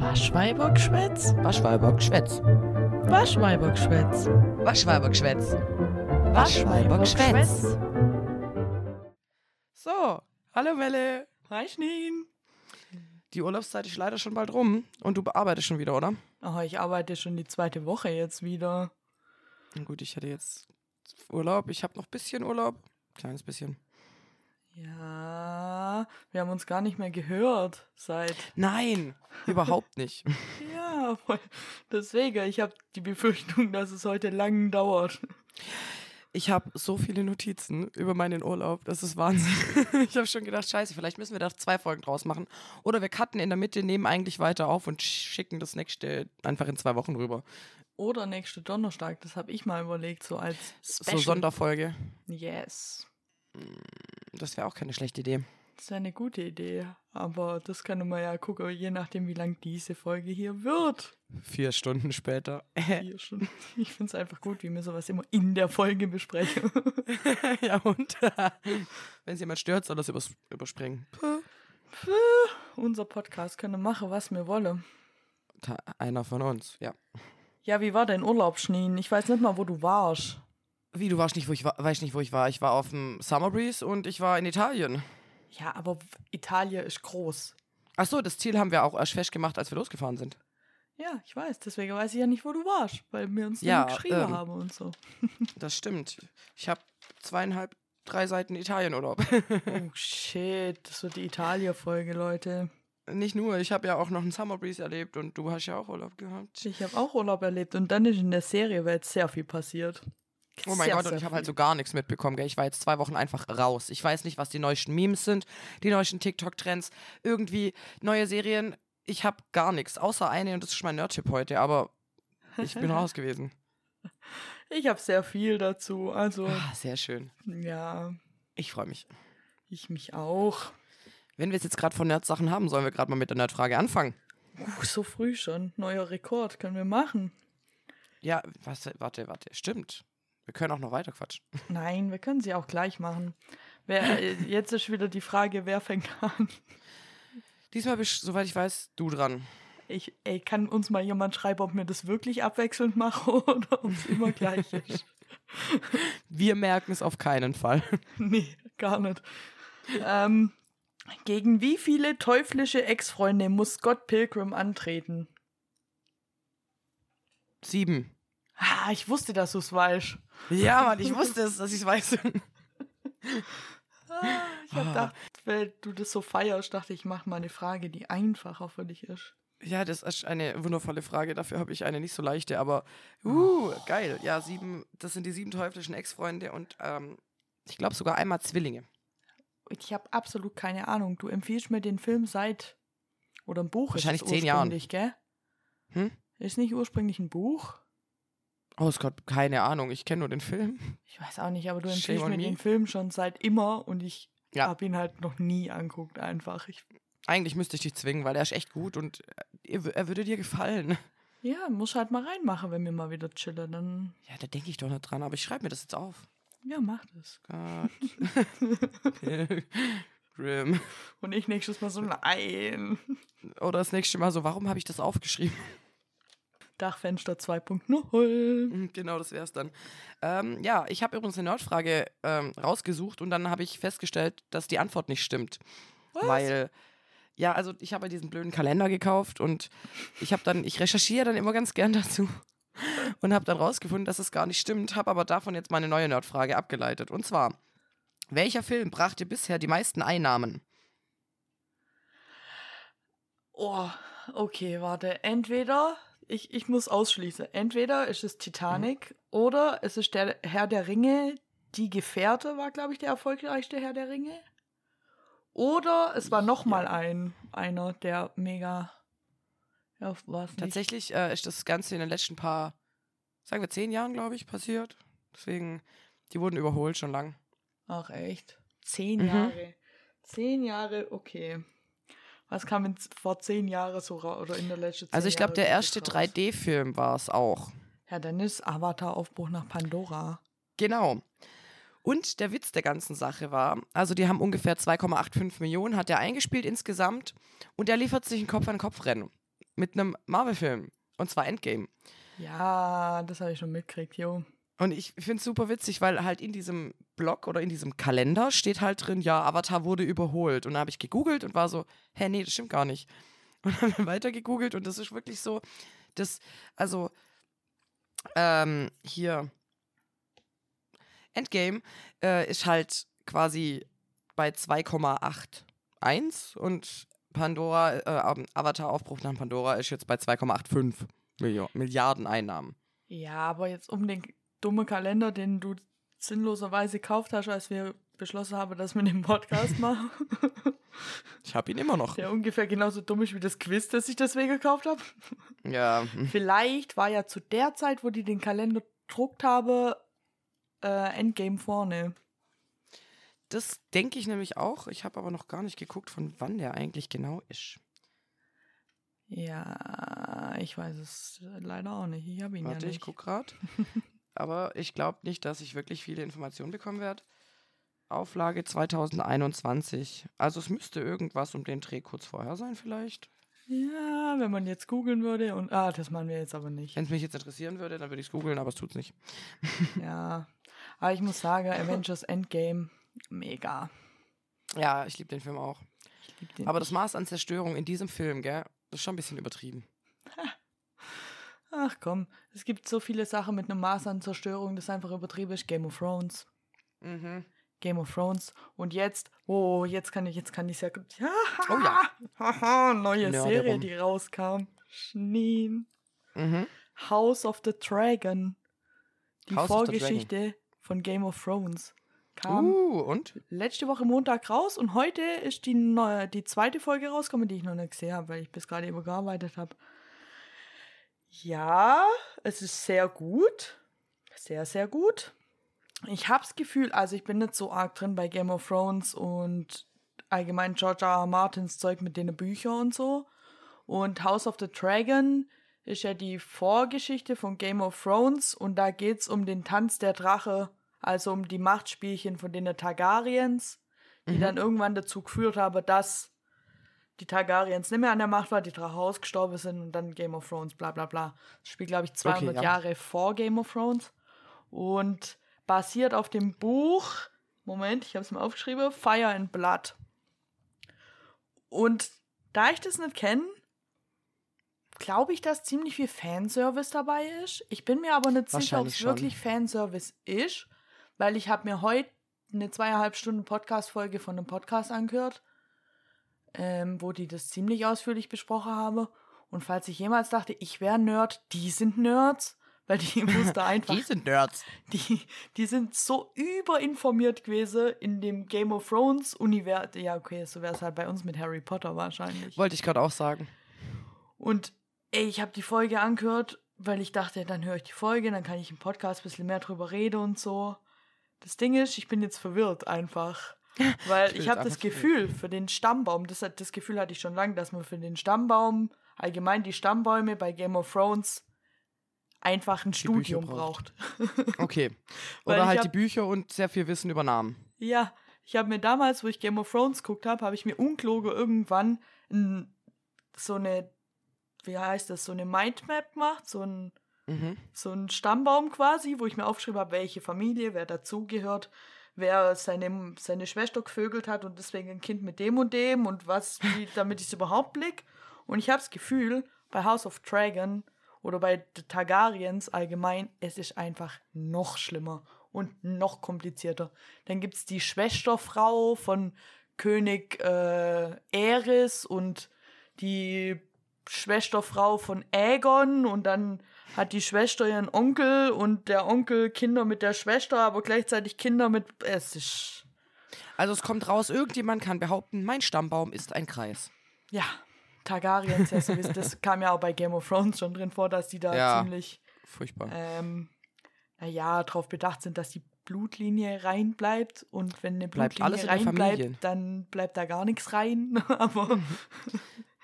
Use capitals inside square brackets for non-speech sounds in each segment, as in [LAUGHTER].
Waschweibergschwätz? Waschweibergschwätz. Waschweibergschwätz. Waschweibergschwätz. Waschweibergschwätz. So, hallo Melle. Hi Schneen. Die Urlaubszeit ist leider schon bald rum und du bearbeitest schon wieder, oder? Oh, ich arbeite schon die zweite Woche jetzt wieder. Na Gut, ich hatte jetzt Urlaub. Ich habe noch ein bisschen Urlaub. Kleines bisschen. Ja, wir haben uns gar nicht mehr gehört seit. Nein, überhaupt nicht. [LAUGHS] Ja, voll. deswegen, ich habe die Befürchtung, dass es heute lang dauert. Ich habe so viele Notizen über meinen Urlaub. Das ist Wahnsinn. [LAUGHS] Ich habe schon gedacht, scheiße, vielleicht müssen wir da zwei Folgen draus machen. Oder wir cutten in der Mitte, nehmen eigentlich weiter auf und schicken das nächste einfach in zwei Wochen rüber. Oder nächste Donnerstag, das habe ich mal überlegt, so als So Sonderfolge. Yes. Das wäre auch keine schlechte Idee. Das wäre eine gute Idee. Aber das kann man ja gucken, je nachdem, wie lang diese Folge hier wird. Vier Stunden später. [LAUGHS] Hier schon. Ich finde es einfach gut, wie wir sowas immer in der Folge besprechen. [LAUGHS] ja, und? [LAUGHS] Wenn es jemand stört, soll das übers überspringen. Unser Podcast können machen, was wir wollen. Einer von uns, ja. Ja, wie war dein Urlaub, Schneen? Ich weiß nicht mal, wo du warst. Wie, du warst nicht, wo ich war? Weiß nicht, wo ich war. Ich war auf dem Summer Breeze und ich war in Italien. Ja, aber Italien ist groß. Ach so, das Ziel haben wir auch erst festgemacht, als wir losgefahren sind. Ja, ich weiß. Deswegen weiß ich ja nicht, wo du warst, weil wir uns Ja, ja, geschrieben ähm, haben und so. [LAUGHS] Das stimmt. Ich habe zweieinhalb, drei Seiten Italienurlaub. Oh [LAUGHS] shit, das wird die Italien-Folge, Leute. nicht nur, ich habe ja auch noch einen Summer Breeze erlebt und du hast ja auch Urlaub gehabt. Ich habe auch Urlaub erlebt und dann ist in der Serie Welt sehr viel passiert. Oh mein Sehr, Gott, und sehr ich habe halt so gar nichts mitbekommen. Gell? Ich war jetzt zwei Wochen einfach raus. Ich weiß nicht, was die neuesten Memes sind, die neuesten TikTok-Trends, irgendwie neue Serien. Ich habe gar nichts, außer eine und das ist mein Nerd-Tipp heute, aber ich bin raus gewesen. [LAUGHS] Ich habe sehr viel dazu. Also, Ah, sehr schön. ja, Ich freue mich. ich mich auch. Wenn wir es jetzt gerade von Nerd-Sachen haben, sollen wir gerade mal mit der Nerd-Frage anfangen. Uh, so früh schon. Neuer Rekord können wir machen. Ja, was, warte, warte, stimmt. Wir können auch noch weiter quatschen. [LAUGHS] Nein, wir können sie auch gleich machen. Wer, äh, jetzt ist wieder die Frage, wer fängt an? Diesmal bist, soweit ich weiß, du dran. Ich, ey, kann uns mal jemand schreiben, ob wir das wirklich abwechselnd machen [LAUGHS] oder ob es immer gleich ist? Wir merken es auf keinen Fall. [LAUGHS] nee, gar nicht. Ähm, gegen wie viele teuflische Ex-Freunde muss Scott Pilgrim antreten? Sieben. Ah, ich wusste, dass du es weißt. Ja, Mann, ich wusste es, dass ich es weiß. [LAUGHS] Ah, ich hab gedacht, weil du das so feierst, dachte ich, mach mal eine Frage, die einfacher für dich ist. Ja, das ist eine wundervolle Frage. Dafür habe ich eine nicht so leichte, aber uh, geil. Ja, sieben, das sind die sieben teuflischen Ex-Freunde und ähm, ich glaube sogar einmal Zwillinge. Ich habe absolut keine Ahnung. Du empfiehlst mir den Film seit oder ein Buch Wahrscheinlich ist es zehn Jahren. gell? Hm? Ist nicht ursprünglich ein Buch? Oh Gott, keine Ahnung. Ich kenne nur den Film. Ich weiß auch nicht, aber du empfiehlst mir me. den Film schon seit immer und ich Ja. habe ihn halt noch nie anguckt einfach. Ich, Eigentlich müsste ich dich zwingen, weil er ist echt gut und er, er würde dir gefallen. ja, muss halt mal reinmachen, wenn wir mal wieder chillen. Dann, Ja, da denke ich doch nicht dran, aber ich schreibe mir das jetzt auf. ja, mach das. Gott. [LAUGHS] Grim. Und ich nächstes Mal so, nein. Oder das nächste Mal so, warum habe ich das aufgeschrieben? Dachfenster 2.0. Mhm, Genau, das wäre es dann. Ähm, ja, ich habe übrigens eine Nerdfrage ähm, rausgesucht und dann habe ich festgestellt, dass die Antwort nicht stimmt. Was? Weil, ja, also ich habe diesen blöden Kalender gekauft und ich habe dann, ich recherchiere dann immer ganz gern [LAUGHS] dazu und habe dann rausgefunden, dass es gar nicht stimmt, habe aber davon jetzt meine neue Nerdfrage abgeleitet. Und zwar, welcher Film brachte bisher die meisten Einnahmen? Oh, okay, warte. Entweder, ich, ich muss ausschließen, entweder ist es Titanic oder es ist der Herr der Ringe. Die Gefährte war, glaube ich, der erfolgreichste Herr der Ringe. Oder es war noch mal ein, einer, der mega. Ja, war es nicht. Tatsächlich äh, ist das Ganze in den letzten paar, sagen wir zehn Jahren, glaube ich, passiert. Deswegen, die wurden überholt schon lang. Ach, echt? Zehn Mhm. Jahre. Zehn Jahre, okay. Was kam in, vor zehn Jahren so raus oder in der letzten Also ich glaube, der erste raus? 3D-Film war es auch. Ja, dann ist Avatar Aufbruch nach Pandora. Genau. Und der Witz der ganzen Sache war, also die haben ungefähr 2,85 Millionen, hat er eingespielt insgesamt und er liefert sich ein Kopf-an-Kopf-Rennen. mit einem Marvel-Film. Und zwar Endgame. Ja, das habe ich schon mitgekriegt, jo. Und ich finde es super witzig, weil halt in diesem Blog oder in diesem Kalender steht halt drin, ja, Avatar wurde überholt. Und da habe ich gegoogelt und war so, hä, nee, das stimmt gar nicht. [LAUGHS] Und dann weiter gegoogelt und das ist wirklich so, das, also, ähm, hier, Endgame äh, ist halt quasi bei 2,81 und Pandora, äh, Avatar Aufbruch nach Pandora ist jetzt bei 2,85 Milliarden Einnahmen. Ja, aber jetzt um den dummen Kalender, den du sinnloserweise gekauft hast, als wir beschlossen haben, dass wir den Podcast [LAUGHS] machen. Ich habe ihn immer noch. Der ungefähr genauso dumm ist wie das Quiz, das ich deswegen gekauft habe. Ja. Vielleicht war ja zu der Zeit, wo die den Kalender gedruckt habe, äh, Endgame vorne. Das denke ich nämlich auch. Ich habe aber noch gar nicht geguckt, von wann der eigentlich genau ist. Ja, ich weiß es leider auch nicht. Ich habe ihn Warte, ja nicht. ich gucke gerade. [LAUGHS] aber ich glaube nicht, dass ich wirklich viele Informationen bekommen werde. Auflage 2021. Also es müsste irgendwas um den Dreh kurz vorher sein vielleicht. Ja, wenn man jetzt googeln würde und ah, das machen wir jetzt aber nicht. Wenn es mich jetzt interessieren würde, dann würde ich es googeln, aber es tut's nicht. [LAUGHS] ja, aber ich muss sagen, Avengers Endgame, mega. Ja, ich liebe den Film auch. Den. Aber das Maß an Zerstörung in diesem Film, gell, das ist schon ein bisschen übertrieben. Ach komm, es gibt so viele Sachen mit einem Maß an Zerstörung, das einfach übertrieben ist. Game of Thrones. Mhm. Game of Thrones. Und jetzt, oh, jetzt kann ich, jetzt kann ich ja. ja Oh ja. Haha, neue Nörde Serie, rum. die rauskam. Schneen. Mhm. House of the Dragon. Die House Vorgeschichte von Game of Thrones. Kam Uh, und? letzte Woche Montag raus und heute ist die, neue, die zweite Folge rausgekommen, die ich noch nicht gesehen habe, weil ich bis gerade übergearbeitet habe. Ja, es ist sehr gut. Sehr, sehr gut. Ich habe das Gefühl, also ich bin nicht so arg drin bei Game of Thrones und allgemein George R. R. Martins Zeug mit den Büchern und so. Und House of the Dragon ist ja die Vorgeschichte von Game of Thrones und da geht's um den Tanz der Drache, also um die Machtspielchen von den Targaryens, die Mhm. dann irgendwann dazu geführt haben, dass die Targaryens nicht mehr an der Macht waren, die Drache ausgestorben sind und dann Game of Thrones, bla bla bla. Das spielt, glaube ich, 200 ja. Jahre vor Game of Thrones und basiert auf dem Buch, Moment, ich habe es mal aufgeschrieben, Fire and Blood. Und da ich das nicht kenne, glaube ich, dass ziemlich viel Fanservice dabei ist. Ich bin mir aber nicht sicher, ob es wirklich Fanservice ist, weil ich habe mir heute eine zweieinhalb Stunden Podcast-Folge von einem Podcast angehört, ähm, wo die das ziemlich ausführlich besprochen haben. Und falls ich jemals dachte, ich wäre Nerd, die sind Nerds, weil die [LAUGHS] wusste einfach, Die sind Nerds. [LAUGHS] die, die sind so überinformiert gewesen in dem Game of Thrones Universum. Ja, okay, so wäre es halt bei uns mit Harry Potter wahrscheinlich. Wollte ich gerade auch sagen. Und ey, ich habe die Folge angehört, weil ich dachte, dann höre ich die Folge, dann kann ich im Podcast ein bisschen mehr drüber reden und so. Das Ding ist, ich bin jetzt verwirrt einfach. [LAUGHS] Weil ich jetzt habe das. Gefühl für den Stammbaum, das, das Gefühl hatte ich schon lange, dass man für den Stammbaum, allgemein die Stammbäume bei Game of Thrones, einfach ein Bücher Studium braucht. braucht. [LAUGHS] Okay. Oder ich halt hab- die Bücher und sehr viel Wissen über Namen. Ja, ich habe mir damals, wo ich Game of Thrones geguckt habe, habe ich mir unkloge irgendwann n, so eine, wie heißt das, so eine Mindmap gemacht, so ein, Mhm. so ein Stammbaum quasi, wo ich mir aufgeschrieben habe, welche Familie, wer dazugehört, wer seine, seine Schwester gevögelt hat und deswegen ein Kind mit dem und dem und was, wie, damit ich es überhaupt blick. Und ich habe das Gefühl, bei House of Dragon oder bei The Targaryens allgemein, es ist einfach noch schlimmer und noch komplizierter. Dann gibt es die Schwesterfrau von König äh, und die Schwesterfrau von Aegon und dann hat die Schwester ihren Onkel und der Onkel Kinder mit der Schwester, aber gleichzeitig Kinder mit. Es ist. Also es kommt raus, irgendjemand kann behaupten, mein Stammbaum ist ein Kreis. Ja, Targaryens, ja, das kam ja auch bei Game of Thrones schon drin vor, dass die da Ja. ziemlich, Furchtbar. ähm, naja, darauf bedacht sind, dass die Blutlinie rein bleibt und wenn eine Bleibt Blutlinie alles in der rein bleibt, dann bleibt da gar nichts rein. [LAUGHS] aber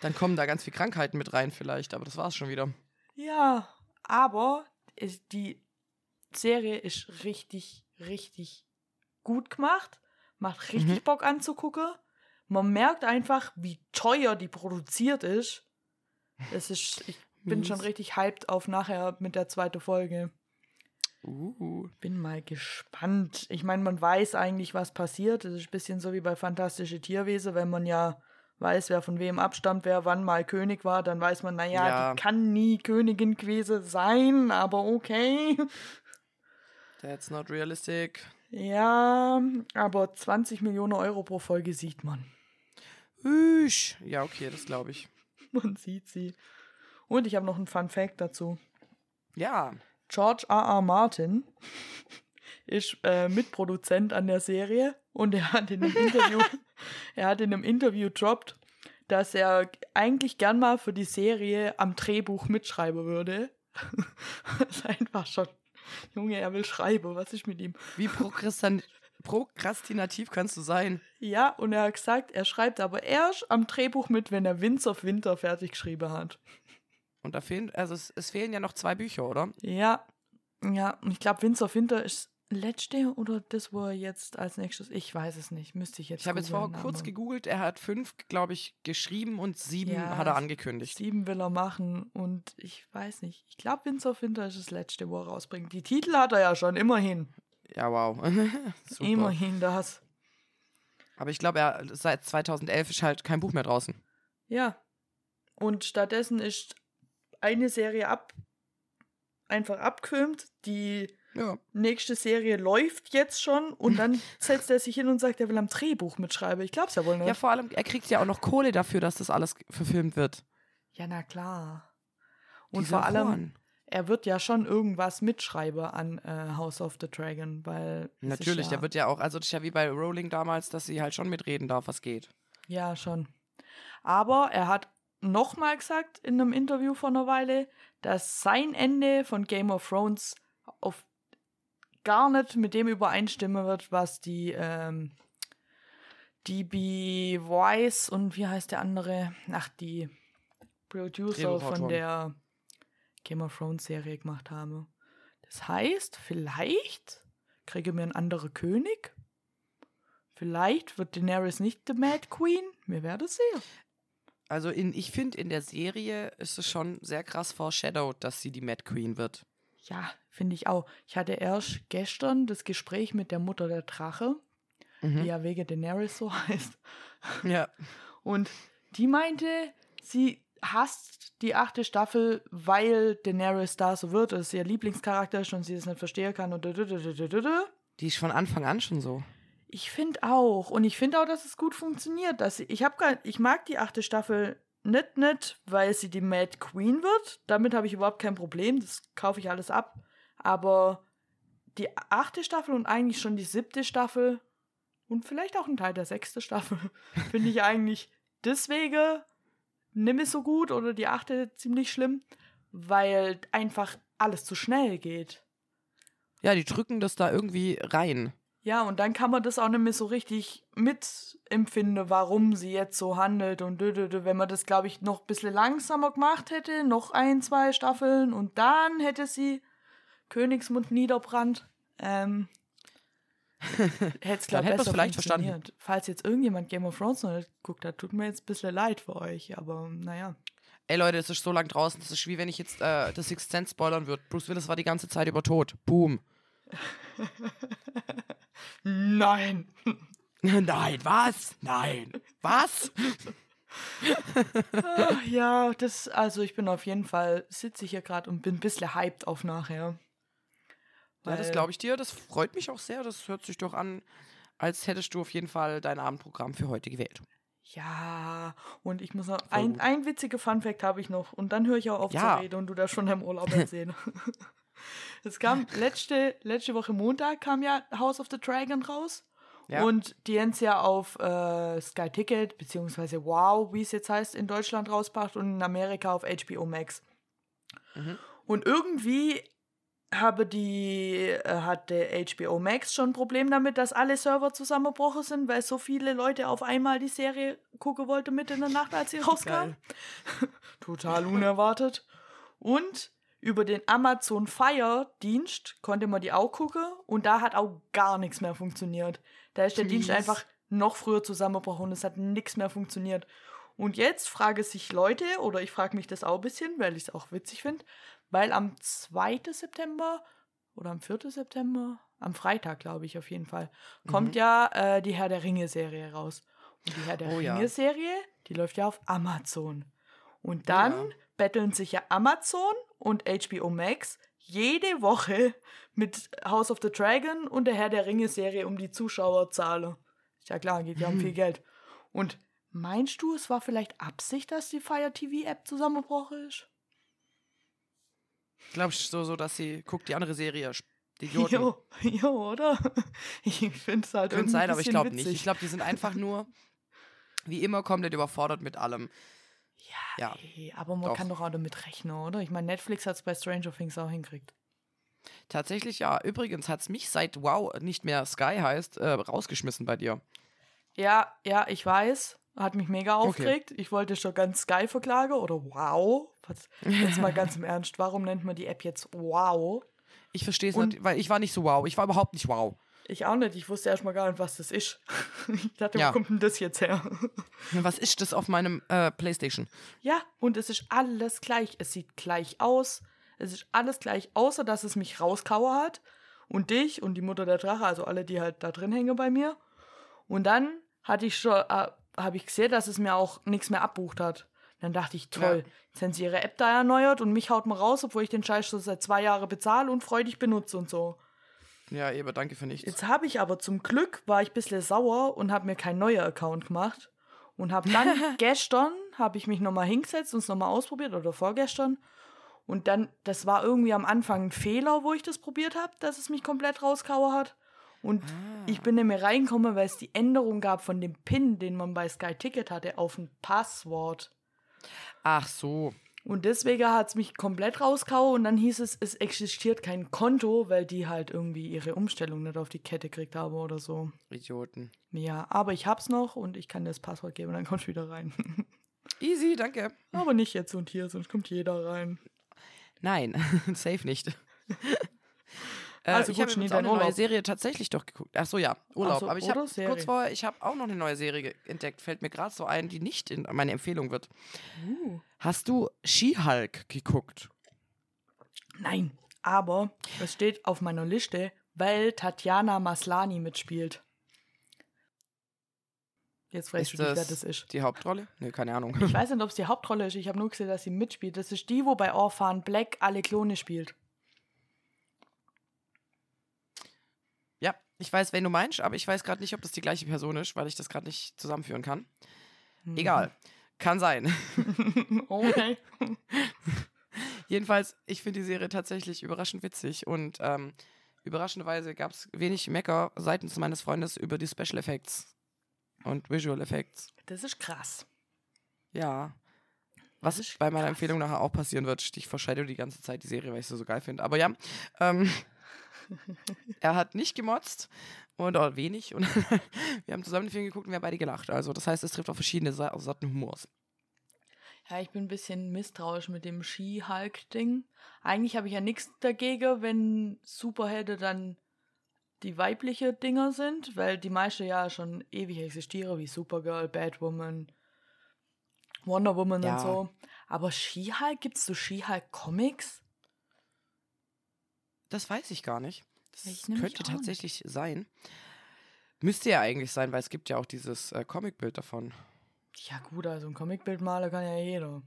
Dann kommen da ganz viele Krankheiten mit rein vielleicht, aber das war's schon wieder. Ja, aber es, die Serie ist richtig, richtig gut gemacht. Macht richtig Bock anzugucken. Man merkt einfach, wie teuer die produziert ist. Es ist, ich bin Mies. schon richtig hyped auf nachher mit der zweiten Folge. Uh. Bin mal gespannt. Ich meine, man weiß eigentlich, was passiert. Es ist ein bisschen so wie bei Fantastische Tierwesen, wenn man ja weiß, wer von wem abstammt, wer wann mal König war, dann weiß man, naja, Ja. die kann nie Königin gewesen sein, aber okay. [LAUGHS] That's not realistic. Ja, aber 20 Millionen Euro pro Folge sieht man. Üsch. Ja, okay, das glaube ich. [LAUGHS] Man sieht sie. Und ich habe noch einen Fun Fact dazu. Ja. George R. R. Martin ist äh, Mitproduzent an der Serie und er hat in einem Interview, [LAUGHS] er hat in einem Interview droppt, dass er eigentlich gern mal für die Serie am Drehbuch mitschreiben würde. [LAUGHS] das ist einfach schon, Junge, er will schreiben, was ist mit ihm? Wie prokrastin prokrastinativ kannst du sein? Ja, und er hat gesagt, er schreibt aber erst am Drehbuch mit, wenn er Winds of Winter fertig geschrieben hat. Und da fehlen, also es, es fehlen ja noch zwei Bücher, oder? Ja, ja, und ich glaube, Winds of Winter ist letzte oder das, wo er jetzt als nächstes, ich weiß es nicht, müsste ich jetzt Ich habe jetzt vorher googeln, kurz gegoogelt, er hat fünf, glaube ich, geschrieben und sieben Ja, hat er angekündigt. Sieben will er machen und ich weiß nicht, ich glaube, Winds of Winter ist das letzte, wo er rausbringt. Die Titel hat er ja schon, immerhin. Ja, wow. [LAUGHS] Immerhin das. Aber ich glaube, er seit 2011 ist halt kein Buch mehr draußen. Ja. Und stattdessen ist eine Serie ab, einfach abgefilmt, die Ja. nächste Serie läuft jetzt schon und dann [LAUGHS] setzt er sich hin und sagt, er will am Drehbuch mitschreiben. Ich glaub's ja wohl nicht. Ja, vor allem, er kriegt ja auch noch Kohle dafür, dass das alles verfilmt wird. Ja, na klar. Und Dieser vor allem, Horn. er wird ja schon irgendwas mitschreiben an äh, House of the Dragon, weil. es Natürlich, ja, der wird ja auch, also das ist ja wie bei Rowling damals, dass sie halt schon mitreden darf, was geht. Ja, schon. Aber er hat nochmal gesagt in einem Interview vor einer Weile, dass sein Ende von Game of Thrones auf gar nicht mit dem übereinstimmen wird, was die ähm, DB Weiss und wie heißt der andere? Ach, die Producer von der Game of Thrones Serie gemacht haben. Das heißt, vielleicht kriegen wir einen anderen König. Vielleicht wird Daenerys nicht die Mad Queen. Wir werden sehen. Also in, ich finde, in der Serie ist es schon sehr krass foreshadowed, dass sie die Mad Queen wird. Ja, finde ich auch. Ich hatte erst gestern das Gespräch mit der Mutter der Drache, die Mhm. ja wegen Daenerys so [LAUGHS] heißt. Ja. Und die meinte, sie hasst die achte Staffel, weil Daenerys da so wird, dass ihr Lieblingscharakter ist und sie es nicht verstehen kann und. Die ist von Anfang an schon so. Ich finde auch. Und ich finde auch, dass es gut funktioniert. Dass ich, hab gar, ich mag die achte Staffel nicht, nicht, weil sie die Mad Queen wird. Damit habe ich überhaupt kein Problem. Das kaufe ich alles ab. Aber die achte Staffel und eigentlich schon die siebte Staffel und vielleicht auch ein Teil der sechste Staffel [LAUGHS] finde ich eigentlich deswegen nicht mehr so gut oder die achte ziemlich schlimm, weil einfach alles zu schnell geht. Ja, die drücken das da irgendwie rein. Ja, und dann kann man das auch nicht mehr so richtig mitempfinden, warum sie jetzt so handelt und dö, dö, dö. wenn man das, glaube ich, noch ein bisschen langsamer gemacht hätte, noch ein, zwei Staffeln und dann hätte sie Königsmund niederbrannt, ähm, [LAUGHS] hätte es, glaube ich, besser vielleicht verstanden. Falls jetzt irgendjemand Game of Thrones noch nicht guckt hat, tut mir jetzt ein bisschen leid für euch, aber naja. Ey Leute, es ist so lang draußen, das ist wie wenn ich jetzt äh, das Sixth Sense spoilern würde. Bruce Willis war die ganze Zeit über tot. Boom. [LAUGHS] Nein! [LAUGHS] Nein, was? Nein. Was? Ja, das, also ich bin auf jeden Fall, sitze ich hier gerade und bin ein bisschen hyped auf nachher. Ja, das glaube ich dir. Das freut mich auch sehr. Das hört sich doch an, als hättest du auf jeden Fall dein Abendprogramm für heute gewählt. Ja, und ich muss noch, ein, ein witziger Funfact habe ich noch und dann höre ich auch auf Ja. zu reden und du das schon im Urlaub erzählen. [LAUGHS] es kam letzte, letzte Woche Montag kam ja House of the Dragon raus Ja. und die haben es ja auf äh, Sky Ticket, beziehungsweise Wow, wie es jetzt heißt, in Deutschland rausgebracht und in Amerika auf HBO Max. Mhm. Und irgendwie habe die, äh, hatte HBO Max schon ein Problem damit, dass alle Server zusammengebrochen sind, weil so viele Leute auf einmal die Serie gucken wollten mitten in der Nacht, als sie [LAUGHS] rauskam. [LAUGHS] Total unerwartet. Und über den Amazon Fire Dienst konnte man die auch gucken und da hat auch gar nichts mehr funktioniert. Da ist der Dienst Mies. einfach noch früher zusammengebrochen und es hat nichts mehr funktioniert. Und jetzt frage sich Leute, oder ich frage mich das auch ein bisschen, weil ich es auch witzig finde, weil am 2. September oder am 4. September, am Freitag, glaube ich auf jeden Fall, kommt Mhm. ja äh, die Herr der Ringe-Serie raus. Und die Herr der Oh ja. Ringe-Serie, die läuft ja auf Amazon. Und dann Ja. Betteln sich ja Amazon und HBO Max jede Woche mit House of the Dragon und der Herr der Ringe-Serie um die Zuschauerzahlen. Ist ja klar, geht ja um viel Geld. Und meinst du, es war vielleicht Absicht, dass die Fire TV-App zusammengebrochen ist? Glaubst du so, so, dass sie guckt die andere Serie? Die [LAUGHS] Idioten. Jo, jo, oder? [LAUGHS] Ich finde es halt Könnte sein, ein aber ich glaube nicht. Ich glaube, die sind einfach nur, wie immer, komplett überfordert mit allem. Ja, ja, ey, aber man doch. kann doch auch damit rechnen, oder? Ich meine, Netflix hat es bei Stranger Things auch hinkriegt. Tatsächlich ja. Übrigens hat es mich seit Wow nicht mehr Sky heißt, äh, rausgeschmissen bei dir. Ja, ja, ich weiß. Hat mich mega Okay. aufgeregt. Ich wollte schon ganz Sky verklagen oder wow. Was, jetzt mal ganz im Ernst, warum nennt man die App jetzt wow? Ich verstehe es nicht, weil ich war nicht so wow. Ich war überhaupt nicht wow. Ich auch nicht. Ich wusste erst mal gar nicht, was das ist. [LAUGHS] Ich dachte, Ja. wo kommt denn das jetzt her? [LAUGHS] Was ist das auf meinem äh, Playstation? Ja, und es ist alles gleich. Es sieht gleich aus. Es ist alles gleich, außer dass es mich rauskauer hat. Und dich und die Mutter der Drache, also alle, die halt da drin hängen bei mir. Und dann hatte ich schon, äh, habe ich gesehen, dass es mir auch nichts mehr abbucht hat. Dann dachte ich, toll, jetzt haben sie ihre App da erneuert und mich haut mal raus, obwohl ich den Scheiß schon seit zwei Jahren bezahle und freudig benutze und so. Ja, Eber, danke für nichts. Jetzt habe ich aber zum Glück, war ich ein bisschen sauer und habe mir keinen neuen Account gemacht. Und habe dann [LAUGHS] gestern, habe ich mich nochmal hingesetzt und es nochmal ausprobiert oder vorgestern. Und dann, das war irgendwie am Anfang ein Fehler, wo ich das probiert habe, dass es mich komplett rauskauer hat. Und Ah. ich bin nicht mehr reingekommen, weil es die Änderung gab von dem PIN, den man bei Sky Ticket hatte, auf ein Passwort. Ach so. Und deswegen hat es mich komplett rauskauen und dann hieß es, es existiert kein Konto, weil die halt irgendwie ihre Umstellung nicht auf die Kette gekriegt haben oder so. Idioten. Ja, aber ich hab's noch und ich kann das Passwort geben, dann kommst du wieder rein. [LAUGHS] Easy, danke. aber nicht jetzt und hier, sonst kommt jeder rein. Nein, [LAUGHS] safe nicht. [LAUGHS] Äh, Also ich gut, habe dein eine neue. Serie tatsächlich doch geguckt. Ach so, ja, Urlaub. so, Aber ich habe kurz vorher, ich habe auch noch eine neue Serie entdeckt. Fällt mir gerade so ein, die nicht in meine Empfehlung wird. Uh. Hast du She-Hulk geguckt? Nein, aber es steht auf meiner Liste, weil Tatjana Maslani mitspielt. Jetzt weißt du nicht, wer das ist. die Hauptrolle? Nee, keine Ahnung. Ich weiß nicht, ob es die Hauptrolle ist. Ich habe nur gesehen, dass sie mitspielt. Das ist die, wo bei Orphan Black alle Klone spielt. Ja, ich weiß, wen du meinst, aber ich weiß gerade nicht, ob das die gleiche Person ist, weil ich das gerade nicht zusammenführen kann. Mhm. Egal. Kann sein. [LAUGHS] okay. Jedenfalls, ich finde die Serie tatsächlich überraschend witzig und ähm, überraschenderweise gab es wenig Mecker seitens meines Freundes über die Special Effects und Visual Effects. Das ist krass. Ja. Was ist bei meiner krass. Empfehlung nachher auch passieren wird. Ich verscheiде die ganze Zeit die Serie, weil ich sie so geil finde. Aber ja, ähm, [LAUGHS] er hat nicht gemotzt oder wenig. Und [LAUGHS] wir haben zusammen den Film geguckt und wir haben beide gelacht. Also das heißt, es trifft auf verschiedene Sorten Humors. Ja, ich bin ein bisschen misstrauisch mit dem Ski-Hulk-Ding. Eigentlich habe ich ja nichts dagegen, wenn Superhelden dann die weibliche Dinger sind, weil die meisten ja schon ewig existieren, wie Supergirl, Batwoman, Wonder Woman Ja. und so. Aber Ski-Hulk, gibt es so Ski-Hulk-Comics? Das weiß ich gar nicht. Das Ich könnte auch nicht. tatsächlich sein. Müsste ja eigentlich sein, weil es gibt ja auch dieses äh, Comicbild davon. Ja gut, also ein Comicbild malen kann ja jeder.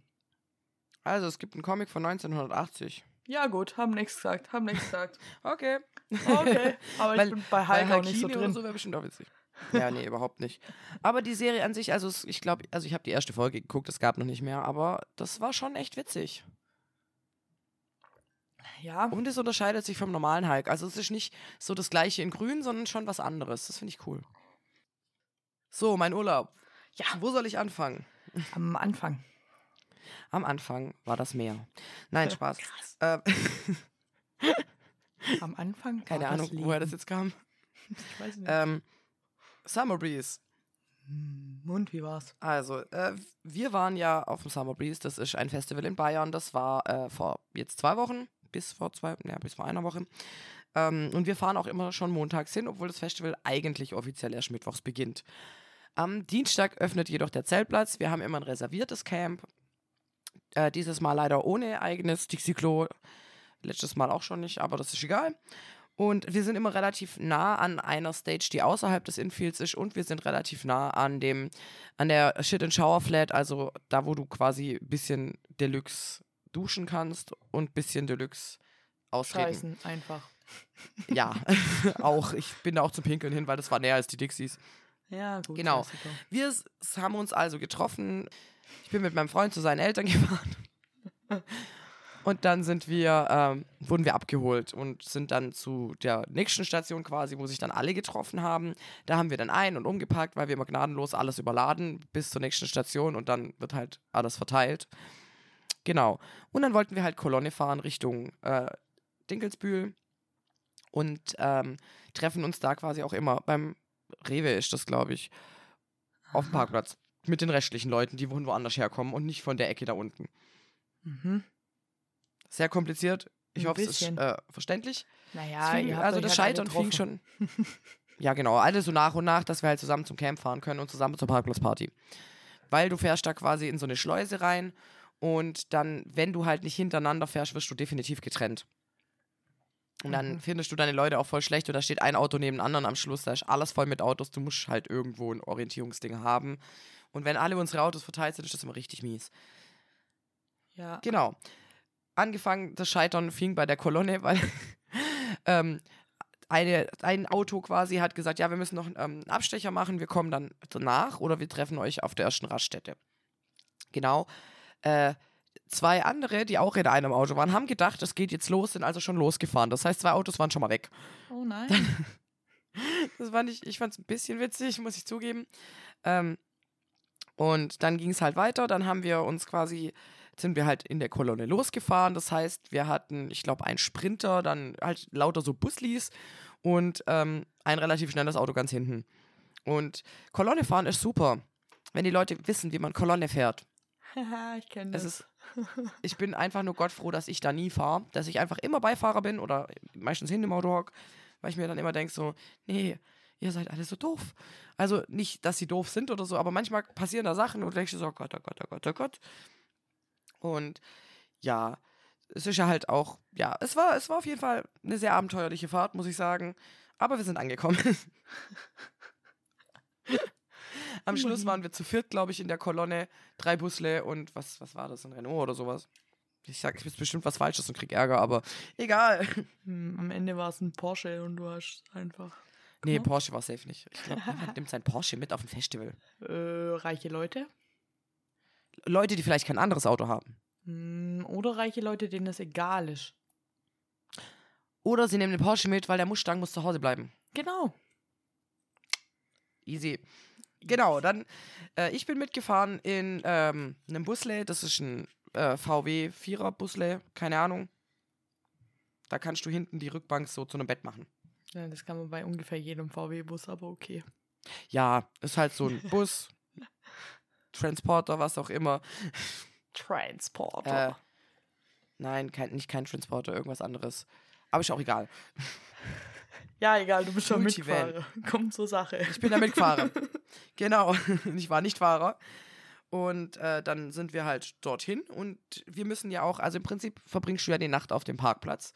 Also es gibt einen Comic von 1980. Ja gut, haben nichts gesagt, haben nichts gesagt. [LAUGHS] Okay. Okay, aber ich Weil- bin bei Hulk auch nicht so drin. so wäre bestimmt auch witzig. Ja, nee, überhaupt nicht. Aber die Serie an sich, also ich glaube, also ich habe die erste Folge geguckt, es gab noch nicht mehr, aber das war schon echt witzig. Ja, Und es unterscheidet sich vom normalen Hulk. Also es ist nicht so das gleiche in grün, sondern schon was anderes. Das finde ich cool. So, mein Urlaub. ja, Wo soll ich anfangen? am Anfang. Am Anfang war das Meer. Nein, Spaß. Krass. Äh, [LAUGHS] Am Anfang? keine Ahnung, woher das Leben. jetzt kam. Ich weiß nicht. Ähm, Summer Breeze. Hm, Und wie war's? Also, äh, wir waren ja auf dem Summer Breeze. Das ist ein Festival in Bayern. Das war äh, vor jetzt zwei Wochen, bis vor zwei, ja, bis vor einer Woche. Ähm, und wir fahren auch immer schon montags hin, obwohl das Festival eigentlich offiziell erst mittwochs beginnt. Am Dienstag öffnet jedoch der Zeltplatz. Wir haben immer ein reserviertes Camp. Äh, dieses Mal leider ohne eigenes Dixie-Klo. Letztes Mal auch schon nicht, aber das ist egal. Und wir sind immer relativ nah an einer Stage, die außerhalb des Infields ist. Und wir sind relativ nah an dem, an der Shit and Shower Flat, also da, wo du quasi ein bisschen Deluxe duschen kannst und ein bisschen Deluxe ausreden. Scheißen, einfach. Ja, [LAUGHS] [LAUGHS] auch. Ich bin da auch zum Pinkeln hin, weil das war näher als die Dixies. Ja, gut. Genau. Klassiker. Wir haben uns also getroffen. Ich bin mit meinem Freund zu seinen Eltern [LAUGHS] gefahren. Und dann sind wir, ähm, wurden wir abgeholt und sind dann zu der nächsten Station quasi, wo sich dann alle getroffen haben. Da haben wir dann ein- und umgepackt, weil wir immer gnadenlos alles überladen bis zur nächsten Station und dann wird halt alles verteilt. Genau. Und dann wollten wir halt Kolonne fahren Richtung äh, Dinkelsbühl und ähm, treffen uns da quasi auch immer beim Rewe ist das, glaube ich, auf dem. Parkplatz mit den restlichen Leuten, die woanders herkommen und nicht von der Ecke da unten. Mhm. Sehr kompliziert. Ich Ein hoffe, es ist bisschen. äh, verständlich. Naja, fing, also das halt alle Scheitern fing schon. ja, genau. Alles so nach und nach, dass wir halt zusammen zum Camp fahren können und zusammen zur Parkplatzparty. Weil du fährst da quasi in so eine Schleuse rein und dann, wenn du halt nicht hintereinander fährst, wirst du definitiv getrennt. Und dann Mhm. findest du deine Leute auch voll schlecht und da steht ein Auto neben dem anderen am Schluss, da ist alles voll mit Autos, du musst halt irgendwo ein Orientierungsding haben. Und wenn alle unsere Autos verteilt sind, ist das immer richtig mies. Ja. Genau. Angefangen, das Scheitern fing bei der Kolonne, [LAUGHS] weil ähm, eine, ein Auto quasi hat gesagt, ja, wir müssen noch ähm, einen Abstecher machen, wir kommen dann danach oder wir treffen euch auf der ersten Raststätte. Genau. Äh, zwei andere, die auch in einem Auto waren, haben gedacht, es geht jetzt los, sind also schon losgefahren. Das heißt, zwei Autos waren schon mal weg. Oh nein. [LAUGHS] Das fand ich, ich fand es ein bisschen witzig, muss ich zugeben. Ähm, und dann ging es halt weiter. Dann haben wir uns quasi, sind wir halt in der Kolonne losgefahren. Das heißt, wir hatten, ich glaube, einen Sprinter, dann halt lauter so Buslis und ähm, ein relativ schnelles Auto ganz hinten. Und Kolonne fahren ist super, wenn die Leute wissen, wie man Kolonne fährt. Haha, [LAUGHS] ich kenne das. Es ist, ich bin einfach nur Gott froh, dass ich da nie fahre, dass ich einfach immer Beifahrer bin oder meistens hinten im Auto hock, weil ich mir dann immer denke so, nee, ihr seid alle so doof. Also nicht, dass sie doof sind oder so, aber manchmal passieren da Sachen und du denkst dir so, oh Gott, oh Gott, oh Gott, oh Gott. Und ja, es ist ja halt auch, ja, es war, es war auf jeden Fall eine sehr abenteuerliche Fahrt, muss ich sagen. Aber wir sind angekommen. [LAUGHS] Am Schluss waren wir zu viert, glaube ich, in der Kolonne. Drei Busle und was, was war das? Ein Renault oder sowas? Ich sag jetzt bestimmt was Falsches und krieg Ärger, aber egal. [LAUGHS] Hm, Am Ende war es ein Porsche und du hast einfach Nee, Guck mal. Porsche war safe nicht. Ich glaube, niemand [LAUGHS] nimmt sein Porsche mit auf ein Festival. äh, reiche Leute. Leute, die vielleicht kein anderes Auto haben. Hm, Oder reiche Leute, denen es egal ist. Oder sie nehmen den Porsche mit, weil der Mustang muss zu Hause bleiben. Genau. Easy. Genau, dann, äh, ich bin mitgefahren in ähm, einem Busle, das ist ein äh, VW 4er Busle, keine Ahnung. Da kannst du hinten die Rückbank so zu einem Bett machen. Ja, das kann man bei ungefähr jedem VW-Bus, aber okay. Ja, ist halt so ein [LAUGHS] Bus, Transporter, was auch immer. Transporter. Äh, nein, kein, nicht kein Transporter, irgendwas anderes. Aber ist auch egal. [LAUGHS] ja, egal, du bist schon Multivan. Mitfahrer. [LAUGHS] Kommt zur Sache. Ich bin der Mitfahrer. [LAUGHS] genau. [LAUGHS] Ich war nicht Fahrer. Und äh, dann sind wir halt dorthin und wir müssen ja auch, also im Prinzip verbringst du ja die Nacht auf dem Parkplatz.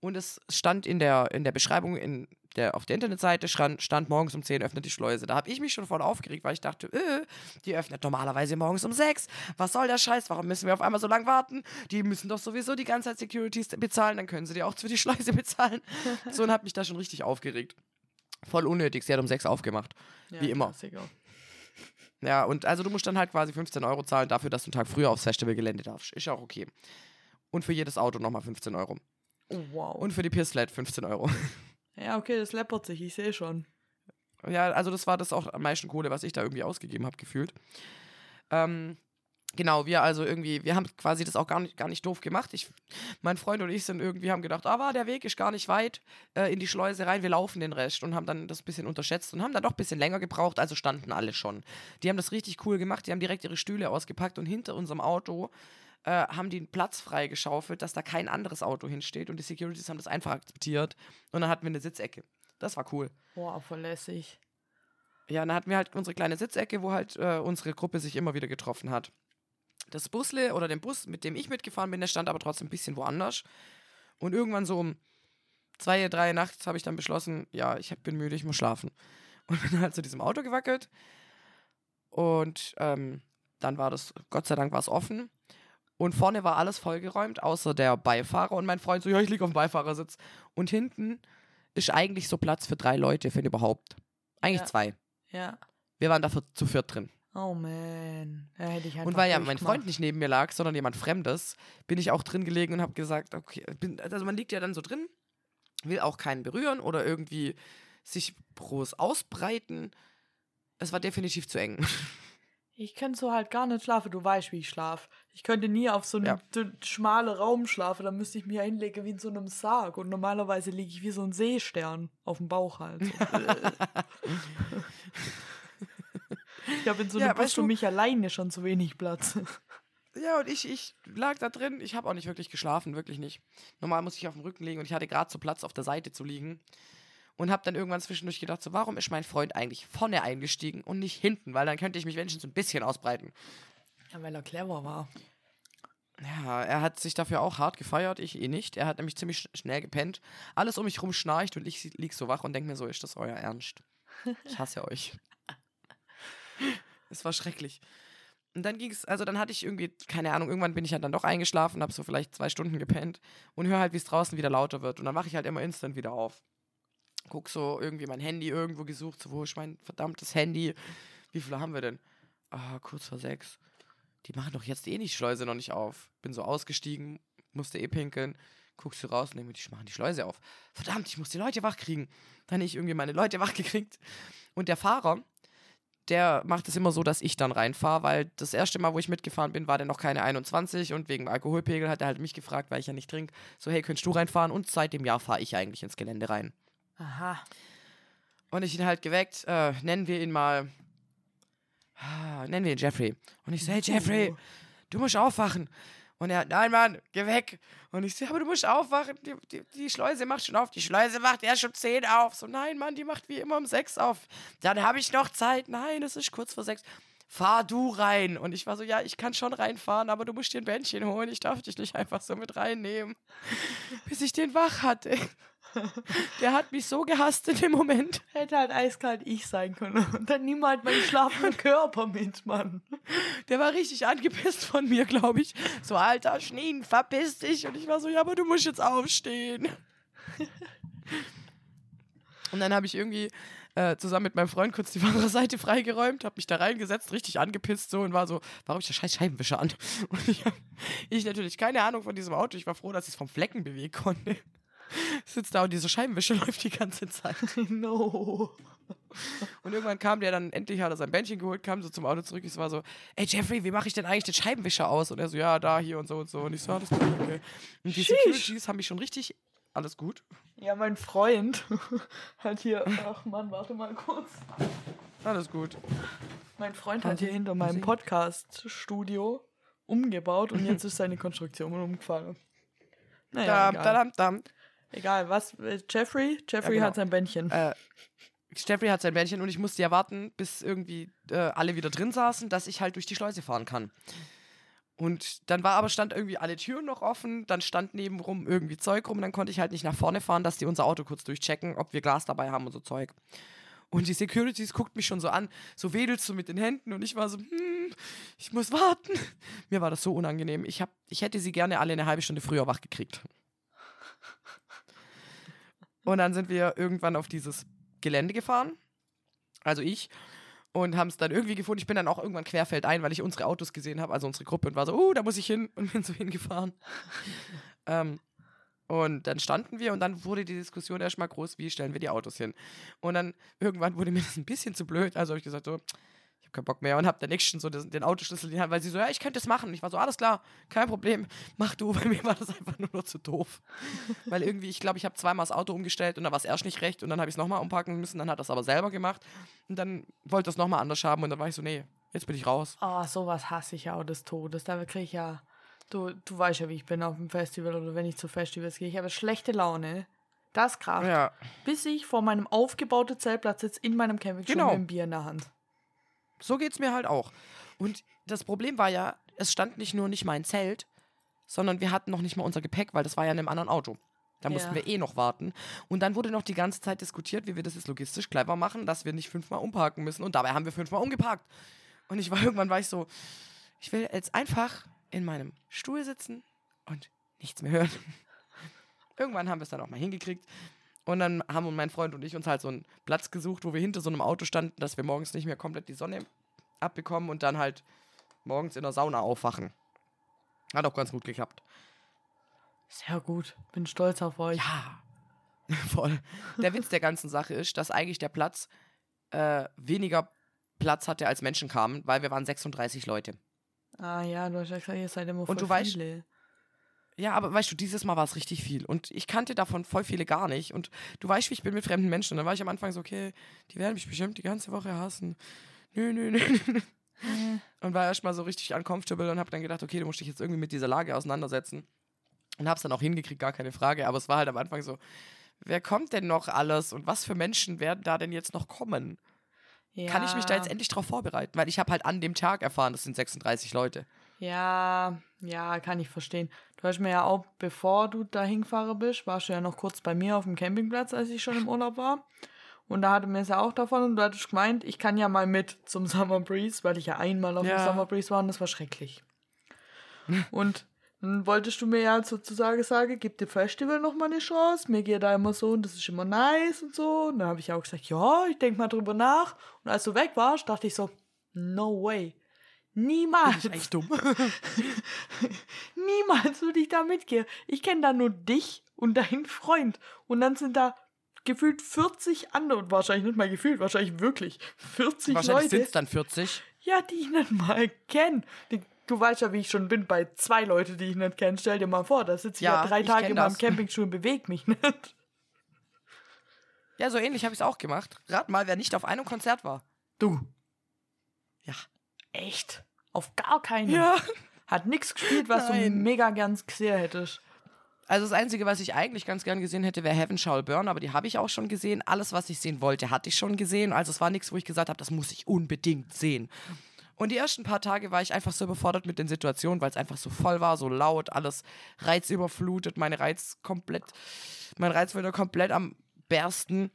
Und es stand in der, in der Beschreibung in der, auf der Internetseite, stand, stand morgens um 10 öffnet die Schleuse. Da habe ich mich schon voll aufgeregt, weil ich dachte, äh, die öffnet normalerweise morgens um 6. Was soll der Scheiß? Warum müssen wir auf einmal so lange warten? Die müssen doch sowieso die ganze Zeit Securities bezahlen, dann können sie die auch für die Schleuse [LAUGHS] bezahlen. so und habe mich da schon richtig aufgeregt. Voll unnötig, sie hat um 6 aufgemacht. Ja, wie immer. Ja, und also du musst dann halt quasi 15 Euro zahlen dafür, dass du einen Tag früher aufs Festivalgelände darfst. Ist ja auch okay. Und für jedes Auto nochmal 15 Euro. Oh, wow. Und für die Peersled 15 Euro. [LAUGHS] ja, okay, das läppert sich, ich sehe schon. ja, also das war das auch am meisten Kohle, was ich da irgendwie ausgegeben habe, gefühlt. Ähm, genau, wir also irgendwie, wir haben quasi das auch gar nicht, gar nicht doof gemacht. Ich, mein Freund und ich sind irgendwie, haben gedacht, aber der Weg ist gar nicht weit äh, in die Schleuse rein, wir laufen den Rest und haben dann das ein bisschen unterschätzt und haben dann doch ein bisschen länger gebraucht, also standen alle schon. Die haben das richtig cool gemacht, die haben direkt ihre Stühle ausgepackt und hinter unserem Auto äh, haben die einen Platz freigeschaufelt, dass da kein anderes Auto hinsteht und die Securities haben das einfach akzeptiert und dann hatten wir eine Sitzecke. Das war cool. Boah, verlässig. Ja, dann hatten wir halt unsere kleine Sitzecke, wo halt äh, unsere Gruppe sich immer wieder getroffen hat. Das Busle oder den Bus, mit dem ich mitgefahren bin, der stand aber trotzdem ein bisschen woanders. Und irgendwann so um zwei, drei nachts habe ich dann beschlossen, ja, ich bin müde, ich muss schlafen. [LAUGHS] Und bin halt zu diesem Auto gewackelt. Und ähm, dann war das, Gott sei Dank war es offen. Und vorne war alles vollgeräumt, außer der Beifahrer. Und mein Freund so, ja, ich liege auf dem Beifahrersitz. Und hinten ist eigentlich so Platz für drei Leute, wenn überhaupt. Eigentlich Ja. zwei. Ja. Wir waren dafür zu viert drin. Oh man. Ja, hätte ich einfach Und weil ja mein. Freund nicht neben mir lag, sondern jemand Fremdes, bin ich auch drin gelegen und habe gesagt, okay, bin, also man liegt ja dann so drin, will auch keinen berühren oder irgendwie sich groß ausbreiten. Es war definitiv zu eng. [LAUGHS] Ich könnte so halt gar nicht schlafen. Du weißt, wie ich schlafe. Ich könnte nie auf so einem Ja. schmalen Raum schlafen. Da müsste ich ja hinlegen wie in so einem Sarg. Und normalerweise liege ich wie so ein Seestern auf dem Bauch halt. [LAUGHS] Ich habe in so Ja, einem Bus weißt für du- mich alleine schon zu wenig Platz. [LAUGHS] Ja, und ich, ich lag da drin. Ich habe auch nicht wirklich geschlafen, wirklich nicht. Normal muss ich auf dem Rücken liegen und ich hatte gerade so Platz auf der Seite zu liegen. Und habe dann irgendwann zwischendurch gedacht, so, warum ist mein Freund eigentlich vorne eingestiegen und nicht hinten? Weil dann könnte ich mich wenigstens so ein bisschen ausbreiten. Ja, weil er clever war. Ja, er hat sich dafür auch hart gefeiert, ich eh nicht. Er hat nämlich ziemlich sch- schnell gepennt. Alles um mich rum schnarcht und ich lieg so wach und denke mir so, ist das euer Ernst? Ich hasse euch. Es war schrecklich. Und dann ging es, also dann hatte ich irgendwie, keine Ahnung, irgendwann bin ich halt dann doch eingeschlafen, habe so vielleicht zwei Stunden gepennt und höre halt, wie es draußen wieder lauter wird. Und dann wache ich halt immer instant wieder auf. Guck so irgendwie mein Handy irgendwo gesucht, so wo ist mein verdammtes Handy? Wie viele haben wir denn? Ah, kurz vor sechs. Die machen doch jetzt eh die Schleuse noch nicht auf. Bin so ausgestiegen, musste eh pinkeln. Guckst du raus und denk mir, die machen die Schleuse auf. Verdammt, ich muss die Leute wach kriegen. Dann ich irgendwie meine Leute [LAUGHS] wach gekriegt. Und der Fahrer, der macht es immer so, dass ich dann reinfahre, weil das erste Mal, wo ich mitgefahren bin, war der noch keine 21 und wegen Alkoholpegel hat er halt mich gefragt, weil ich ja nicht trinke, so hey, könntest du reinfahren? Und seit dem Jahr fahre ich eigentlich ins Gelände rein. Aha. Und ich ihn halt geweckt, äh, nennen wir ihn mal, ah, nennen wir ihn Jeffrey. Und ich so, hey Jeffrey, du musst aufwachen. Und er, nein Mann, geh weg. Und ich so, aber du musst aufwachen, die, die, die Schleuse macht schon auf. Die Schleuse macht erst um 10 auf. So, nein Mann, die macht wie immer um 6 auf. Dann habe ich noch Zeit. Nein, es ist kurz vor 6. Fahr du rein. Und ich war so, ja, ich kann schon reinfahren, aber du musst dir ein Bändchen holen. Ich darf dich nicht einfach so mit reinnehmen. [LAUGHS] Bis ich den wach hatte. [LAUGHS] Der hat mich so gehasst in dem Moment. Hätte halt eiskalt ich sein können. Und dann nimm halt meinen schlafenden Körper mit, Mann. Der war richtig angepisst von mir, glaube ich. So, alter Schneen, verpiss dich. Und ich war so, ja, aber du musst jetzt aufstehen. Und dann habe ich irgendwie äh, zusammen mit meinem Freund kurz die Fahrerseite freigeräumt, habe mich da reingesetzt, richtig angepisst so und war so, warum ich der scheiß Scheibenwischer an? Und ich habe ich natürlich keine Ahnung von diesem Auto. Ich war froh, dass ich es vom Flecken bewegen konnte. Sitzt da und dieser Scheibenwischer [LAUGHS] läuft die ganze Zeit. [LAUGHS] No. Und irgendwann kam der dann, endlich hat er sein Bändchen geholt, kam so zum Auto zurück. Ich war so, ey Jeffrey, wie mache ich denn eigentlich den Scheibenwischer aus? Und er so, ja, da, hier und so und so. Und ich so, alles gut, okay. Und die. Securities haben mich schon richtig, alles gut. Ja, mein Freund [LAUGHS] hat hier. Ach Mann, warte mal kurz. Alles gut. Mein Freund hat hier hinter meinem Podcast-Studio umgebaut und jetzt ist seine Konstruktion umgefallen. Naja, Dam, dam, dam. Egal, was? äh, Jeffrey? Jeffrey genau. hat sein Bändchen. Äh, Jeffrey hat sein Bändchen und ich musste ja warten, bis irgendwie äh, alle wieder drin saßen, dass ich halt durch die Schleuse fahren kann. Und dann war aber stand irgendwie alle Türen noch offen, dann stand nebenrum irgendwie Zeug rum, dann konnte ich halt nicht nach vorne fahren, dass die unser Auto kurz durchchecken, ob wir Glas dabei haben und so Zeug. Und die Securities guckt mich schon so an, so wedelst du mit den Händen und ich war so, hm, ich muss warten. Mir war das so unangenehm. Ich, hab, ich hätte sie gerne alle eine halbe Stunde früher wach gekriegt. Und dann sind wir irgendwann auf dieses Gelände gefahren, also ich, und haben es dann irgendwie gefunden. Ich bin dann auch irgendwann querfeldein, weil ich unsere Autos gesehen habe, also unsere Gruppe, und war so, oh, da muss ich hin, [LAUGHS] und bin so hingefahren. [LAUGHS] ähm, und dann standen wir und dann wurde die Diskussion erstmal groß, wie stellen wir die Autos hin. Und dann irgendwann wurde mir das ein bisschen zu blöd, also habe ich gesagt, so, habe keinen Bock mehr und habe der Nächsten so den, den Autoschlüssel in die Hand, weil sie so, ja, ich könnte das machen. Ich war so, alles klar, kein Problem, mach du, [LAUGHS] weil mir war das einfach nur noch zu doof. weil irgendwie, ich glaube, ich habe zweimal das Auto umgestellt und dann war es erst nicht recht und dann habe ich es nochmal umpacken müssen, dann hat das aber selber gemacht und dann wollte es nochmal anders haben und dann war ich so, nee, jetzt bin ich raus. Oh, sowas hasse ich ja auch des Todes. Da kriege ich ja. Du, du weißt ja, wie ich bin auf dem Festival oder wenn ich zu Festivals gehe. Ich habe schlechte Laune. Das Kraft. Ja. Bis ich vor meinem aufgebauten Zeltplatz sitze in meinem Campingstuhl Genau. mit einem Bier in der Hand. So geht's mir halt auch. Und das Problem war ja, es stand nicht nur nicht mein Zelt, sondern wir hatten noch nicht mal unser Gepäck, weil das war ja in einem anderen Auto. Da mussten Ja. wir eh noch warten. Und dann wurde noch die ganze Zeit diskutiert, wie wir das jetzt logistisch clever machen, dass wir nicht fünfmal umparken müssen. Und dabei haben wir fünfmal umgeparkt. Und ich war [LAUGHS] irgendwann war ich so, ich will jetzt einfach in meinem Stuhl sitzen und nichts mehr hören. [LAUGHS] irgendwann haben wir es dann auch mal hingekriegt. Und dann haben mein Freund und ich uns halt so einen Platz gesucht, wo wir hinter so einem Auto standen, dass wir morgens nicht mehr komplett die Sonne abbekommen und dann halt morgens in der Sauna aufwachen. Hat auch ganz gut geklappt. Sehr gut. Bin stolz auf euch. Ja, [LAUGHS] voll. Der Witz der ganzen Sache ist, dass eigentlich der Platz äh, weniger Platz hatte, als Menschen kamen, weil wir waren 36 Leute. Ah ja, du hast ja gesagt, ihr seid immer voll du weißt- viele. Ja, aber weißt du, dieses Mal war es richtig viel. Und ich kannte davon voll viele gar nicht. Und du weißt, wie ich bin mit fremden Menschen. Und dann war ich am Anfang so, okay, die werden mich bestimmt die ganze Woche hassen. Nö, nö, nö. nö. Und war erstmal so richtig uncomfortable und hab dann gedacht, okay, du musst dich jetzt irgendwie mit dieser Lage auseinandersetzen. Und hab's dann auch hingekriegt, gar keine Frage. Aber es war halt am Anfang so, wer kommt denn noch alles und was für Menschen werden da denn jetzt noch kommen? Ja. Kann ich mich da jetzt endlich drauf vorbereiten? Weil ich habe halt an dem Tag erfahren, das sind 36 Leute. Ja, ja, kann ich verstehen. Du hast mir ja auch, bevor du da hingefahren bist, warst du ja noch kurz bei mir auf dem Campingplatz, als ich schon im Urlaub war. Und da hatte mir es ja auch davon und du hattest gemeint, ich kann ja mal mit zum Summer Breeze, weil ich ja einmal auf dem Ja. Summer Breeze war und das war schrecklich. und dann wolltest du mir ja sozusagen sagen, gib dem Festival noch mal eine Chance. Mir geht da immer so und das ist immer nice und so. Und dann habe ich auch gesagt, ja, ich denke mal drüber nach. Und als du weg warst, dachte ich so, no way. Niemals. Echt dumm. [LAUGHS] Niemals würde ich da mitgehen. Ich kenne da nur dich und deinen Freund. Und dann sind da gefühlt 40 andere, und wahrscheinlich nicht mal gefühlt, wahrscheinlich wirklich 40 Wahrscheinlich sind Leute, es dann 40. ja, die ich nicht mal kenne. Du weißt ja, wie ich schon bin bei zwei Leuten, die ich nicht kenne. Stell dir mal vor, da sitze ich ja, Ja, drei ich Tage in meinem. Campingstuhl und bewege mich nicht. Ja, so ähnlich habe ich es auch gemacht. Rat mal, wer nicht auf einem Konzert war. Du, Ja. echt? Auf gar keinen. Ja. Hat nichts gespielt, was du Nein. mega gern gesehen hättest. Also das Einzige, was ich eigentlich ganz gern gesehen hätte, wäre Heaven Shall Burn, aber die habe ich auch schon gesehen. Alles, was ich sehen wollte, hatte ich schon gesehen. Also es war nichts, wo ich gesagt habe, das muss ich unbedingt sehen. Und die ersten paar Tage war ich einfach so überfordert mit den Situationen, weil es einfach so voll war, so laut, alles reizüberflutet, meine Reiz komplett, mein Reizfilter komplett am bersten.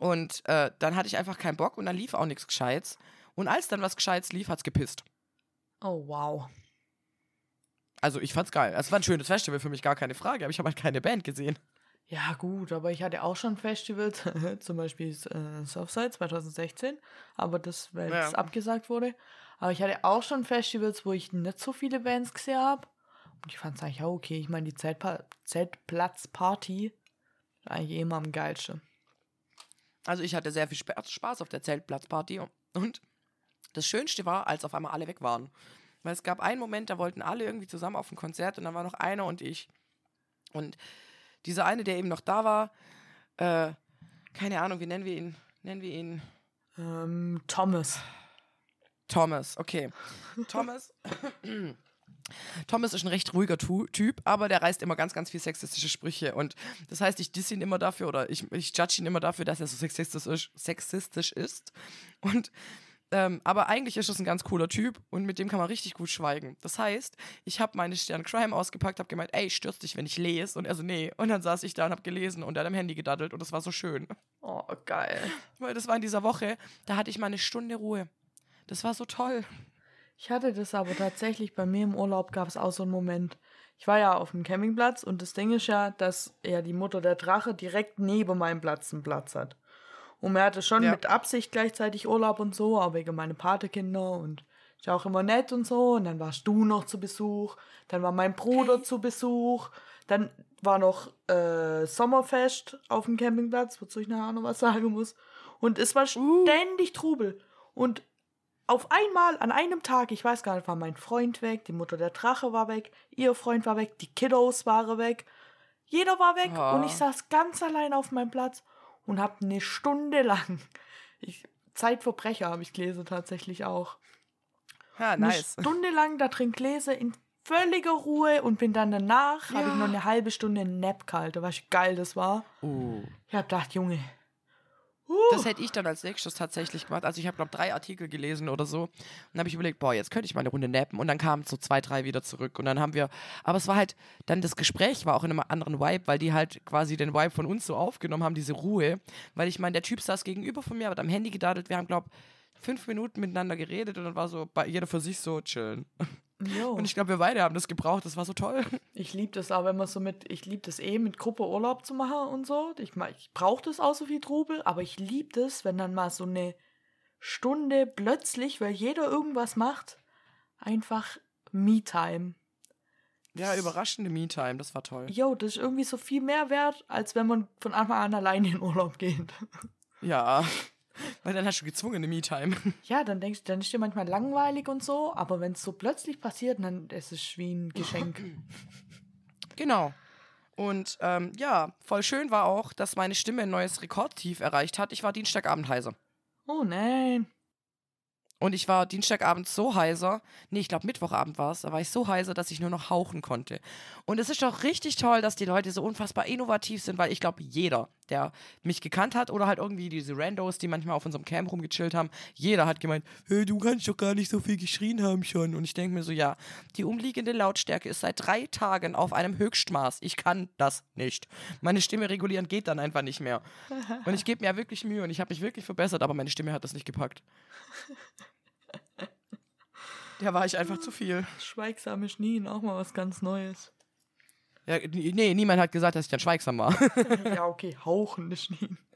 Und äh, dann hatte ich einfach keinen Bock und dann lief auch nichts Gescheites. Und als dann was Gescheites lief, hat's gepisst. Oh, wow. Also ich fand's geil. Es war ein schönes Festival für mich, gar keine Frage, aber ich habe halt keine Band gesehen. Ja, gut, aber ich hatte auch schon Festivals, [LAUGHS] zum Beispiel äh, Surfside 2016, aber das, weil Ja. es abgesagt wurde. Aber ich hatte auch schon Festivals, wo ich nicht so viele Bands gesehen habe. Und ich fand es eigentlich auch okay. Ich meine, die Zeltpa Zeltplatzparty ist eigentlich immer am geilsten. Also ich hatte sehr viel Spa- Spaß auf der Zeltplatzparty und das Schönste war, als auf einmal alle weg waren. Weil es gab einen Moment, da wollten alle irgendwie zusammen auf ein Konzert und dann war noch einer und ich. Und dieser eine, der eben noch da war, äh, keine Ahnung, wie nennen wir ihn? Nennen wir ihn Ähm, Thomas. Thomas, okay. Thomas. [LAUGHS] Thomas ist ein recht ruhiger tu Typ, aber der reißt immer ganz, ganz viel sexistische Sprüche. Und das heißt, ich diss ihn immer dafür oder ich, ich judge ihn immer dafür, dass er so sexistisch ist. Sexistisch ist. Und ähm, aber eigentlich ist es ein ganz cooler Typ und mit dem kann man richtig gut schweigen. Das heißt, ich habe meine Stern Crime ausgepackt, habe gemeint, ey, stürzt dich, wenn ich lese. Und er so, nee. Und dann saß ich da und habe gelesen und er hat am Handy gedaddelt und das war so schön. Oh, geil. Weil das war in dieser Woche, da hatte ich mal eine Stunde Ruhe. Das war so toll. Ich hatte das aber tatsächlich, bei mir im Urlaub gab es auch so einen Moment. Ich war ja auf dem Campingplatz und das Ding ist ja, dass ja die Mutter der Drache direkt neben meinem Platz einen Platz hat. Und mir hatte schon Ja. mit Absicht gleichzeitig Urlaub und so, aber wegen meine Patekinder und ist ja auch immer nett und so. Und dann warst du noch zu Besuch, dann war mein Bruder zu Besuch, dann war noch äh, Sommerfest auf dem Campingplatz, wozu ich nachher noch was sagen muss. Und es war Uh. ständig Trubel. Und auf einmal, an einem Tag, ich weiß gar nicht, war mein Freund weg, die Mutter der Drache war weg, ihr Freund war weg, die Kiddos waren weg. Jeder war weg Ah. und ich saß ganz allein auf meinem Platz und habe eine Stunde lang, [LAUGHS] ich, Zeitverbrecher habe ich gelesen tatsächlich auch. Ja, Eine nice. Stunde lang da drin gelesen in völliger Ruhe und bin dann danach, habe ich Ja. noch eine halbe Stunde einen Nap gehalten. Weißt du, wie geil das war? Oh. Ich habe gedacht, Junge. Das hätte ich dann als nächstes tatsächlich gemacht. Also ich habe, glaube drei Artikel gelesen oder so. Und dann habe ich überlegt, boah, jetzt könnte ich mal eine Runde nappen. Und dann kamen so zwei, drei wieder zurück. Und dann haben wir, aber es war halt, dann das Gespräch war auch in einem anderen Vibe, weil die halt quasi den Vibe von uns so aufgenommen haben, diese Ruhe. Weil ich meine, der Typ saß gegenüber von mir, hat am Handy gedadelt. Wir haben, glaube fünf Minuten miteinander geredet und dann war so bei jeder für sich so chillen. jo. Und ich glaube, wir beide haben das gebraucht. Das war so toll. Ich liebe das auch, wenn man so mit, ich liebe das eh, mit Gruppe Urlaub zu machen und so. Ich, ich brauche das auch so viel Trubel, aber ich liebe das, wenn dann mal so eine Stunde plötzlich, weil jeder irgendwas macht, einfach Me-Time. Ja, überraschende Me-Time, das war toll. Jo, das ist irgendwie so viel mehr wert, als wenn man von Anfang an alleine in Urlaub geht. Ja. Weil dann hast du gezwungene Me-Time. [LAUGHS] Ja, dann denkst du, dann ist dir manchmal langweilig und so, aber wenn es so plötzlich passiert, dann ist es wie ein Geschenk. [LAUGHS] Genau. Und ähm, ja, voll schön war auch, dass meine Stimme ein neues Rekordtief erreicht hat. Ich war Dienstagabend heiser. Oh nein. Und ich war Dienstagabend so heiser, nee, ich glaube Mittwochabend war es, da war ich so heiser, dass ich nur noch hauchen konnte. Und es ist doch richtig toll, dass die Leute so unfassbar innovativ sind, weil ich glaube, jeder, der mich gekannt hat oder halt irgendwie diese Randos, die manchmal auf unserem Camp rumgechillt haben, jeder hat gemeint, hey, du kannst doch gar nicht so viel geschrien haben schon. Und ich denke mir so, ja, die umliegende Lautstärke ist seit drei Tagen auf einem Höchstmaß. Ich kann das nicht. Meine Stimme regulieren geht dann einfach nicht mehr. [LAUGHS] Und ich gebe mir ja wirklich Mühe und ich habe mich wirklich verbessert, aber meine Stimme hat das nicht gepackt. [LAUGHS] Da war ich einfach zu viel. Schweigsame Schnien, auch mal was ganz Neues. Ja, nee, niemand hat gesagt, dass ich dann schweigsam war. [LAUGHS] ja, okay, hauchende Schnien. [LAUGHS]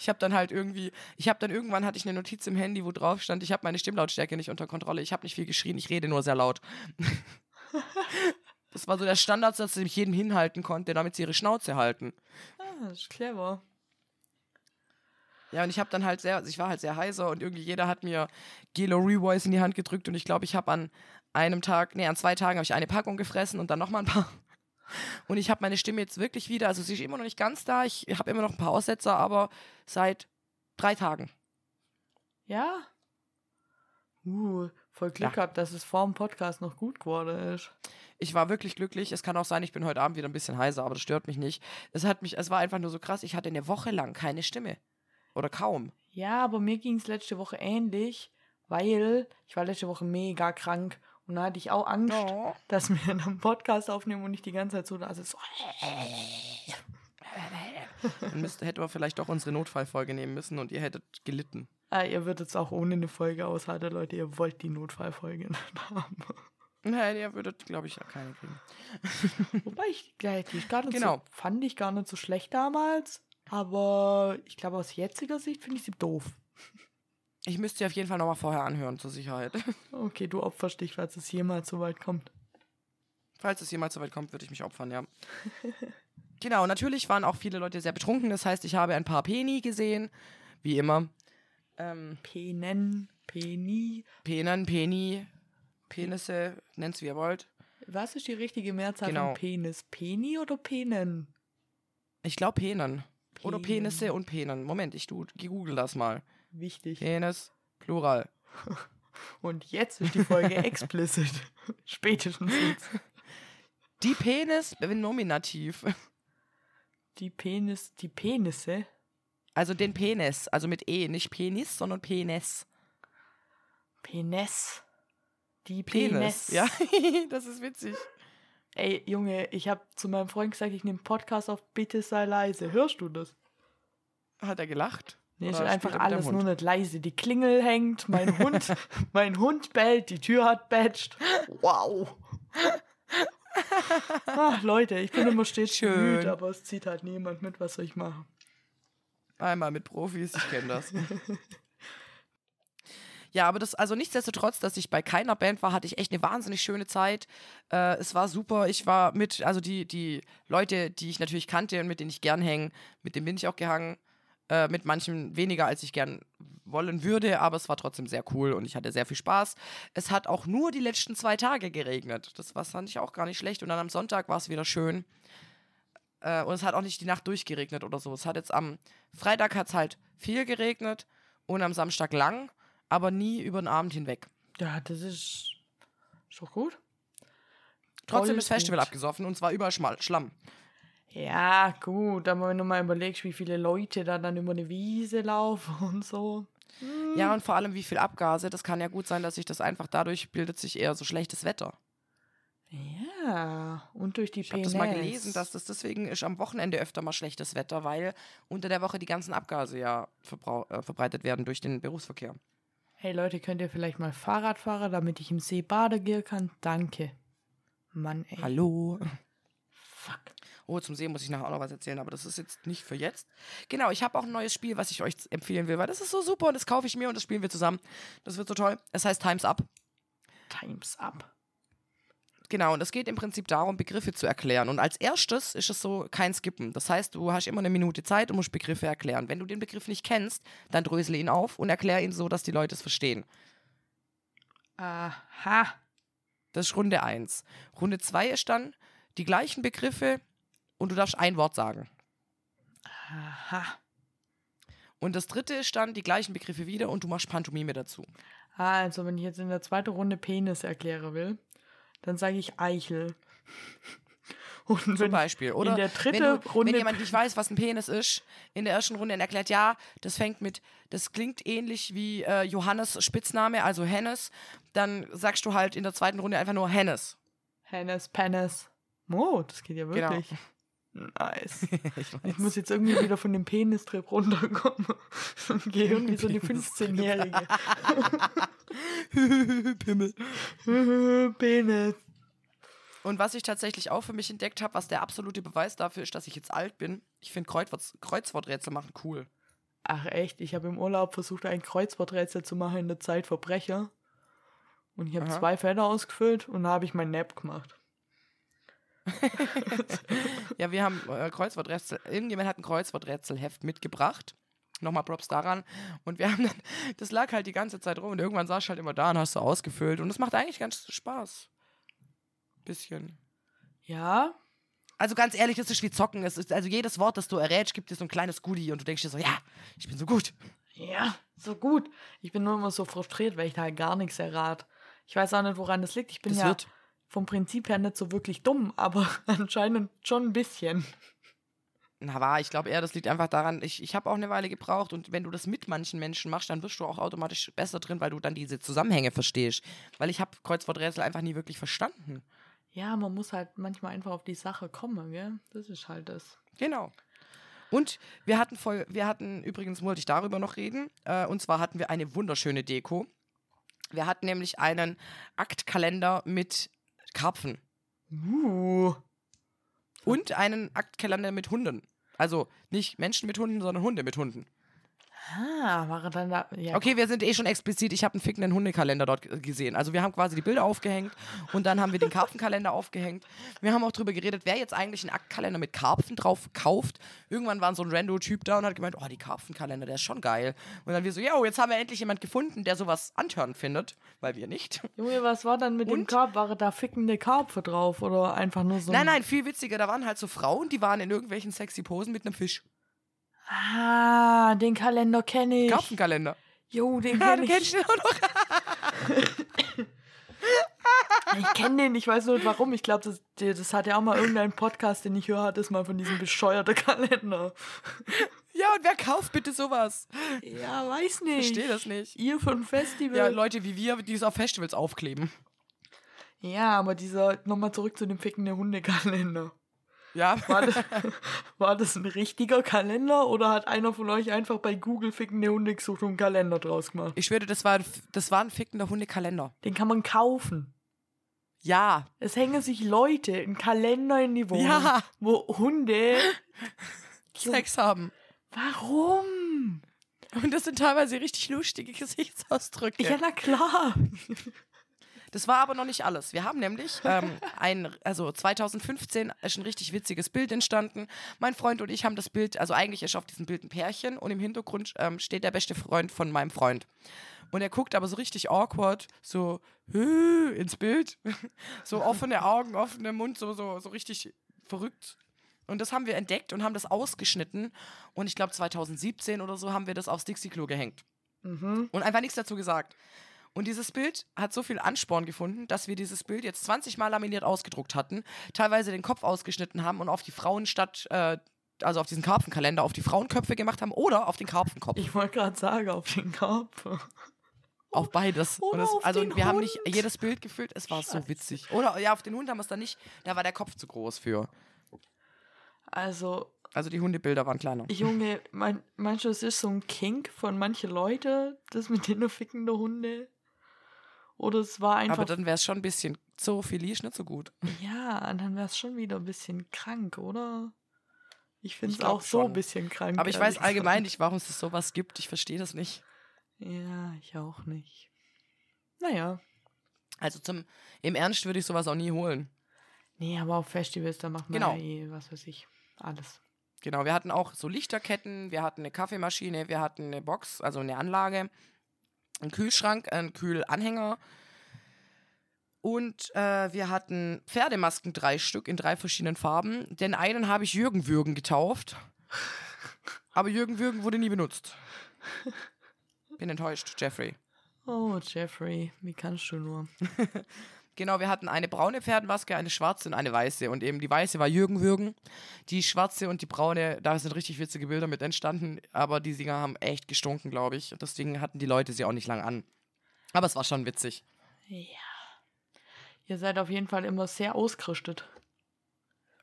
Ich habe dann halt irgendwie, ich habe dann irgendwann hatte ich eine Notiz im Handy, wo drauf stand, ich habe meine Stimmlautstärke nicht unter Kontrolle. Ich habe nicht viel geschrien, ich rede nur sehr laut. [LAUGHS] Das war so der Standardsatz, den ich jeden hinhalten konnte, damit sie ihre Schnauze halten. Ah, das ist clever. Ja, und ich habe dann halt sehr, also ich war halt sehr heiser und irgendwie jeder hat mir Gelo Revoice in die Hand gedrückt und ich glaube, ich habe an einem Tag, nee, an zwei Tagen habe ich eine Packung gefressen und dann nochmal ein paar. [LAUGHS] Und ich habe meine Stimme jetzt wirklich wieder, also sie ist immer noch nicht ganz da, ich habe immer noch ein paar Aussetzer, aber seit drei Tagen. Ja? Uh, voll Glück Ja. gehabt, dass es vor dem Podcast noch gut geworden ist. Ich war wirklich glücklich. Es kann auch sein, ich bin heute Abend wieder ein bisschen heiser, aber das stört mich nicht. Es hat mich, es war einfach nur so krass. Ich hatte eine Woche lang keine Stimme. Oder kaum. Ja, aber mir ging es letzte Woche ähnlich, weil ich war letzte Woche mega krank und da hatte ich auch Angst, Oh. dass wir einen Podcast aufnehmen und nicht die ganze Zeit so da. So, Dann müsste, hätte man vielleicht doch unsere Notfallfolge nehmen müssen und ihr hättet gelitten. ah, ihr würdet es auch ohne eine Folge aushalten, Leute. Ihr wollt die Notfallfolge [LAUGHS] nicht haben. Nein, ihr würdet, glaube ich, ja keine kriegen. Wobei ich, die ist gar nicht Genau. so, fand ich gar nicht so schlecht damals. Aber ich glaube, aus jetziger Sicht finde ich sie doof. [LAUGHS] Ich müsste sie auf jeden Fall nochmal vorher anhören, zur Sicherheit. [LAUGHS] Okay, du opferst dich, falls es jemals so weit kommt. Falls es jemals so weit kommt, würde ich mich opfern, ja. [LAUGHS] genau, natürlich waren auch viele Leute sehr betrunken. Das heißt, ich habe ein paar Peni gesehen. Wie immer. Ähm, Penen, Peni. Penen, Peni, Penisse, nennt's wie ihr wollt. Was ist die richtige Mehrzahl Genau. von Penis? Peni oder Penen? Ich glaube Penen. Oder. Penisse und Penen. Moment, ich google das mal. Wichtig. Penis, Plural. [LAUGHS] Und jetzt ist die Folge [LAUGHS] explicit. Spätestens jetzt. Die Penis, bin Nominativ. Die Penis, die Penisse. Also den Penis, also mit E, nicht Penis, sondern Penis. Penis. Die Penis. Penis. Ja, [LAUGHS] das ist witzig. Ey, Junge, ich habe zu meinem Freund gesagt, ich nehme Podcast auf, bitte sei leise. Hörst du das? Hat er gelacht? Nee, ist einfach alles nur nicht leise. Die Klingel hängt, mein [LAUGHS] Hund, mein Hund bellt, die Tür hat batcht. Wow. Ach, Leute, ich bin immer stets Schön. bemüht, aber es zieht halt niemand mit, was soll ich machen? Einmal mit Profis, ich kenne das. [LAUGHS] Ja, aber das, also nichtsdestotrotz, dass ich bei keiner Band war, hatte ich echt eine wahnsinnig schöne Zeit. Äh, es war super. Ich war mit, also die, die Leute, die ich natürlich kannte und mit denen ich gern hänge, mit denen bin ich auch gehangen. Äh, mit manchen weniger, als ich gern wollen würde, aber es war trotzdem sehr cool und ich hatte sehr viel Spaß. Es hat auch nur die letzten zwei Tage geregnet. Das war, fand ich auch gar nicht schlecht. Und dann am Sonntag war es wieder schön. Äh, und es hat auch nicht die Nacht durchgeregnet oder so. Es hat jetzt am Freitag hat es halt viel geregnet und am Samstag lang, aber nie über den Abend hinweg. Ja, das ist, doch gut. Trotzdem Voll ist Festival gut. abgesoffen und zwar überall Schlamm. Ja, gut, aber wenn du mal überlegst, wie viele Leute da dann über eine Wiese laufen [LAUGHS] und so. Ja, und vor allem wie viel Abgase. Das kann ja gut sein, dass sich das einfach dadurch bildet sich eher so schlechtes Wetter. Ja, und durch die Ich habe das mal gelesen, dass das deswegen ist am Wochenende öfter mal schlechtes Wetter, weil unter der Woche die ganzen Abgase ja äh, verbreitet werden durch den Berufsverkehr. Hey Leute, könnt ihr vielleicht mal Fahrrad fahren, damit ich im See baden gehen kann? Danke. Mann, ey. Hallo. Fuck. Oh, zum See muss ich nachher auch noch was erzählen, aber das ist jetzt nicht für jetzt. Genau, ich habe auch ein neues Spiel, was ich euch empfehlen will, weil das ist so super und das kaufe ich mir und das spielen wir zusammen. Das wird so toll. Es heißt Times Up. Time's up. Genau, und es geht im Prinzip darum, Begriffe zu erklären. Und als erstes ist es so kein Skippen. Das heißt, du hast immer eine Minute Zeit und musst Begriffe erklären. Wenn du den Begriff nicht kennst, dann drösele ihn auf und erkläre ihn so, dass die Leute es verstehen. Aha. Das ist Runde 1. Runde 2 ist dann die gleichen Begriffe und du darfst ein Wort sagen. Aha. Und das dritte ist dann die gleichen Begriffe wieder und du machst Pantomime dazu. Also wenn ich jetzt in der zweiten Runde Penis erklären will, dann sage ich Eichel. [LAUGHS] Und Zum Beispiel. Oder der dritten wenn, du, Runde- wenn jemand nicht [LAUGHS] weiß, was ein Penis ist, in der ersten Runde erklärt, ja, das fängt mit, das klingt ähnlich wie äh, Johannes Spitzname, also Hennes, dann sagst du halt in der zweiten Runde einfach nur Hennes. Hennes, Penis. Oh, das geht ja Genau. Nice. [LAUGHS] ich. Ich muss jetzt irgendwie wieder von dem Penistrip runterkommen und gehen wie so eine 15-Jährige. [LAUGHS] Pimmel. [LAUGHS] Penis. Und was ich tatsächlich auch für mich entdeckt habe, was der absolute Beweis dafür ist, dass ich jetzt alt bin, ich finde Kreuzwort, Kreuzworträtsel machen cool. Ach echt, ich habe im Urlaub versucht, ein Kreuzworträtsel zu machen in der Zeit Verbrecher. Und ich habe zwei Felder ausgefüllt und da habe ich mein Nap gemacht. [LAUGHS] Ja, wir haben äh, Kreuzworträtsel, irgendjemand hat ein Kreuzworträtselheft mitgebracht. Nochmal Props daran. Und wir haben dann, das lag halt die ganze Zeit rum und irgendwann saß ich halt immer da und hast du ausgefüllt. Und es macht eigentlich ganz Spaß. Bisschen. Ja, Also ganz ehrlich, es ist wie Zocken. Es ist, also jedes Wort, das du errätst, gibt dir so ein kleines Goodie und du denkst dir so, ja, ich bin so gut. ja, so gut. Ich bin nur immer so frustriert, weil ich da halt gar nichts errat. Ich weiß auch nicht, woran das liegt. Ich bin Das ja wird. Vom Prinzip her nicht so wirklich dumm, aber [LAUGHS] anscheinend schon ein bisschen. Na war, ich glaube eher, das liegt einfach daran, ich, ich habe auch eine Weile gebraucht und wenn du das mit manchen Menschen machst, dann wirst du auch automatisch besser drin, weil du dann diese Zusammenhänge verstehst. Weil ich habe Kreuzworträtsel einfach nie wirklich verstanden. Ja, man muss halt manchmal einfach auf die Sache kommen, gell? Das ist halt das. Genau. Und wir hatten voll, wir hatten, übrigens wollte ich darüber noch reden, äh, und zwar hatten wir eine wunderschöne Deko. Wir hatten nämlich einen Aktkalender mit Karpfen Uh. und einen Aktkalender mit Hunden. Also nicht Menschen mit Hunden, sondern Hunde mit Hunden. Ah, war er dann da. Ja, Okay, wir sind eh schon explizit. Ich habe einen fickenden Hundekalender dort gesehen. Also wir haben quasi die Bilder aufgehängt und dann haben wir den Karpfenkalender aufgehängt. Wir haben auch drüber geredet, wer jetzt eigentlich einen Aktkalender mit Karpfen drauf kauft. Irgendwann war so ein Rando-Typ da und hat gemeint, oh, die Karpfenkalender, der ist schon geil. Und dann wir so, ja, jetzt haben wir endlich jemand gefunden, der sowas antörend findet, weil wir nicht. Junge, was war dann mit dem Und? Karp? War da fickende Karpfe drauf oder einfach nur so. Nein, ein- nein, viel witziger, da waren halt so Frauen, die waren in irgendwelchen sexy Posen mit einem Fisch. Ah, den Kalender kenne ich. Karpfenkalender. Jo, den [LAUGHS] Ja, kenne du kennst ich. ihn auch noch. [LAUGHS] Ich kenne den, ich weiß nur nicht warum. Ich glaube, das, das hat ja auch mal irgendein Podcast, den ich höre, hat das mal von diesem bescheuerten Kalender. [LAUGHS] Ja, und wer kauft bitte sowas? Ja, weiß nicht. Verstehe das nicht. Ihr ein Festival. Ja, Leute wie wir, die es auf Festivals aufkleben. Ja, aber dieser, nochmal zurück zu dem fickenden Hundekalender. Ja. War das, [LAUGHS] war das ein richtiger Kalender oder hat einer von euch einfach bei Google fickende Hunde gesucht und einen Kalender draus gemacht? Ich schwöre, das war, ein, das war ein fickender Hundekalender. Den kann man kaufen. Ja. Es hängen sich Leute einen Kalender in die Wohnung, Ja. wo Hunde. [LAUGHS] Sex haben. Warum? Und das sind teilweise richtig lustige Gesichtsausdrücke. Ja, na klar. [LAUGHS] Das war aber noch nicht alles. Wir haben nämlich ähm, [LAUGHS] ein, also 2015 ist ein richtig witziges Bild entstanden. Mein Freund und ich haben das Bild, also eigentlich ist auf diesem Bild ein Pärchen und im Hintergrund ähm, steht der beste Freund von meinem Freund. Und er guckt aber so richtig awkward, so ins Bild, [LAUGHS] so offene Augen, offener Mund, so, so, so richtig verrückt. Und das haben wir entdeckt und haben das ausgeschnitten. Und ich glaube 2017 oder so haben wir das aufs Dixie-Klo gehängt. Mhm. Und einfach nichts dazu gesagt. Und dieses Bild hat so viel Ansporn gefunden, dass wir dieses Bild jetzt 20 Mal laminiert ausgedruckt hatten, teilweise den Kopf ausgeschnitten haben und auf die Frauen statt, äh, also auf diesen Karpfenkalender, auf die Frauenköpfe gemacht haben oder auf den Karpfenkopf. Ich wollte gerade sagen, auf den Karpfen. Auf beides. Oder es, auf also wir haben nicht Hund. jedes Bild gefüllt, es war so Scheiße. witzig. Oder ja, auf den Hund haben wir es dann nicht, da war der Kopf zu groß für. Also, Also die Hundebilder waren kleiner. [LAUGHS] Junge, mein, meinst du, es ist so ein Kink von manchen Leuten, das mit den fickenden Hunde? Oder es war einfach. Aber dann wäre es schon ein bisschen Zoophilie ist nicht so gut. ja, dann wäre es schon wieder ein bisschen krank, oder? Ich finde es auch so schon. ein bisschen krank. Aber ich weiß allgemein nicht, warum es sowas gibt. Ich verstehe das nicht. Ja, ich auch nicht. Naja. Also zum im Ernst würde ich sowas auch nie holen. Nee, aber auf Festivals, da macht man Genau. ja eh, was weiß ich, alles. Genau, wir hatten auch so Lichterketten, wir hatten eine Kaffeemaschine, wir hatten eine Box, also eine Anlage, einen Kühlschrank, einen Kühlanhänger und äh, wir hatten Pferdemasken, drei Stück in drei verschiedenen Farben. Den einen habe ich Jürgen Würgen getauft, aber Jürgen Würgen wurde nie benutzt. Bin enttäuscht, Jeffrey. Oh, Jeffrey, wie kannst du nur? [LAUGHS] Genau, wir hatten eine braune Pferdemaske, eine schwarze und eine weiße. Und eben die weiße war Jürgen Würgen. Die schwarze und die braune, da sind richtig witzige Bilder mit entstanden. Aber die Singer haben echt gestunken, glaube ich. Und deswegen hatten die Leute sie auch nicht lang an. Aber es war schon witzig. Ja. Ihr seid auf jeden Fall immer sehr ausgerüstet.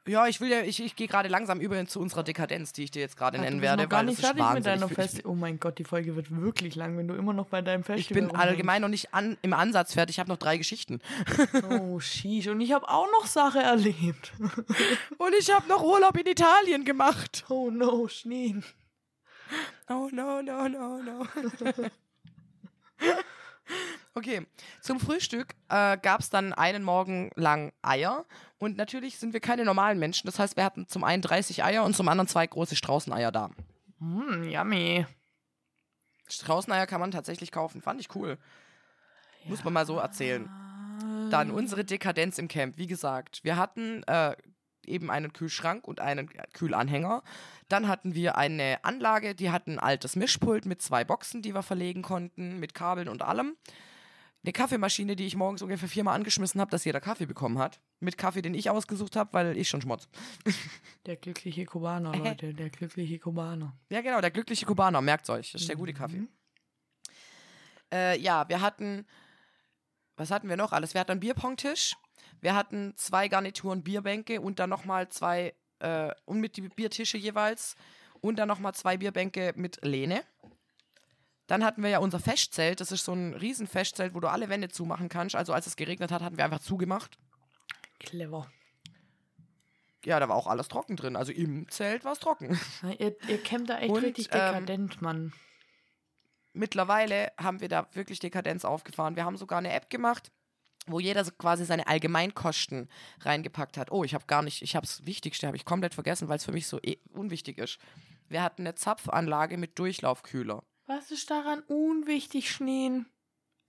Ja, ich will ja, ich, ich gehe gerade langsam über zu unserer Dekadenz, die ich dir jetzt gerade nennen bist werde. gar nicht fertig mit viel. Festival. Oh mein Gott, die Folge wird wirklich lang, wenn du immer noch bei deinem Ich Festival bin allgemein noch nicht an, im Ansatz fertig. Ich habe noch drei Geschichten. rumhängst. [LAUGHS] Oh, sheesh. Und ich habe auch noch Sache erlebt. [LAUGHS] Und ich habe noch Urlaub in Italien gemacht. Oh no, Schnee. Oh no, no, no, no. [LAUGHS] okay, zum Frühstück äh, gab es dann einen Morgen lang Eier. Und natürlich sind wir keine normalen Menschen. Das heißt, wir hatten zum einen 30 Eier und zum anderen zwei große Straußeneier da. Hm, yummy. Straußeneier kann man tatsächlich kaufen. Fand ich cool. Muss man mal so erzählen. Dann unsere Dekadenz im Camp. Wie gesagt, wir hatten äh, eben einen Kühlschrank und einen Kühlanhänger. Dann hatten wir eine Anlage, die hat ein altes Mischpult mit zwei Boxen, die wir verlegen konnten, mit Kabeln und allem. Eine Kaffeemaschine, die ich morgens ungefähr viermal angeschmissen habe, dass jeder Kaffee bekommen hat. Mit Kaffee, den ich ausgesucht habe, weil ich schon schmotz. [LAUGHS] Der glückliche Kubaner, Leute. Der glückliche Kubaner. Ja, genau, der glückliche Kubaner, merkt euch. Das ist der gute Kaffee. Äh, ja, wir hatten, was hatten wir noch alles? Wir hatten einen Bierpongtisch, wir hatten zwei Garnituren Bierbänke und dann nochmal zwei, äh, und mit die Biertische jeweils und dann nochmal zwei Bierbänke mit Lehne. Dann hatten wir ja unser Festzelt, das ist so ein riesen Festzelt, wo du alle Wände zumachen kannst. Also als es geregnet hat, hatten wir einfach zugemacht. Clever. Ja, da war auch alles trocken drin. Also im Zelt war es trocken. Ihr, ihr kämmt da echt Und, richtig ähm, dekadent, Mann. mittlerweile haben wir da wirklich Dekadenz aufgefahren. Wir haben sogar eine App gemacht, wo jeder so quasi seine Allgemeinkosten reingepackt hat. Oh, ich habe gar nicht, ich habe das Wichtigste, habe ich komplett vergessen, weil es für mich so eh unwichtig ist. Wir hatten eine Zapfanlage mit Durchlaufkühler. Was ist daran unwichtig, Schneen?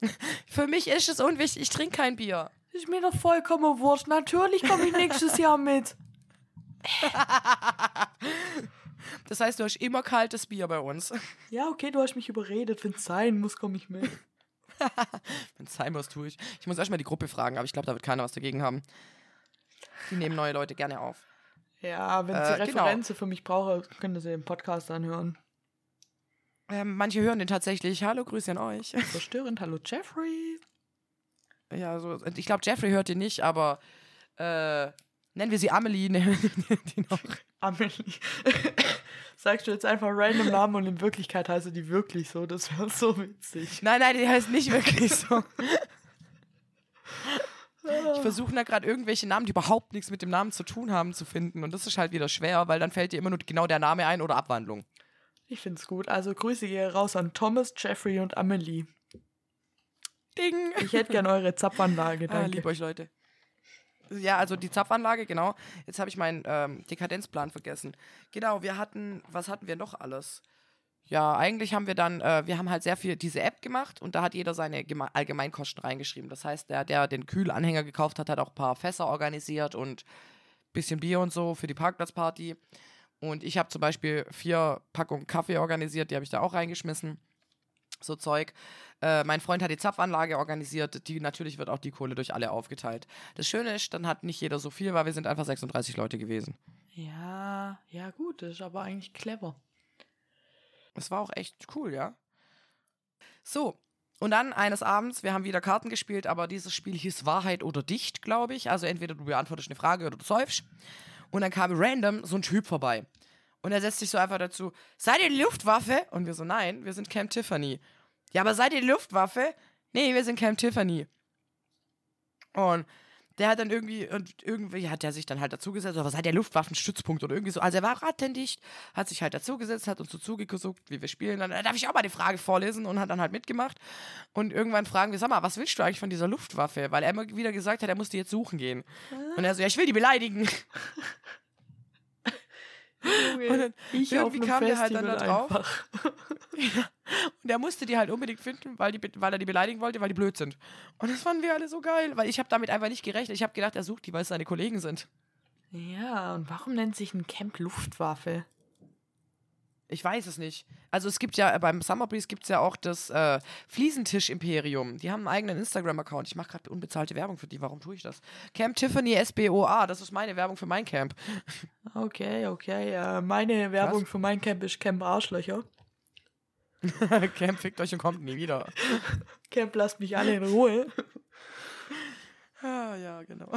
[LAUGHS] Für mich ist es unwichtig, ich trinke kein Bier. Ist mir doch vollkommen wurscht. Natürlich komme ich nächstes Jahr mit. [LAUGHS] Das heißt, du hast immer kaltes Bier bei uns. Ja, okay, du hast mich überredet. Wenn es sein muss, komme ich mit. [LAUGHS] Wenn es sein muss, tue ich. Ich muss erstmal die Gruppe fragen, aber ich glaube, da wird keiner was dagegen haben. Die nehmen neue Leute gerne auf. Ja, wenn sie Äh, genau. Referenzen für mich brauchen, können sie den Podcast anhören. Ähm, manche hören den tatsächlich. Hallo, Grüße an euch. Verstörend, hallo Jeffrey. Ja, also ich glaube, Jeffrey hört den nicht, aber äh, nennen wir sie Amelie. [LAUGHS] nennen wir die noch. Amelie. [LAUGHS] Sagst du jetzt einfach random Namen und in Wirklichkeit heißt die wirklich so? Das wäre so witzig. Nein, nein, die heißt nicht wirklich so. Ich versuche da gerade irgendwelche Namen, die überhaupt nichts mit dem Namen zu tun haben, zu finden. Und das ist halt wieder schwer, weil dann fällt dir immer nur genau der Name ein oder Abwandlung. Ich find's gut. Also Grüße gehen raus an Thomas, Jeffrey und Amelie. Ding! Ich hätte gern eure Zapfanlage, Ah, danke. lieb euch, Leute. Ja, also die Zapfanlage, genau. Jetzt habe ich meinen ähm, Dekadenzplan vergessen. Genau, wir hatten, was hatten wir noch alles? Ja, eigentlich haben wir dann, äh, wir haben halt sehr viel diese App gemacht und da hat jeder seine Geme Allgemeinkosten reingeschrieben. Das heißt, der, der den Kühlanhänger gekauft hat, hat auch ein paar Fässer organisiert und ein bisschen Bier und so für die Parkplatzparty. Und ich habe zum Beispiel vier Packungen Kaffee organisiert, die habe ich da auch reingeschmissen. so Zeug. Äh, mein Freund hat die Zapfanlage organisiert. Die, natürlich wird auch die Kohle durch alle aufgeteilt. Das Schöne ist, dann hat nicht jeder so viel, weil wir sind einfach 36 Leute gewesen. Ja, ja gut, das ist aber eigentlich clever. Es war auch echt cool, ja. So, und dann eines Abends, wir haben wieder Karten gespielt, aber dieses Spiel hieß Wahrheit oder Dicht, glaube ich. Also entweder du beantwortest eine Frage oder du säufst. Und dann kam random so ein Typ vorbei. Und er setzt sich so einfach dazu, seid ihr die Luftwaffe? Und wir so, nein, wir sind Camp Tiffany. Ja, aber seid ihr die Luftwaffe? Nee, wir sind Camp Tiffany. Und der hat dann irgendwie, und irgendwie hat er sich dann halt dazugesetzt, oder seid ihr Luftwaffenstützpunkt oder irgendwie so. Also er war rattendicht, hat sich halt dazugesetzt, hat uns so zugeguckt, wie wir spielen. Dann darf ich auch mal die Frage vorlesen und hat dann halt mitgemacht. Und irgendwann fragen wir, sag mal, was willst du eigentlich von dieser Luftwaffe? Weil er immer wieder gesagt hat, er muss die jetzt suchen gehen. Und er so, ja, ich will die beleidigen. [LAUGHS] Und dann ich irgendwie kam der halt dann da drauf. [LAUGHS] ja. Und er musste die halt unbedingt finden, weil, die, weil er die beleidigen wollte, weil die blöd sind. Und das fanden wir alle so geil, weil ich habe damit einfach nicht gerechnet. Ich habe gedacht, er sucht die, weil es seine Kollegen sind. Ja, und warum nennt sich ein Camp Luftwaffe? Ich weiß es nicht. Also es gibt ja, beim Summer Breeze gibt es ja auch das äh, Fliesentisch-Imperium. Die haben einen eigenen Instagram-Account. Ich mache gerade unbezahlte Werbung für die. Warum tue ich das? Camp Tiffany SBOA. Das ist meine Werbung für mein Camp. [LAUGHS] Okay, okay. Äh, meine Werbung Was? für mein Camp ist Camp Arschlöcher. [LAUGHS] Camp fickt euch und kommt nie wieder. [LAUGHS] Camp lasst mich alle in Ruhe. Ah, ja, genau.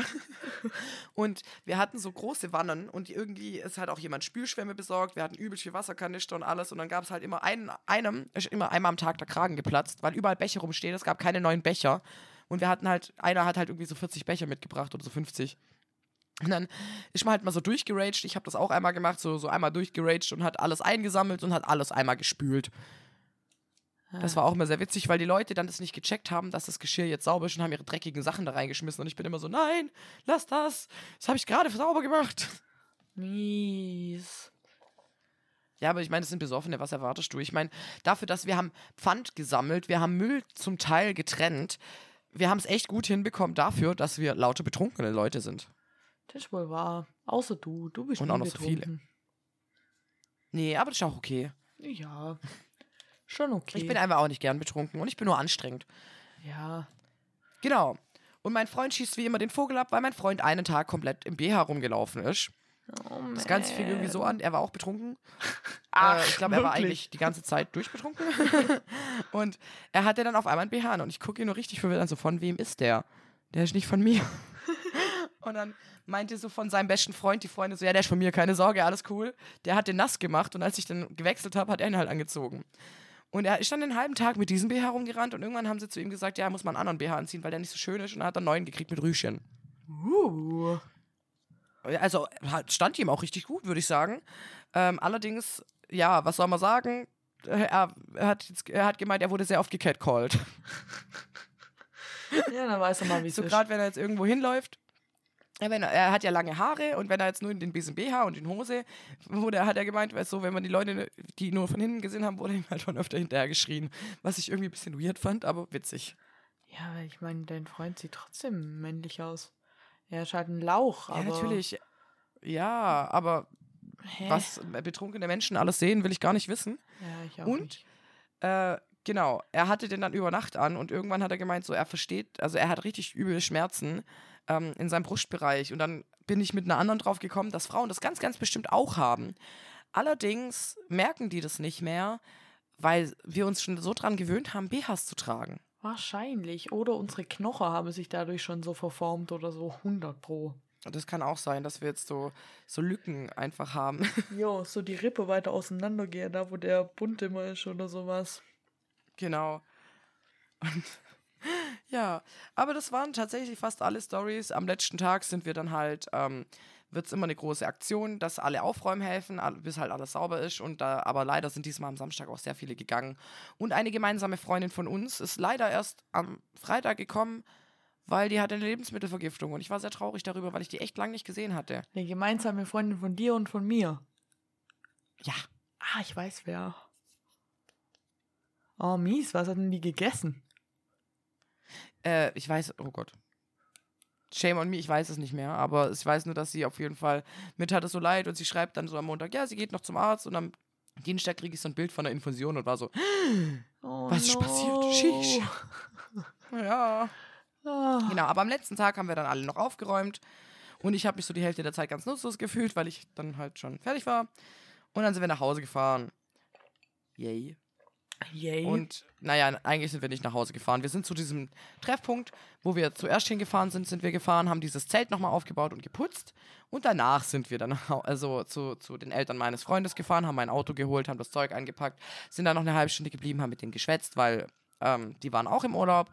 Und wir hatten so große Wannen und irgendwie ist halt auch jemand Spülschwämme besorgt. Wir hatten übel viel Wasserkanister und alles. Und dann gab es halt immer einen, einem, ist immer einmal am Tag der Kragen geplatzt, weil überall Becher rumstehen. Es gab keine neuen Becher. Und wir hatten halt, einer hat halt irgendwie so 40 Becher mitgebracht oder so 50. Und dann ist man halt mal so durchgeraged. Ich habe das auch einmal gemacht, so, so einmal durchgeraged und hat alles eingesammelt und hat alles einmal gespült. Das war auch immer sehr witzig, weil die Leute dann das nicht gecheckt haben, dass das Geschirr jetzt sauber ist und haben ihre dreckigen Sachen da reingeschmissen. Und ich bin immer so, nein, lass das. Das habe ich gerade sauber gemacht. [LAUGHS] Mies. Ja, aber ich meine, das sind Besoffene, was erwartest du? Ich meine, dafür, dass wir haben Pfand gesammelt, wir haben Müll zum Teil getrennt, wir haben es echt gut hinbekommen dafür, dass wir laute betrunkene Leute sind. Das ist wohl wahr. Außer du, du bist Und auch noch betrunken. so viele. Nee, aber das ist auch okay. Ja. Schon okay. Ich bin einfach auch nicht gern betrunken und ich bin nur anstrengend. Ja. Genau. Und mein Freund schießt wie immer den Vogel ab, weil mein Freund einen Tag komplett im BH rumgelaufen ist. Oh, das Ganze fing irgendwie so an. Er war auch betrunken. [LAUGHS] Ach, äh, ich glaube, er war eigentlich die ganze Zeit durchbetrunken. [LAUGHS] und er hatte dann auf einmal einen BH an und ich gucke ihn nur richtig verwirrt an, so von wem ist der? Der ist nicht von mir. [LAUGHS] und dann meinte so von seinem besten Freund die Freunde so, ja, der ist von mir, keine Sorge, alles cool. Der hat den nass gemacht und als ich dann gewechselt habe, hat er ihn halt angezogen. Und er ist dann den halben Tag mit diesem BH rumgerannt und irgendwann haben sie zu ihm gesagt, ja, er muss mal einen anderen BH anziehen, weil der nicht so schön ist und er hat dann einen neuen gekriegt mit Rüschen. Uh. Also stand ihm auch richtig gut, würde ich sagen. Ähm, allerdings, ja, was soll man sagen? Er, er, hat, er hat gemeint, er wurde sehr oft gecatcalled. Ja, dann weiß er mal, wie es so ist. So gerade, wenn er jetzt irgendwo hinläuft wenn er, er, hat ja lange Haare und wenn er jetzt nur in den bisschen BH und in Hose, wurde, hat er gemeint, weißt so, wenn man die Leute, die nur von hinten gesehen haben, wurde ihm halt schon öfter hinterher geschrien. Was ich irgendwie ein bisschen weird fand, aber witzig. Ja, weil ich meine, dein Freund sieht trotzdem männlich aus. Er ist halt ein Lauch, aber. Ja, natürlich. Ja, aber Hä? was betrunkene Menschen alles sehen, will ich gar nicht wissen. Ja, ich auch und, nicht. Äh, genau, er hatte den dann über Nacht an und irgendwann hat er gemeint, so, er versteht, also er hat richtig üble Schmerzen ähm, in seinem Brustbereich. Und dann bin ich mit einer anderen drauf gekommen, dass Frauen das ganz, ganz bestimmt auch haben. Allerdings merken die das nicht mehr, weil wir uns schon so dran gewöhnt haben, BHs zu tragen. Wahrscheinlich. Oder unsere Knochen haben sich dadurch schon so verformt oder so 100 Pro. Das kann auch sein, dass wir jetzt so, so Lücken einfach haben. [LAUGHS] Jo, so die Rippe weiter auseinandergehen, da wo der Bund immer ist oder sowas. Genau. Und ja, aber das waren tatsächlich fast alle Stories. Am letzten Tag sind wir dann halt, ähm, wird es immer eine große Aktion, dass alle aufräumen helfen, bis halt alles sauber ist. Und da, aber leider sind diesmal am Samstag auch sehr viele gegangen. Und eine gemeinsame Freundin von uns ist leider erst am Freitag gekommen, weil die hatte eine Lebensmittelvergiftung. Und ich war sehr traurig darüber, weil ich die echt lange nicht gesehen hatte. Eine gemeinsame Freundin von dir und von mir. Ja. Ah, ich weiß wer. Oh, mies, was hat denn die gegessen? Äh, ich weiß, oh Gott. Shame on me, ich weiß es nicht mehr, aber ich weiß nur, dass sie auf jeden Fall mit hatte so leid und sie schreibt dann so am Montag, ja, sie geht noch zum Arzt und am Dienstag kriege ich so ein Bild von der Infusion und war so, Oh was ist no. passiert? Sheesh. [LAUGHS] ja. Ah. Genau, aber am letzten Tag haben wir dann alle noch aufgeräumt und ich habe mich so die Hälfte der Zeit ganz nutzlos gefühlt, weil ich dann halt schon fertig war. Und dann sind wir nach Hause gefahren. Yay. Yay. Und naja, eigentlich sind wir nicht nach Hause gefahren. Wir sind zu diesem Treffpunkt, wo wir zuerst hingefahren sind, sind wir gefahren, haben dieses Zelt nochmal aufgebaut und geputzt. Und danach sind wir dann [LAUGHS] also zu, zu den Eltern meines Freundes gefahren, haben mein Auto geholt, haben das Zeug eingepackt, sind dann noch eine halbe Stunde geblieben, haben mit denen geschwätzt, weil ähm, die waren auch im Urlaub.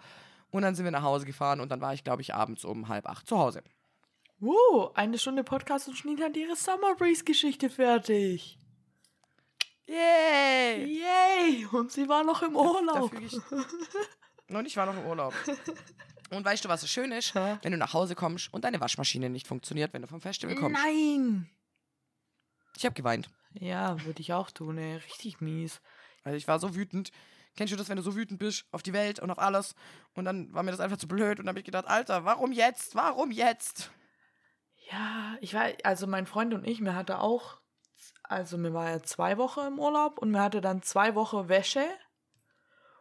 Und dann sind wir nach Hause gefahren und dann war ich, glaube ich, abends um halb acht zu Hause. Wow, eine Stunde Podcast und Schneen hat ihre Summer Breeze Geschichte fertig. Yay! Yay! Und sie war noch im Urlaub. Da. [LAUGHS] Und ich war noch im Urlaub. Und weißt du, was so schön ist? Hä? Wenn du nach Hause kommst und deine Waschmaschine nicht funktioniert, wenn du vom Festival kommst. Nein! Ich habe geweint. Ja, würde ich auch tun, ey. Richtig mies. Also ich war so wütend. Kennst du das, wenn du so wütend bist auf die Welt und auf alles? Und dann war mir das einfach zu blöd und dann habe ich gedacht, Alter, warum jetzt? Warum jetzt? Ja, ich war, also mein Freund und ich, mir hatte auch, also mir war ja zwei Wochen im Urlaub und mir hatte dann zwei Wochen Wäsche.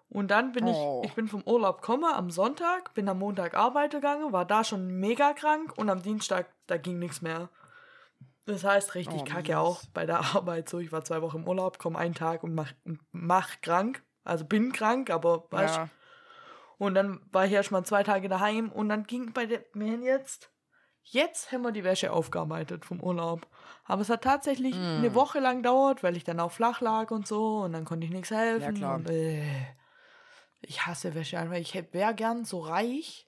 Und dann bin Oh. ich, ich bin vom Urlaub gekommen am Sonntag, bin am Montag arbeiten gegangen, war da schon mega krank und am Dienstag, da ging nichts mehr. Das heißt, richtig Oh, kacke auch bei der [LAUGHS] Arbeit. So, ich war zwei Wochen im Urlaub, komme einen Tag und mach, mach krank. Also bin krank, aber weißt Ja. und dann war ich erst mal zwei Tage daheim und dann ging bei der mir jetzt. Jetzt haben wir die Wäsche aufgearbeitet vom Urlaub. Aber es hat tatsächlich Mm. eine Woche lang gedauert, weil ich dann auch flach lag und so und dann konnte ich nichts helfen. klar. Und, äh, ich hasse Wäsche einfach. Ich wäre gern so reich,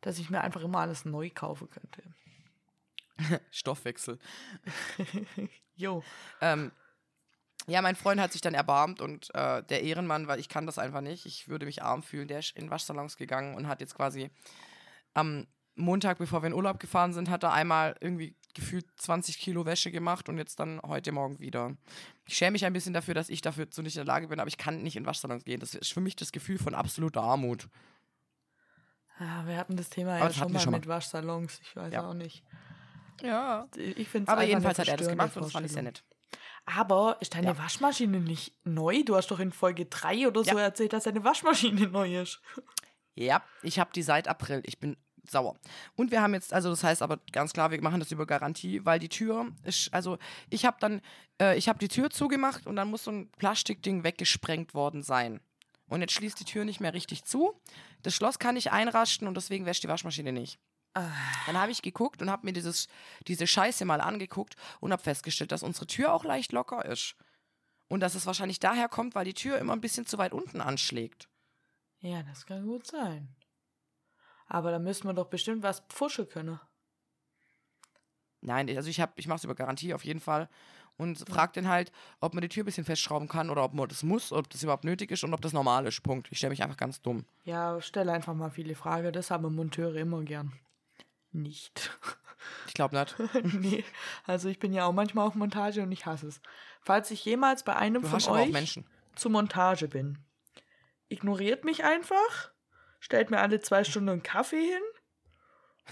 dass ich mir einfach immer alles neu kaufen könnte. [LAUGHS] Stoffwechsel. [LAUGHS] Jo. Ähm, ja, mein Freund hat sich dann erbarmt und äh, der Ehrenmann, weil ich kann das einfach nicht, ich würde mich arm fühlen, der ist in Waschsalons gegangen und hat jetzt quasi am Montag, bevor wir in Urlaub gefahren sind, hat er einmal irgendwie gefühlt 20 Kilo Wäsche gemacht und jetzt dann heute Morgen wieder. Ich schäme mich ein bisschen dafür, dass ich dafür so nicht in der Lage bin, aber ich kann nicht in Waschsalons gehen. Das ist für mich das Gefühl von absoluter Armut. Ah, wir hatten das Thema ja das schon mal schon mal. mit Waschsalons. Ich weiß Ja. auch nicht. Ja. Ich finde Aber jedenfalls hat er das gemacht und das fand ich sehr nett. Aber ist deine Ja. Waschmaschine nicht neu? Du hast doch in Folge 3 oder so Ja. erzählt, dass deine Waschmaschine [LAUGHS] neu ist. Ja, ich habe die seit April. Ich bin sauer. Und wir haben jetzt, also das heißt aber ganz klar, wir machen das über Garantie, weil die Tür ist, also ich habe dann, äh, ich habe die Tür zugemacht und dann muss so ein Plastikding weggesprengt worden sein. Und jetzt schließt die Tür nicht mehr richtig zu. Das Schloss kann nicht einrasten und deswegen wäscht die Waschmaschine nicht. Dann habe ich geguckt und habe mir dieses, diese Scheiße mal angeguckt und habe festgestellt, dass unsere Tür auch leicht locker ist. Und dass es wahrscheinlich daher kommt, weil die Tür immer ein bisschen zu weit unten anschlägt. Ja, das kann gut sein. Aber da müssen wir doch bestimmt was pfuschen können. Nein, also ich habe, ich mache es über Garantie auf jeden Fall und frag den halt, ob man die Tür ein bisschen festschrauben kann oder ob man das muss, ob das überhaupt nötig ist und ob das normal ist. Punkt. Ich stelle mich einfach ganz dumm. Ja, stelle einfach mal viele Fragen. Das haben Monteure immer gern. Nicht. Ich glaube nicht. [LAUGHS] nee, also ich bin ja auch manchmal auf Montage und ich hasse es. Falls ich jemals bei einem Du von euch Menschen. zur Montage bin, ignoriert mich einfach, stellt mir alle zwei Stunden einen Kaffee hin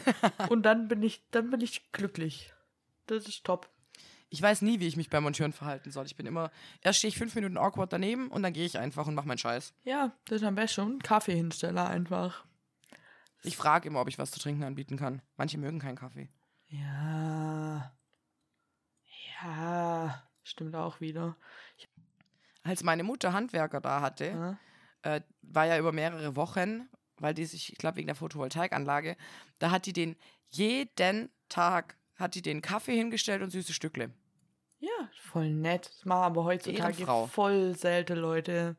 [LAUGHS] und dann bin ich, dann bin ich glücklich. Das ist top. Ich weiß nie, wie ich mich beim Montieren verhalten soll. Ich bin immer, erst stehe ich fünf Minuten awkward daneben und dann gehe ich einfach und mache meinen Scheiß. Ja, das ist am besten. Einen Kaffeehinsteller einfach. Ich frage immer, ob ich was zu trinken anbieten kann. Manche mögen keinen Kaffee. Ja. Ja, stimmt auch wieder. Als meine Mutter Handwerker da hatte, Ja. äh, war ja über mehrere Wochen, weil die sich, ich glaube, wegen der Photovoltaikanlage, da hat die den jeden Tag, hat die den Kaffee hingestellt und süße Stückle. Ja, voll nett. Das machen aber heutzutage voll selten Leute.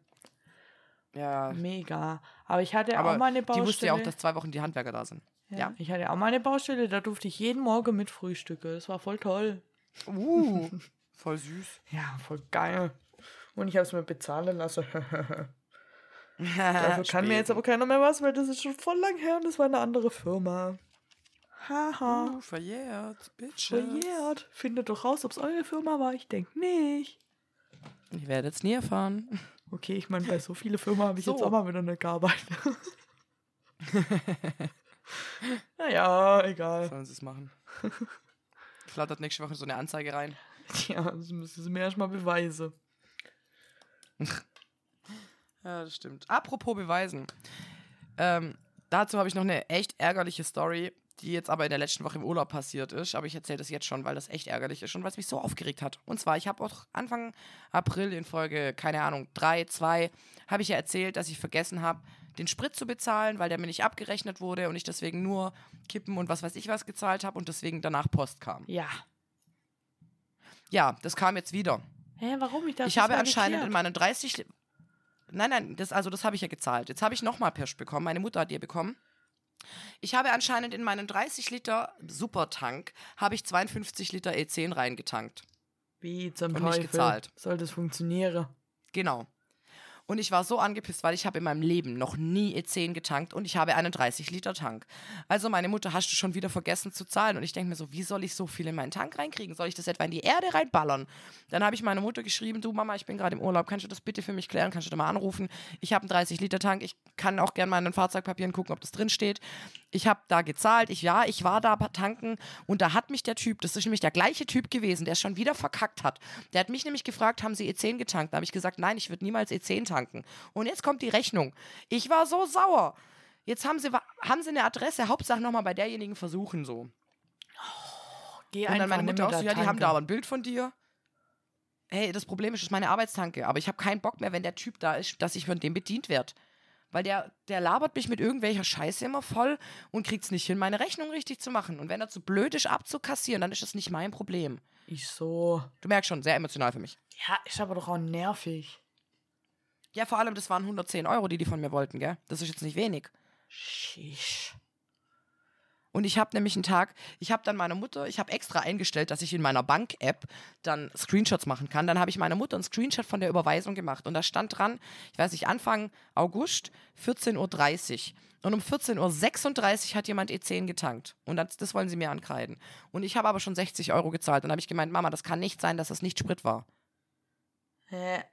Ja, Mega. Aber ich hatte aber auch mal eine die Baustelle. wusste ja auch, dass zwei Wochen die Handwerker da sind. ja, ja. Ich hatte auch mal eine Baustelle, da durfte ich jeden Morgen mit frühstücke. Das war voll toll. Uh, [LAUGHS] voll süß. Ja, voll geil. Und ich habe es mir bezahlen lassen. [LAUGHS] Dafür [LAUGHS] kann mir jetzt aber keiner mehr was, weil das ist schon voll lang her und das war eine andere Firma. Haha. Uh, verjährt, bitch. Verjährt. Findet doch raus, ob es eure Firma war. Ich denke nicht. Ich werde jetzt nie erfahren. Okay, ich meine, bei so vielen Firmen habe ich So. jetzt auch mal wieder nicht gearbeitet. [LAUGHS] naja, egal. Sollen sie es machen. Flattert nächste Woche so eine Anzeige rein. Ja, das müssen sie mir erstmal beweisen. [LAUGHS] ja, das stimmt. Apropos Beweisen. Ähm, dazu habe ich noch eine echt ärgerliche Story, die jetzt aber in der letzten Woche im Urlaub passiert ist. Aber ich erzähle das jetzt schon, weil das echt ärgerlich ist und weil es mich so aufgeregt hat. Und zwar, ich habe auch Anfang April in Folge, keine Ahnung, 3, 2, habe ich ja erzählt, dass ich vergessen habe, den Sprit zu bezahlen, weil der mir nicht abgerechnet wurde und ich deswegen nur Kippen und was weiß ich was gezahlt habe und deswegen danach Post kam. Ja. Ja, das kam jetzt wieder. Hä, warum? Ich, dachte, Ich habe anscheinend in meinen 30. Nein, nein, das, also das habe ich ja gezahlt. Jetzt habe ich nochmal Pirsch bekommen. Meine Mutter hat die bekommen. Ich habe anscheinend in meinen 30 Liter Supertank habe ich 52 Liter E10 reingetankt. Wie zum und nicht Teufel gezahlt. soll das funktionieren? Genau. Und ich war so angepisst, weil ich habe in meinem Leben noch nie E10 getankt und ich habe einen 30-Liter-Tank. Also meine Mutter, hast du schon wieder vergessen zu zahlen? Und ich denke mir so, wie soll ich so viel in meinen Tank reinkriegen? Soll ich das etwa in die Erde reinballern? Dann habe ich meiner Mutter geschrieben, du Mama, ich bin gerade im Urlaub, kannst du das bitte für mich klären? Kannst du da mal anrufen? Ich habe einen 30-Liter-Tank, ich kann auch gerne mal in den Fahrzeugpapieren gucken, ob das drin steht. Ich habe da gezahlt, ich ja, ich war da tanken und da hat mich der Typ, das ist nämlich der gleiche Typ gewesen, der es schon wieder verkackt hat. Der hat mich nämlich gefragt, haben Sie E10 getankt? Da habe ich gesagt, nein, ich würde niemals E10 tanken. Und jetzt kommt die Rechnung. Ich war so sauer. Jetzt haben sie, haben sie eine Adresse, Hauptsache nochmal bei derjenigen versuchen so. Geh Und dann meine Mutter auch so, ja, die haben da aber ein Bild von dir. Hey, das Problem ist, das ist meine Arbeitstanke, aber ich habe keinen Bock mehr, wenn der Typ da ist, dass ich von dem bedient werde. Weil der, der labert mich mit irgendwelcher Scheiße immer voll und kriegt es nicht hin, meine Rechnung richtig zu machen. Und wenn er zu blöd ist, abzukassieren, dann ist das nicht mein Problem. Ich so. Du merkst schon, sehr emotional für mich. Ja, ist aber doch auch nervig. Ja, vor allem, das waren 110 Euro, die die von mir wollten, gell? Das ist jetzt nicht wenig. Schisch. Und ich habe nämlich einen Tag, ich habe dann meiner Mutter, ich habe extra eingestellt, dass ich in meiner Bank-App dann Screenshots machen kann. Dann habe ich meiner Mutter einen Screenshot von der Überweisung gemacht. Und da stand dran, ich weiß nicht, Anfang August, 14.30 Uhr. Und um 14.36 Uhr hat jemand E10 getankt. Und das, das wollen sie mir ankreiden. Und ich habe aber schon 60 Euro gezahlt. Und habe ich gemeint, Mama, das kann nicht sein, dass das nicht Sprit war.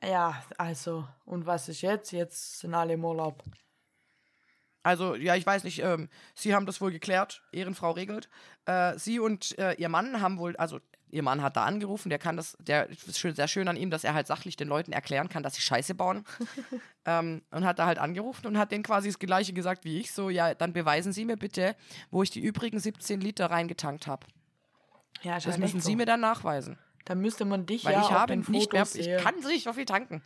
Ja, also. Und was ist jetzt? Jetzt sind alle im Urlaub. Also, ja, ich weiß nicht, ähm, sie haben das wohl geklärt, Ehrenfrau regelt. Äh, sie und äh, ihr Mann haben wohl, also ihr Mann hat da angerufen, der kann das, der ist schön, sehr schön an ihm, dass er halt sachlich den Leuten erklären kann, dass sie Scheiße bauen. [LAUGHS] ähm, und hat da halt angerufen und hat denen quasi das gleiche gesagt wie ich, so, ja, dann beweisen Sie mir bitte, wo ich die übrigen 17 Liter reingetankt habe. Ja, Das halt müssen echt Sie so. mir dann nachweisen. Da müsste man dich Weil ja ich habe den nicht mehr, Fotos ich sehen. kann nicht so viel tanken.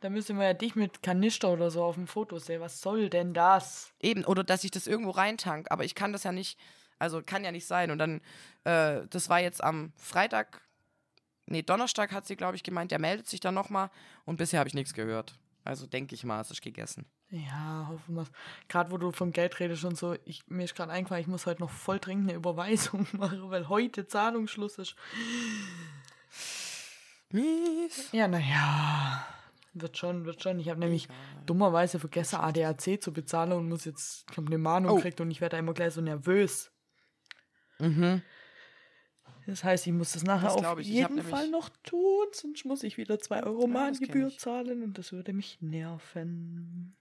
Da müsste man ja dich mit Kanister oder so auf dem Foto sehen. Was soll denn das? Eben, oder dass ich das irgendwo reintank, aber ich kann das ja nicht, also kann ja nicht sein. Und dann, äh, das war jetzt am Freitag, nee, Donnerstag hat sie, glaube ich, gemeint, der meldet sich dann nochmal und bisher habe ich nichts gehört. Also denke ich mal, es ist gegessen. Ja, hoffen wir Gerade wo du vom Geld redest und so, ich, mir ist gerade eingefallen, ich muss heute noch voll dringend eine Überweisung [LAUGHS] machen, weil heute Zahlungsschluss ist. Mies. Ja, naja. Wird schon, wird schon. Ich habe nämlich dummerweise vergessen, ADAC zu bezahlen und muss jetzt, ich habe eine Mahnung Oh. gekriegt und ich werde da immer gleich so nervös. Mhm. Das heißt, ich muss das nachher Das auf ich. Ich jeden nämlich- Fall noch tun, sonst muss ich wieder 2 Euro Ja, Mahngebühr ich. zahlen und das würde mich nerven.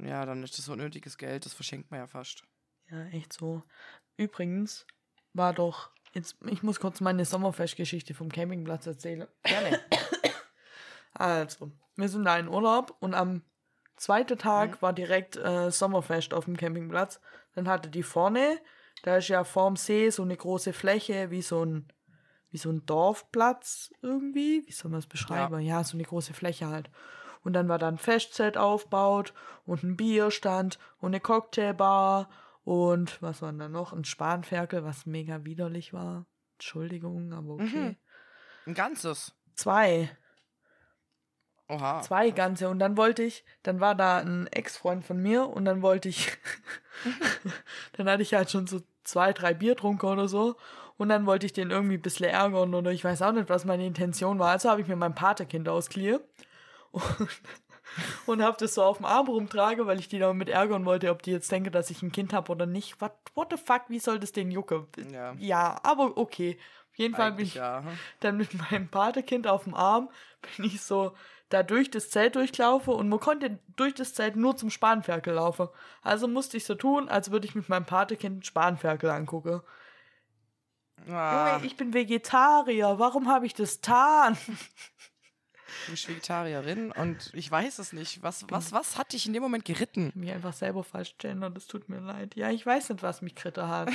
Ja, dann ist das so unnötiges Geld, das verschenkt man ja fast. Ja, echt so. Übrigens war doch, jetzt, ich muss kurz meine Sommerfestgeschichte vom Campingplatz erzählen. Gerne. [COUGHS] Also, wir sind da in Urlaub und am zweiten Tag Mhm. war direkt äh, Sommerfest auf dem Campingplatz. Dann hatte die vorne, da ist ja vorm See so eine große Fläche, wie so ein, wie so ein Dorfplatz irgendwie. Wie soll man es beschreiben? Ja. so eine große Fläche halt. Und dann war da ein Festzelt aufgebaut und ein Bierstand und eine Cocktailbar und was war denn da noch? Ein Spanferkel, was mega widerlich war. Entschuldigung, aber okay. Mhm. Ein ganzes. Zwei. Oha. Zwei ganze. Und dann wollte ich, dann war da ein Ex-Freund von mir und dann wollte ich, [LAUGHS] dann hatte ich halt schon so zwei, drei Bier trunken oder so. Und dann wollte ich den irgendwie ein bisschen ärgern oder ich weiß auch nicht, was meine Intention war. Also habe ich mir mein Paterkind ausgeliehen und, und habe das so auf dem Arm rumtrage, weil ich die damit ärgern wollte, ob die jetzt denken, dass ich ein Kind habe oder nicht. What, what the fuck, wie soll das denn jucken? Ja. Ja, aber okay. Auf jeden Fall bin Eigentlich ich ja. dann mit meinem Patekind auf dem Arm bin ich so da durch das Zelt durchlaufe und man konnte durch das Zelt nur zum Spanferkel laufen. Also musste ich so tun, als würde ich mit meinem Patekind Spanferkel angucken. Ah, Junge, ich bin Vegetarier, warum habe ich das getan? Du bist Vegetarierin und ich weiß es nicht. Was, was, was hat dich in dem Moment geritten? Mich einfach selber falsch gendern, das tut mir leid. Ja, ich weiß nicht, was mich kritter hat.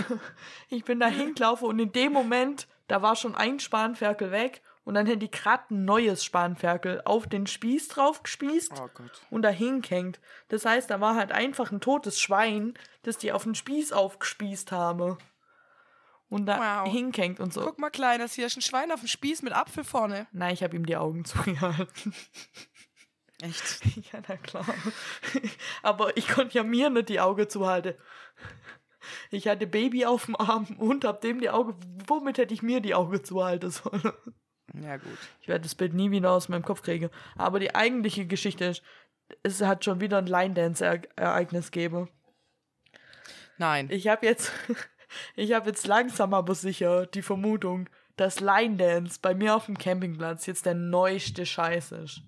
[LAUGHS] ich bin da hingelaufen und in dem Moment, da war schon ein Spanferkel weg und dann hätten die gerade ein neues Spanferkel auf den Spieß drauf gespießt Oh und da hingehängt. Das heißt, da war halt einfach ein totes Schwein, das die auf den Spieß aufgespießt haben. Und da Wow. hingehängt und so. Guck mal, Kleines, hier ist ein Schwein auf dem Spieß mit Apfel vorne. Nein, ich habe ihm die Augen [LAUGHS] zugehalten. Echt? [LAUGHS] ja, na klar. [LAUGHS] Aber ich konnte ja mir nicht die Augen zuhalten. Ich hatte Baby auf dem Arm und hab dem die Augen. Womit hätte ich mir die Augen zuhalten sollen? Ja, gut. Ich werde das Bild nie wieder aus meinem Kopf kriegen. Aber die eigentliche Geschichte ist, es hat schon wieder ein Line-Dance-Ereignis gegeben. Nein. Ich habe jetzt, ich habe jetzt langsam aber sicher die Vermutung, dass Line Dance bei mir auf dem Campingplatz jetzt der neueste Scheiß ist.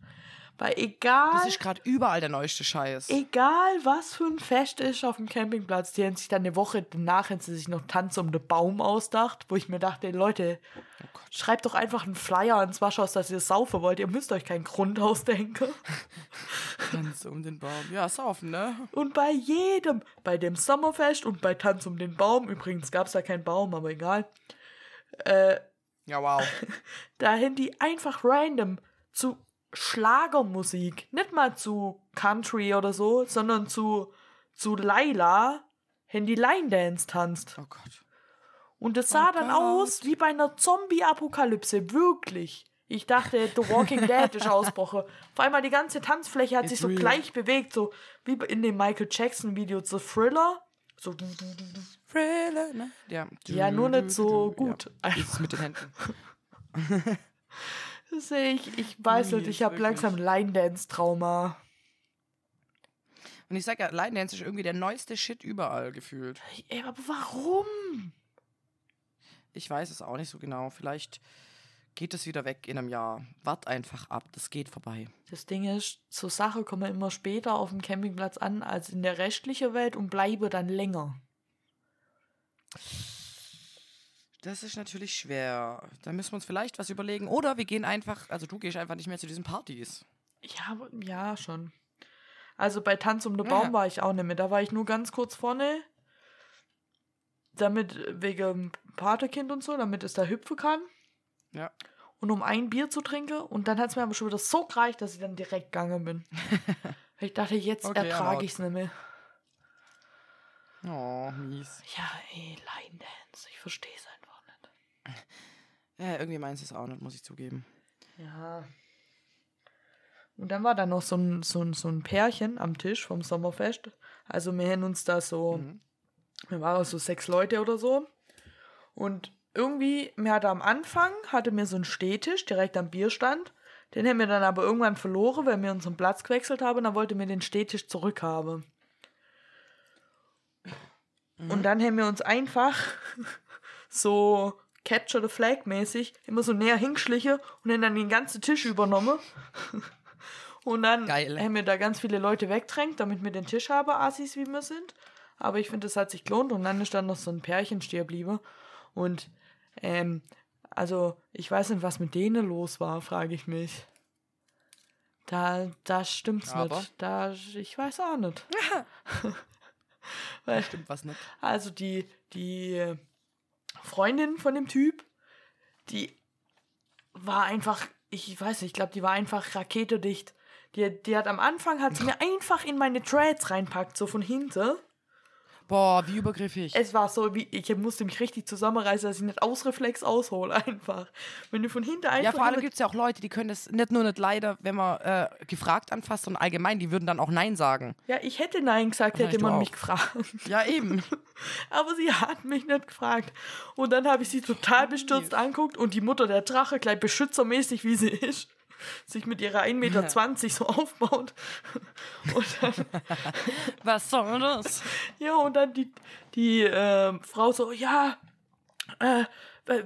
Weil egal, Das ist gerade überall der neueste Scheiß. egal was für ein Fest ist auf dem Campingplatz, die haben sich dann eine Woche danach haben sie sich noch Tanz um den Baum ausdacht, wo ich mir dachte, Leute, Oh schreibt doch einfach einen Flyer ans Waschhaus, dass ihr saufen wollt. Ihr müsst euch keinen Grund ausdenken. [LAUGHS] Tanz um den Baum. Ja, saufen, ne? Und bei jedem, bei dem Sommerfest und bei Tanz um den Baum, übrigens gab es da keinen Baum, aber egal, äh, Ja, wow. [LAUGHS] da haben die einfach random zu Schlagermusik, nicht mal zu Country oder so, sondern zu, zu Laila, haben die Line Dance tanzt. Oh Gott. Und es sah Oh dann Gott. aus wie bei einer Zombie-Apokalypse, wirklich. Ich dachte, The Walking [LAUGHS] Dead ist ausgebrochen. Auf einmal die ganze Tanzfläche hat It's sich so real. gleich bewegt, so wie in dem Michael Jackson-Video zu Thriller. So, Thriller, ne? Ja. Ja, nur nicht so gut. Ja. Dieses mit den Händen. [LAUGHS] das sehe ich, ich weiß nicht, ich habe langsam Line-Dance-Trauma. Und ich sag ja, Line Dance ist irgendwie der neueste Shit überall gefühlt. Ey, aber warum? Ich weiß es auch nicht so genau. Vielleicht geht es wieder weg in einem Jahr. Wart einfach ab, das geht vorbei. Das Ding ist, so Sachen kommen immer später auf dem Campingplatz an als in der restlichen Welt und bleiben dann länger. Das ist natürlich schwer. Da müssen wir uns vielleicht was überlegen. Oder wir gehen einfach, also du gehst einfach nicht mehr zu diesen Partys. Ja, ja, schon. Also bei Tanz um den Baum Ja. war ich auch nicht mehr. Da war ich nur ganz kurz vorne. Damit, wegen Patekind und so, damit es da hüpfen kann. Ja. Und um ein Bier zu trinken. Und dann hat es mir aber schon wieder so gereicht, dass ich dann direkt gegangen bin. [LAUGHS] Ich dachte, jetzt Okay, ertrage ich es nicht mehr. Oh, mies. Ja, ey, Line Dance. Ich verstehe es Ja, irgendwie meins es auch nicht, muss ich zugeben. Ja. Und dann war da noch so ein, so, ein, so ein Pärchen am Tisch vom Sommerfest. Also wir haben uns da so, Mhm. wir waren so sechs Leute oder so. Und irgendwie, mir hatte am Anfang, hatte mir so einen Stehtisch direkt am Bierstand. Den haben wir dann aber irgendwann verloren, weil wir unseren Platz gewechselt haben. Und dann wollte mir den Stehtisch zurückhaben. Und dann haben wir uns einfach [LAUGHS] so Capture the Flag mäßig immer so näher hingeschlichen und dann den ganzen Tisch übernommen. [LAUGHS] Und dann Geil. haben wir da ganz viele Leute wegdrängt, damit wir den Tisch haben, Assis wie wir sind. Aber ich finde, das hat sich gelohnt. Und dann ist dann noch so ein Pärchen stehen. Und, ähm, also, ich weiß nicht, was mit denen los war, frage ich mich. Da, da stimmt's Aber? nicht. Da, ich weiß auch nicht. [LAUGHS] [LAUGHS] Weil, Stimmt was nicht. also die, die Freundin von dem Typ, die war einfach, ich weiß nicht, ich glaube, die war einfach raketedicht. Die, die hat am Anfang, hat sie mir einfach in meine Dreads reinpackt, so von hinten. Boah, wie übergriffig. Es war so, wie ich musste mich richtig zusammenreißen, dass ich nicht aus Reflex aushole, einfach. Wenn du von hinten einfach. ja, vor allem gibt es ja auch Leute, die können das nicht nur nicht leider, wenn man äh, gefragt anfasst, sondern allgemein, die würden dann auch Nein sagen. ja, ich hätte Nein gesagt, hätte man auch. mich gefragt. Ja, eben. [LAUGHS] Aber sie hat mich nicht gefragt. Und dann habe ich sie total bestürzt anguckt und die Mutter der Drache, gleich beschützermäßig wie sie ist, sich mit ihrer 1,20 Meter so aufbaut. [LAUGHS] Und dann, Was soll das? ja, und dann die, die ähm, Frau so, ja, äh, äh,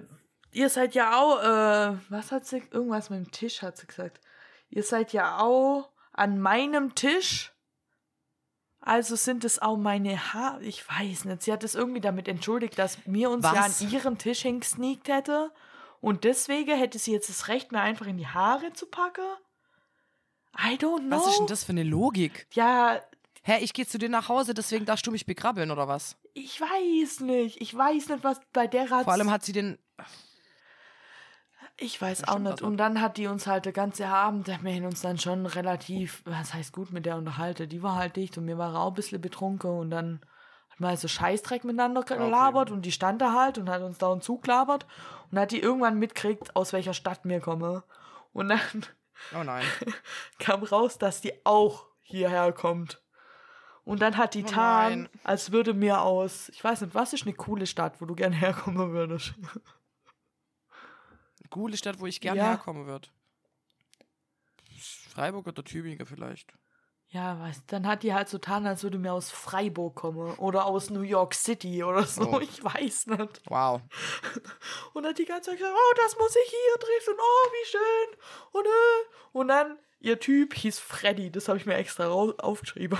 ihr seid ja auch, äh, was hat sie, irgendwas mit dem Tisch hat sie gesagt. Ihr seid ja auch an meinem Tisch. Also sind es auch meine Haare. Ich weiß nicht. Sie hat es irgendwie damit entschuldigt, dass mir uns Was? ja an ihren Tisch hingesneakt hätte. Und deswegen hätte sie jetzt das Recht, mir einfach in die Haare zu packen? I don't know. Was ist denn das für eine Logik? Ja, Hä, ich gehe zu dir nach Hause, deswegen darfst du mich begrabbeln, oder was? ich weiß nicht. Ich weiß nicht, was bei der Rat. Vor allem hat sie den. Ich weiß auch nicht. Und dann hat die uns halt der ganze Abend, wir haben uns dann schon relativ, was heißt gut mit der unterhalten. Die war halt dicht und mir war auch ein bisschen betrunken und dann hat man halt so Scheißdreck miteinander gelabert und die stand da halt und hat uns da und zugelabert und hat die irgendwann mitkriegt, aus welcher Stadt wir kommen. Und dann Oh nein. [LAUGHS] kam raus, dass die auch hierher kommt. Und dann hat die Oh tan, nein. als würde mir aus, ich weiß nicht, was ist eine coole Stadt, wo du gerne [LAUGHS] herkommen würdest? Coole Stadt, wo ich gerne Ja. herkommen würde. Freiburg oder Tübingen vielleicht. Ja, weißt, dann hat die halt so getan, als würde mir aus Freiburg kommen oder aus New York City oder so, Oh. ich weiß nicht. Wow. [LAUGHS] Und hat die ganze Zeit gesagt, oh, das muss ich hier treffen, und oh, wie schön. Und, äh. und dann, ihr Typ hieß Freddy, das habe ich mir extra aufgeschrieben.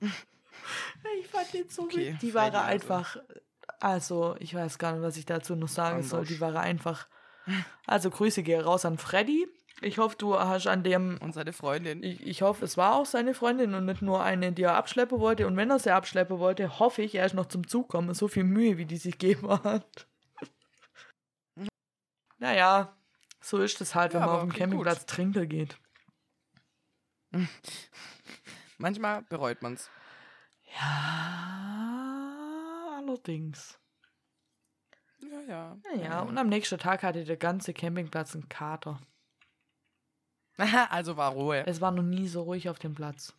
[LAUGHS] ich fand den so Okay. Die war also. einfach, also, ich weiß gar nicht, was ich dazu noch sagen soll. Die war einfach, also Grüße gehen raus an Freddy. Ich hoffe, du hast an dem Und seine Freundin. ich, ich hoffe, es war auch seine Freundin und nicht nur eine, die er abschleppen wollte. Und wenn er sie abschleppen wollte, hoffe ich, er ist noch zum Zug gekommen. So viel Mühe, wie die sich geben hat. [LAUGHS] naja, so ist es halt, wenn Ja, man auf dem. Campingplatz trinken geht. [LAUGHS] Manchmal bereut man's. Ja, allerdings. Ja, ja. Naja, und am nächsten Tag hatte der ganze Campingplatz einen Kater. [LAUGHS] also war Ruhe. Es war noch nie so ruhig auf dem Platz.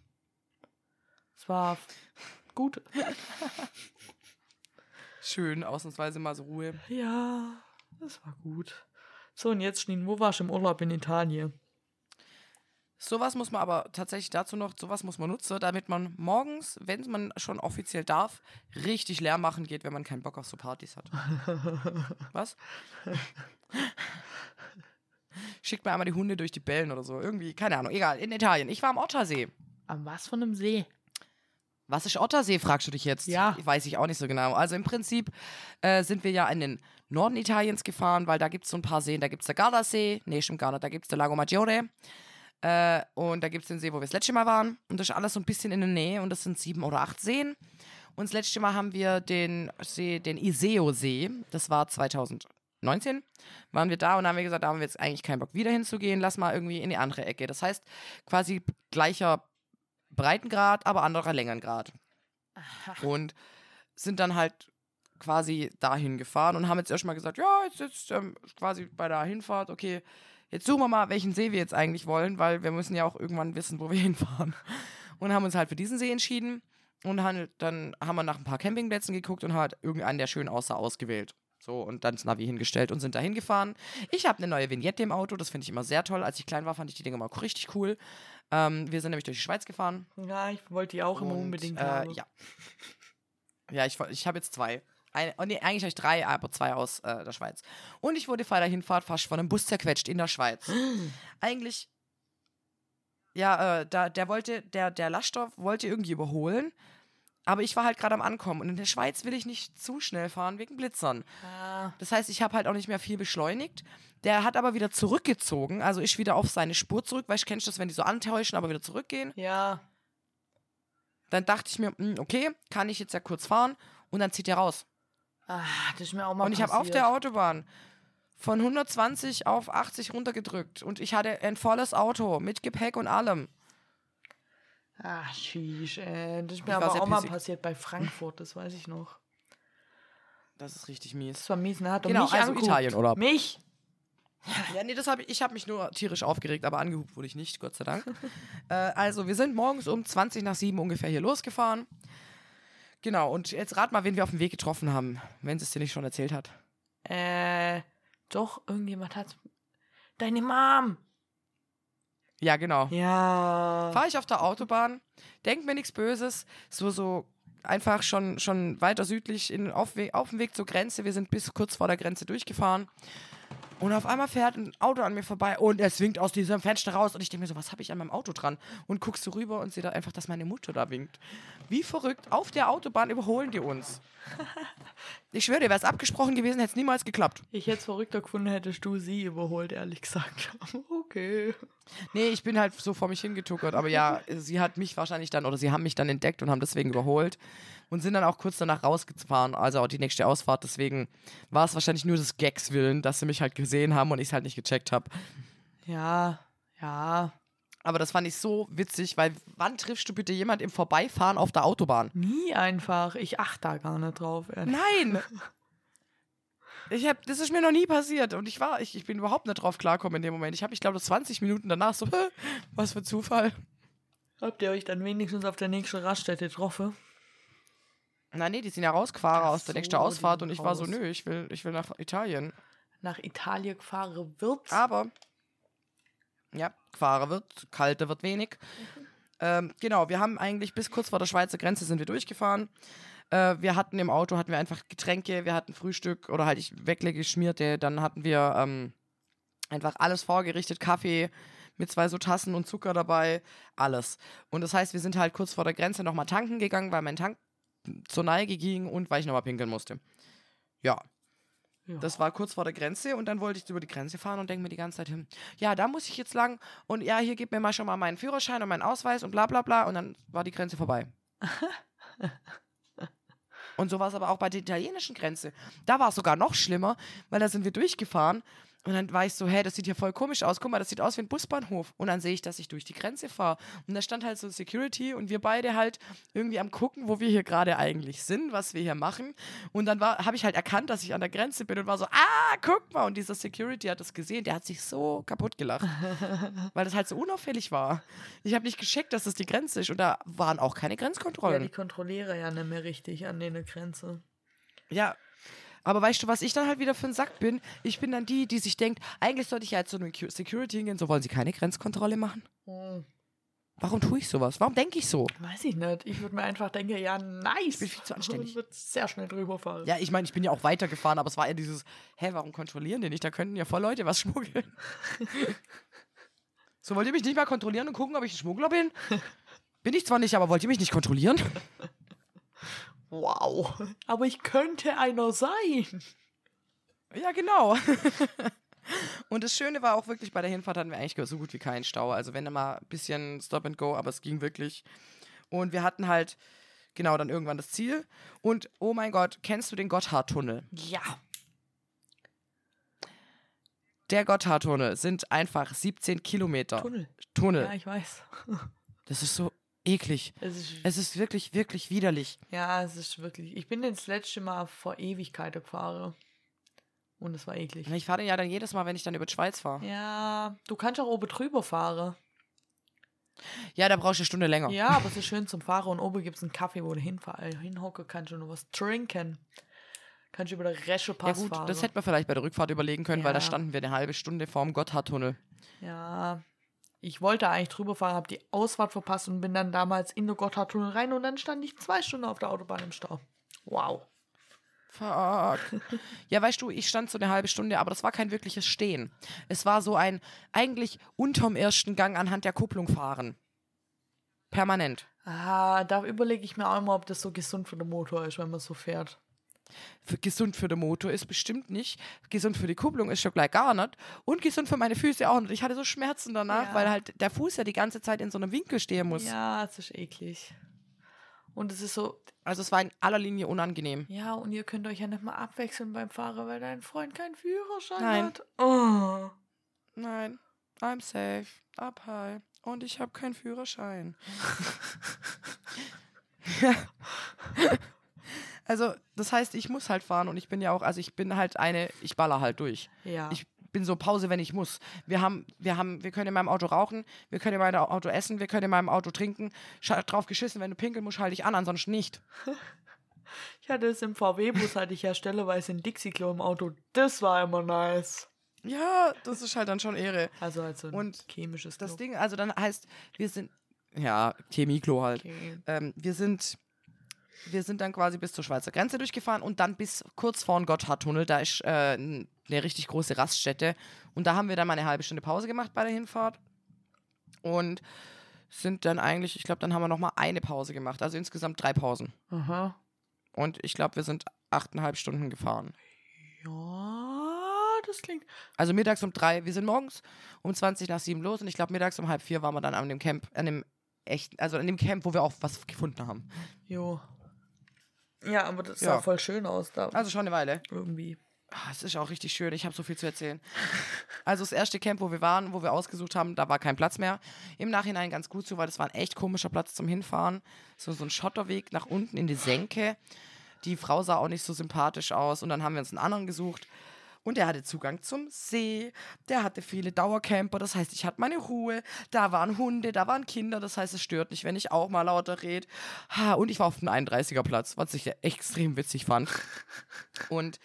Es war gut. [LAUGHS] Schön, ausnahmsweise mal so Ruhe. Ja, es war gut. So, und jetzt, Schneen, wo warst du im Urlaub in Italien? Sowas muss man aber tatsächlich dazu noch, sowas muss man nutzen, damit man morgens, wenn man schon offiziell darf, richtig leer machen geht, wenn man keinen Bock auf so Partys hat. [LAUGHS] Was? Schickt mir einmal die Hunde durch die Bällen oder so. Irgendwie, keine Ahnung, egal. In Italien. Ich war am Ottersee. Am was von einem See? Was ist Ottersee, fragst du dich jetzt? Ja. Weiß ich auch nicht so genau. Also im Prinzip äh, sind wir ja in den Norden Italiens gefahren, weil da gibt es so ein paar Seen. Da gibt es der Gardasee, nee, stimmt gar nicht, da gibt es der Lago Maggiore. Äh, und da gibt es den See, wo wir das letzte Mal waren. Und das ist alles so ein bisschen in der Nähe und das sind sieben oder acht Seen. Und das letzte Mal haben wir den See, den Iseo-See, das war 2019, waren wir da und haben wir gesagt, da haben wir jetzt eigentlich keinen Bock wieder hinzugehen, lass mal irgendwie in die andere Ecke. Das heißt, quasi gleicher Breitengrad, aber anderer Längengrad. Und sind dann halt quasi dahin gefahren und haben jetzt erstmal gesagt, ja, jetzt, jetzt ähm, quasi bei der Hinfahrt, okay, jetzt suchen wir mal, welchen See wir jetzt eigentlich wollen, weil wir müssen ja auch irgendwann wissen, wo wir [LAUGHS] hinfahren. Und haben uns halt für diesen See entschieden und haben, dann haben wir nach ein paar Campingplätzen geguckt und halt irgendeinen, der schön aussah, ausgewählt. So, und dann das Navi hingestellt und sind da hingefahren. Ich habe eine neue Vignette im Auto, das finde ich immer sehr toll. Als ich klein war, fand ich die Dinge mal richtig cool. Ähm, wir sind nämlich durch die Schweiz gefahren. Ja, ich wollte die auch immer Und, unbedingt äh, haben. Ja, [LAUGHS] ja ich, ich habe jetzt zwei. Eine, oh nee, eigentlich habe ich drei, aber zwei aus äh, der Schweiz. Und ich wurde vor der Hinfahrt fast von einem Bus zerquetscht in der Schweiz. [GASPS] eigentlich, ja, äh, da, der wollte, der, der Laststoff wollte irgendwie überholen. Aber ich war halt gerade am Ankommen. Und in der Schweiz will ich nicht zu schnell fahren wegen Blitzern. Ah, Das heißt, ich habe halt auch nicht mehr viel beschleunigt. Der hat aber wieder zurückgezogen, also ist wieder auf seine Spur zurück, weil ich kennst du das, wenn die so antäuschen, aber wieder zurückgehen. ja. Dann dachte ich mir, hm, okay, kann ich jetzt ja kurz fahren und dann zieht er raus. Ah, das ist mir auch mal und ich habe auf der Autobahn von 120 auf 80 runtergedrückt und ich hatte ein volles Auto mit Gepäck und allem. Ah, sheesh, ey. Das ist mir aber auch mal passiert bei Frankfurt, das weiß ich noch. Das ist richtig mies. Das war mies, ne? Hat Genau, mich also angeguckt. Italienurlaub. Mich? [LAUGHS] Ja, nee, das hab ich, ich habe mich nur tierisch aufgeregt, aber angehupt wurde ich nicht, Gott sei Dank. [LAUGHS] äh, also, wir sind morgens um 20 nach 7 ungefähr hier losgefahren. Genau, und jetzt rat mal, wen wir auf dem Weg getroffen haben, wenn sie es dir nicht schon erzählt hat. Äh, doch, irgendjemand hat. Deine Mom. Ja, genau. Ja. Fahre ich auf der Autobahn, denk mir nichts Böses, so, so einfach schon, schon weiter südlich in, auf, auf dem Weg zur Grenze. Wir sind bis kurz vor der Grenze durchgefahren. Und auf einmal fährt ein Auto an mir vorbei und er winkt aus diesem Fenster raus. Und ich denke mir so, was habe ich an meinem Auto dran? Und guckst du rüber und sehe da einfach, dass meine Mutter da winkt. Wie verrückt, auf der Autobahn überholen die uns. [LAUGHS] Ich schwöre dir, wäre es abgesprochen gewesen, hätte es niemals geklappt. Ich hätte es verrückter gefunden, hättest du sie überholt, ehrlich gesagt. [LAUGHS] okay. Nee, ich bin halt so vor mich hingetuckert. Aber ja, [LAUGHS] sie hat mich wahrscheinlich dann, oder sie haben mich dann entdeckt und haben deswegen überholt. Und sind dann auch kurz danach rausgefahren, also auch die nächste Ausfahrt. Deswegen war es wahrscheinlich nur des Gags willen, dass sie mich halt gesehen haben und ich es halt nicht gecheckt habe. Ja, ja. Aber das fand ich so witzig, weil wann triffst du bitte jemand im Vorbeifahren auf der Autobahn? Nie einfach. Ich achte da gar nicht drauf. ehrlich. Nein! [LAUGHS] Ich hab, das ist mir noch nie passiert und ich war, ich, ich bin überhaupt nicht drauf klarkommen in dem Moment. Ich habe, ich glaube, 20 Minuten danach so, "Hä, [LAUGHS] was für Zufall. Habt ihr euch dann wenigstens auf der nächsten Raststätte getroffen? Nein, nee, die sind ja rausgefahren aus der so, nächsten Ausfahrt und ich war so, raus. nö, ich will, ich will nach Italien. Nach Italien gefahren wird. Aber, ja, gefahren wird, kalte wird wenig. Ähm, genau, wir haben eigentlich bis kurz vor der Schweizer Grenze sind wir durchgefahren. Äh, wir hatten im Auto, hatten wir einfach Getränke, wir hatten Frühstück oder halt ich geschmierte, dann hatten wir ähm, einfach alles vorgerichtet, Kaffee mit zwei so Tassen und Zucker dabei, alles. Und das heißt, wir sind halt kurz vor der Grenze nochmal tanken gegangen, weil mein Tank zur Neige ging und weil ich nochmal pinkeln musste. Ja, Ja. das war kurz vor der Grenze und dann wollte ich über die Grenze fahren und denke mir die ganze Zeit hin, ja, da muss ich jetzt lang und ja, hier gib mir mal schon mal meinen Führerschein und meinen Ausweis und bla bla bla und dann war die Grenze vorbei. [LAUGHS] und so war es aber auch bei der italienischen Grenze. Da war es sogar noch schlimmer, weil da sind wir durchgefahren und dann war ich so, hey, das sieht hier voll komisch aus. Guck mal, das sieht aus wie ein Busbahnhof. Und dann sehe ich, dass ich durch die Grenze fahre. Und da stand halt so Security und wir beide halt irgendwie am gucken, wo wir hier gerade eigentlich sind, was wir hier machen. Und dann habe ich halt erkannt, dass ich an der Grenze bin und war so, ah, guck mal. Und dieser Security hat das gesehen, der hat sich so kaputt gelacht, [LAUGHS] weil das halt so unauffällig war. Ich habe nicht gescheckt, dass das die Grenze ist und da waren auch keine ja, die Grenzkontrollen. kontrolliere ja nicht mehr richtig an der Grenze. Ja. Aber weißt du, was ich dann halt wieder für ein Sack bin? Ich bin dann die, die sich denkt, eigentlich sollte ich ja jetzt zu einem Security hingehen, so wollen sie keine Grenzkontrolle machen. Hm, Warum tue ich sowas? Warum denke ich so? weiß ich nicht. Ich würde mir einfach denken, ja, nice. Ich bin viel zu anständig. [LAUGHS] Und würde sehr schnell drüber fahren. Ja, ich meine, ich bin ja auch weitergefahren, aber es war eher dieses, hä, warum kontrollieren die nicht? Da könnten ja voll Leute was schmuggeln. [LAUGHS] so, wollt ihr mich nicht mal kontrollieren und gucken, ob ich ein Schmuggler bin? Bin ich zwar nicht, aber wollt ihr mich nicht kontrollieren? [LAUGHS] Wow. Aber ich könnte einer sein. Ja, genau. [LAUGHS] Und das Schöne war auch wirklich, bei der Hinfahrt hatten wir eigentlich so gut wie keinen Stau. Also wenn mal ein bisschen Stop and Go, aber es ging wirklich. Und wir hatten halt, genau, dann irgendwann das Ziel. Und oh mein Gott, kennst du den Gotthardtunnel? Ja. Der Gotthardtunnel sind einfach 17 Kilometer. Tunnel. Tunnel. Ja, ich weiß. Das ist so eklig. Es ist, Es ist wirklich, wirklich widerlich. ja, es ist wirklich. Ich bin das letzte Mal vor Ewigkeiten gefahren. Und es war eklig. Ich fahre den ja dann jedes Mal, wenn ich dann über die Schweiz fahre. Ja, du kannst auch oben drüber fahren. Ja, da brauchst du eine Stunde länger. Ja, aber es ist schön zum Fahren und oben gibt es einen Kaffee, wo du hinhocken kannst und was trinken. Kannst du über den Ja Reschepass gut, fahren. das hätten wir vielleicht bei der Rückfahrt überlegen können, weil da Ja. standen wir eine halbe Stunde vorm Gotthardtunnel. Ja, ich wollte eigentlich drüber fahren, habe die Ausfahrt verpasst und bin dann damals in den Gotthardtunnel rein und dann stand ich zwei Stunden auf der Autobahn im Stau. Wow. Fuck. ja, weißt du, ich stand so eine halbe Stunde, aber das war kein wirkliches Stehen. Es war so ein eigentlich unterm ersten Gang anhand der Kupplung fahren. Permanent. Ah, da überlege ich mir auch immer, ob das so gesund für den Motor ist, wenn man so fährt. Für, gesund für den Motor ist bestimmt nicht. Gesund für die Kupplung ist schon gleich gar nicht. Und gesund für meine Füße auch nicht. Ich hatte so Schmerzen danach, Ja. weil halt der Fuß ja die ganze Zeit in so einem Winkel stehen muss. Ja, es ist eklig. Und es ist so, Also es war in aller Linie unangenehm. ja, und ihr könnt euch ja nicht mal abwechseln beim Fahren, weil dein Freund keinen Führerschein Nein. hat. Oh. Nein, I'm safe, up high. Und ich habe keinen Führerschein. [LAUGHS] [LAUGHS] [LAUGHS] also, das heißt, ich muss halt fahren und ich bin ja auch, also ich bin halt eine, ich baller halt durch. Ja. Ich bin so Pause, wenn ich muss. Wir haben, wir haben, wir können in meinem Auto rauchen, wir können in meinem Auto essen, wir können in meinem Auto trinken. Scha drauf geschissen, wenn du pinkeln musst, halte ich an, ansonsten nicht. Ich hatte es im VW-Bus, hatte ich ja stelleweise ein Dixie-Klo im Auto. Das war immer nice. Ja, das ist halt dann schon Ehre. Also als so ein Und chemisches Das Klo. Ding, also dann heißt, wir sind, ja, Chemieklo halt. Okay. Ähm, wir sind, wir sind dann quasi bis zur Schweizer Grenze durchgefahren und dann bis kurz vor den Gotthardtunnel. Da ist äh, ein eine richtig große Raststätte. Und da haben wir dann mal eine halbe Stunde Pause gemacht bei der Hinfahrt. Und sind dann eigentlich, ich glaube, dann haben wir noch mal eine Pause gemacht. Also insgesamt drei Pausen. Aha. Und ich glaube, wir sind achteinhalb Stunden gefahren. Ja, das klingt. Also mittags um drei. Wir sind morgens um 20 nach sieben los und ich glaube, mittags um halb vier waren wir dann an dem Camp, an dem echten, also an dem Camp, wo wir auch was gefunden haben. Jo. Ja, aber das Ja. sah voll schön aus da. Also schon eine Weile. irgendwie. Ah, Es ist auch richtig schön. Ich habe so viel zu erzählen. [LAUGHS] Also das erste Camp, wo wir waren, wo wir ausgesucht haben, da war kein Platz mehr. Im Nachhinein ganz gut so, weil das war ein echt komischer Platz zum Hinfahren. So, so ein Schotterweg nach unten in die Senke. Die Frau sah auch nicht so sympathisch aus. Und dann haben wir uns einen anderen gesucht. Und der hatte Zugang zum See. Der hatte viele Dauercamper. Das heißt, ich hatte meine Ruhe. Da waren Hunde, da waren Kinder. Das heißt, es stört nicht, wenn ich auch mal lauter rede. Und ich war auf dem 31er Platz, was ich extrem witzig fand. [LAUGHS] Und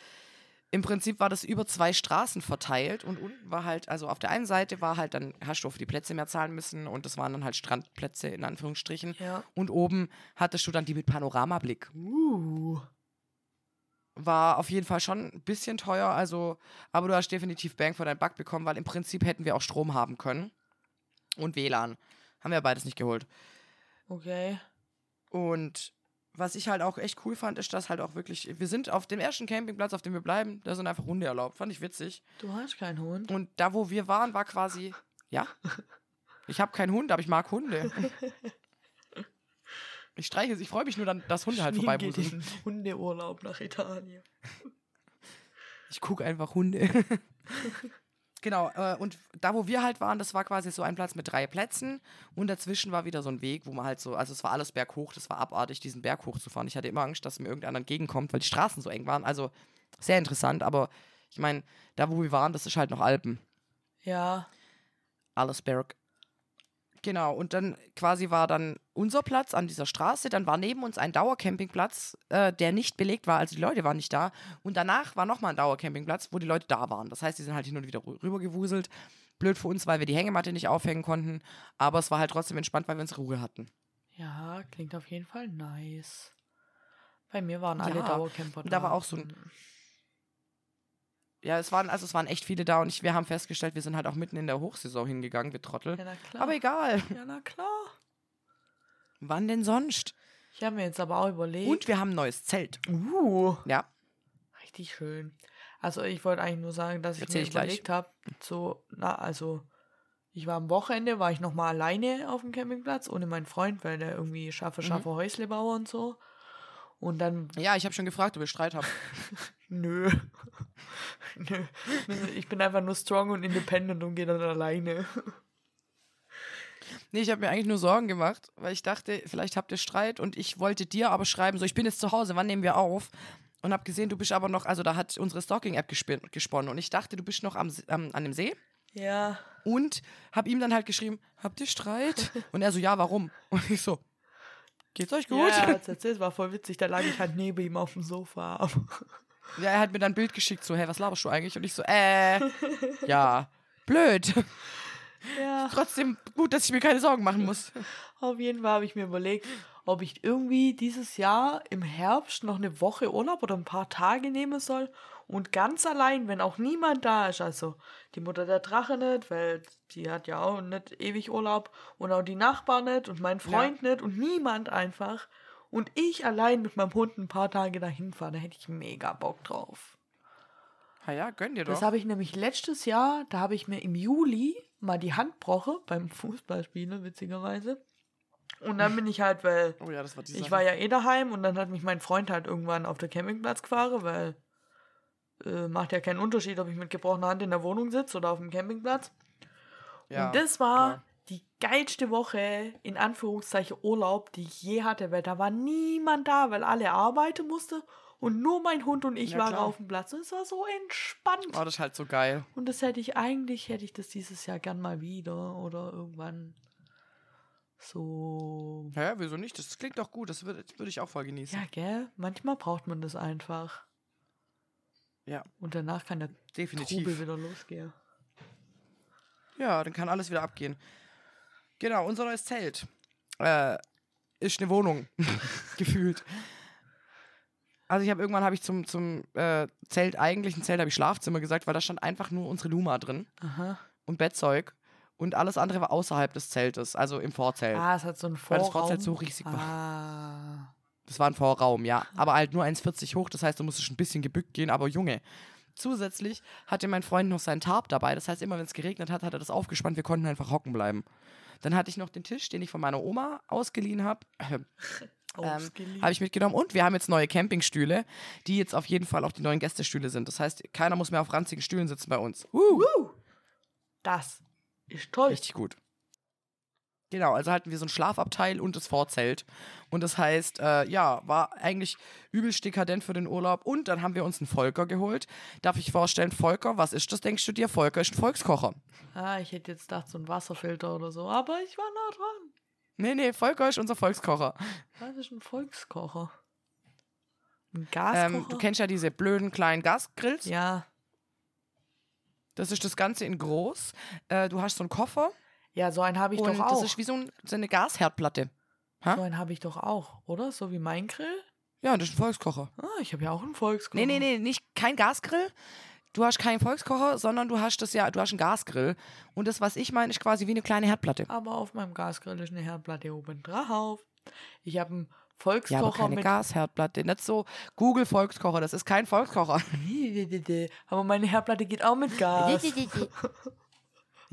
im Prinzip war das über zwei Straßen verteilt und unten war halt, also auf der einen Seite war halt, dann hast du auf die Plätze mehr zahlen müssen und das waren dann halt Strandplätze in Anführungsstrichen. Ja. Und oben hattest du dann die mit Panoramablick. Uh. War auf jeden Fall schon ein bisschen teuer, also, aber du hast definitiv Bang für deinen Buck bekommen, weil im Prinzip hätten wir auch Strom haben können. Und WLAN. Haben wir beides nicht geholt. Okay. Und was ich halt auch echt cool fand, ist, dass halt auch wirklich, wir sind auf dem ersten Campingplatz, auf dem wir bleiben, da sind einfach Hunde erlaubt. Fand ich witzig. Du hast keinen Hund. Und da, wo wir waren, war quasi, ja, ich habe keinen Hund, aber ich mag Hunde. [LAUGHS] Ich streiche, ich freue mich nur dann, dass Hunde halt Schwien geht in Hundeurlaub nach Italien. [LAUGHS] Ich gucke einfach Hunde. [LAUGHS] genau, äh, und da, wo wir halt waren, das war quasi so ein Platz mit drei Plätzen und dazwischen war wieder so ein Weg, wo man halt so, also es war alles berghoch, das war abartig, diesen Berg hochzufahren. Ich hatte immer Angst, dass mir irgendeiner entgegenkommt, weil die Straßen so eng waren. Also sehr interessant, aber ich meine, da, wo wir waren, das ist halt noch Alpen. Ja. Alles Berg. Genau, und dann quasi war dann unser Platz an dieser Straße, dann war neben uns ein Dauercampingplatz, äh, der nicht belegt war, also die Leute waren nicht da. Und danach war nochmal ein Dauercampingplatz, wo die Leute da waren. Das heißt, die sind halt hin und wieder rü- rübergewuselt. Blöd für uns, weil wir die Hängematte nicht aufhängen konnten. Aber es war halt trotzdem entspannt, weil wir unsere Ruhe hatten. Ja, klingt auf jeden Fall nice. Bei mir waren alle Ja, Dauercamper und da war auch so ein- Ja, es waren, also es waren echt viele da und ich, wir haben festgestellt, wir sind halt auch mitten in der Hochsaison hingegangen, wir Trottel. Ja, na klar. Aber egal. ja, na klar. Wann denn sonst? Ich habe mir jetzt aber auch überlegt. Und wir haben ein neues Zelt. Uh, Ja. richtig schön. Also ich wollte eigentlich nur sagen, dass ich Erzähl mir ich überlegt habe, so, na, also ich war am Wochenende, war ich noch mal alleine auf dem Campingplatz, ohne meinen Freund, weil der irgendwie schaffe, Mhm. schaffe Häuslebauer und so. Und dann, Ja, ich habe schon gefragt, ob ihr Streit habt. [LAUGHS] [LAUGHS] nö. nö. Ich bin einfach nur strong und independent und gehe dann alleine. Nee, ich habe mir eigentlich nur Sorgen gemacht, weil ich dachte, vielleicht habt ihr Streit und ich wollte dir aber schreiben, so ich bin jetzt zu Hause, wann nehmen wir auf? Und habe gesehen, du bist aber noch, also da hat unsere Stalking-App gesponnen und ich dachte, du bist noch am, am, an dem See Ja. und habe ihm dann halt geschrieben, habt ihr Streit? [LAUGHS] Und er so, ja, warum? Und ich so, geht's euch gut? Ja, er erzählt, es war voll witzig. Da lag ich halt neben ihm auf dem Sofa. Ja, er hat mir dann ein Bild geschickt, so, hey, was laberst du eigentlich? Und ich so, äh, [LAUGHS] ja, blöd. ja. Trotzdem gut, dass ich mir keine Sorgen machen muss. Auf jeden Fall habe ich mir überlegt, ob ich irgendwie dieses Jahr im Herbst noch eine Woche Urlaub oder ein paar Tage nehmen soll und ganz allein, wenn auch niemand da ist, also die Mutter der Drache nicht, weil die hat ja auch nicht ewig Urlaub und auch die Nachbarn nicht und mein Freund nicht und niemand einfach und ich allein mit meinem Hund ein paar Tage dahin fahre, da hätte ich mega Bock drauf. Ja, ja, gönn dir doch. Das habe ich nämlich letztes Jahr, da habe ich mir im Juli mal die Hand gebrochen beim [LAUGHS] Fußballspielen, witzigerweise. Und dann bin ich halt, weil oh ja, das war die ich Sache. war ja eh daheim und dann hat mich mein Freund halt irgendwann auf der Campingplatz gefahren, weil äh, macht ja keinen Unterschied, ob ich mit gebrochener Hand in der Wohnung sitze oder auf dem Campingplatz. ja, und das war klar. Die geilste Woche, in Anführungszeichen Urlaub, die ich je hatte, weil da war niemand da, weil alle arbeiten mussten und nur mein Hund und ich Ja, waren klar. auf dem Platz. Und es war so entspannt. Oh, das ist halt so geil. Und das hätte ich eigentlich, hätte ich das dieses Jahr gern mal wieder oder irgendwann so. Ja, wieso nicht? Das klingt doch gut. Das würde würd ich auch voll genießen. Ja, gell? Manchmal braucht man das einfach. Ja, Und danach kann der definitiv. Trubel wieder losgehen. Ja, dann kann alles wieder abgehen. Genau, unser neues Zelt. Äh, ist eine Wohnung. [LAUGHS] Gefühlt. Also ich habe irgendwann habe ich zum, zum äh, Zelt, eigentlichen Zelt, habe ich Schlafzimmer gesagt, weil da stand einfach nur unsere Luma drin Aha. und Bettzeug. Und alles andere war außerhalb des Zeltes, also im Vorzelt. Ah, es hat so weil Vorraum. das Vorzelt so riesig war. Ah. Das war ein Vorraum, ja. Aber halt nur 1,40 hoch, das heißt, du musstest ein bisschen gebückt gehen, aber Junge. Zusätzlich hatte mein Freund noch seinen Tarp dabei. Das heißt, immer wenn es geregnet hat, hat er das aufgespannt. Wir konnten einfach hocken bleiben. Dann hatte ich noch den Tisch, den ich von meiner Oma ausgeliehen habe. [LAUGHS] Ähm, Ausgeliehen. habe ich mitgenommen. Und wir haben jetzt neue Campingstühle, die jetzt auf jeden Fall auch die neuen Gästestühle sind. Das heißt, keiner muss mehr auf ranzigen Stühlen sitzen bei uns. Uh, das ist toll. richtig gut. Genau, also hatten wir so ein Schlafabteil und das Vorzelt. Und das heißt, äh, ja, war eigentlich übelst dekadent für den Urlaub. Und dann haben wir uns einen Volker geholt. Darf ich vorstellen, Volker, was ist das, denkst du dir? Volker ist ein Volkskocher. Ah, ich hätte jetzt gedacht, so ein Wasserfilter oder so, aber ich war nah dran. Nee, nee, Volker ist unser Volkskocher. Das ist ein Volkskocher. Ein Gaskocher? Ähm, du kennst ja diese blöden kleinen Gasgrills. ja. Das ist das Ganze in groß. Äh, du hast so einen Koffer. Ja, so einen habe ich und doch auch. das ist wie so, ein, so eine Gasherdplatte. so einen habe ich doch auch, oder? So wie mein Grill? Ja, das ist ein Volkskocher. Ah, ich habe ja auch einen Volkskocher. Nee, nee, nee, nicht kein Gasgrill. Du hast keinen Volkskocher, sondern du hast das ja, du hast einen Gasgrill. Und das, was ich meine, ist quasi wie eine kleine Herdplatte. Aber auf meinem Gasgrill ist eine Herdplatte oben drauf. Ich habe einen Ja, aber Volkskocher keine mit. Gasherdplatte. Nicht so Google Volkskocher, das ist kein Volkskocher. [LAUGHS] Aber meine Herdplatte geht auch mit Gas. [LAUGHS]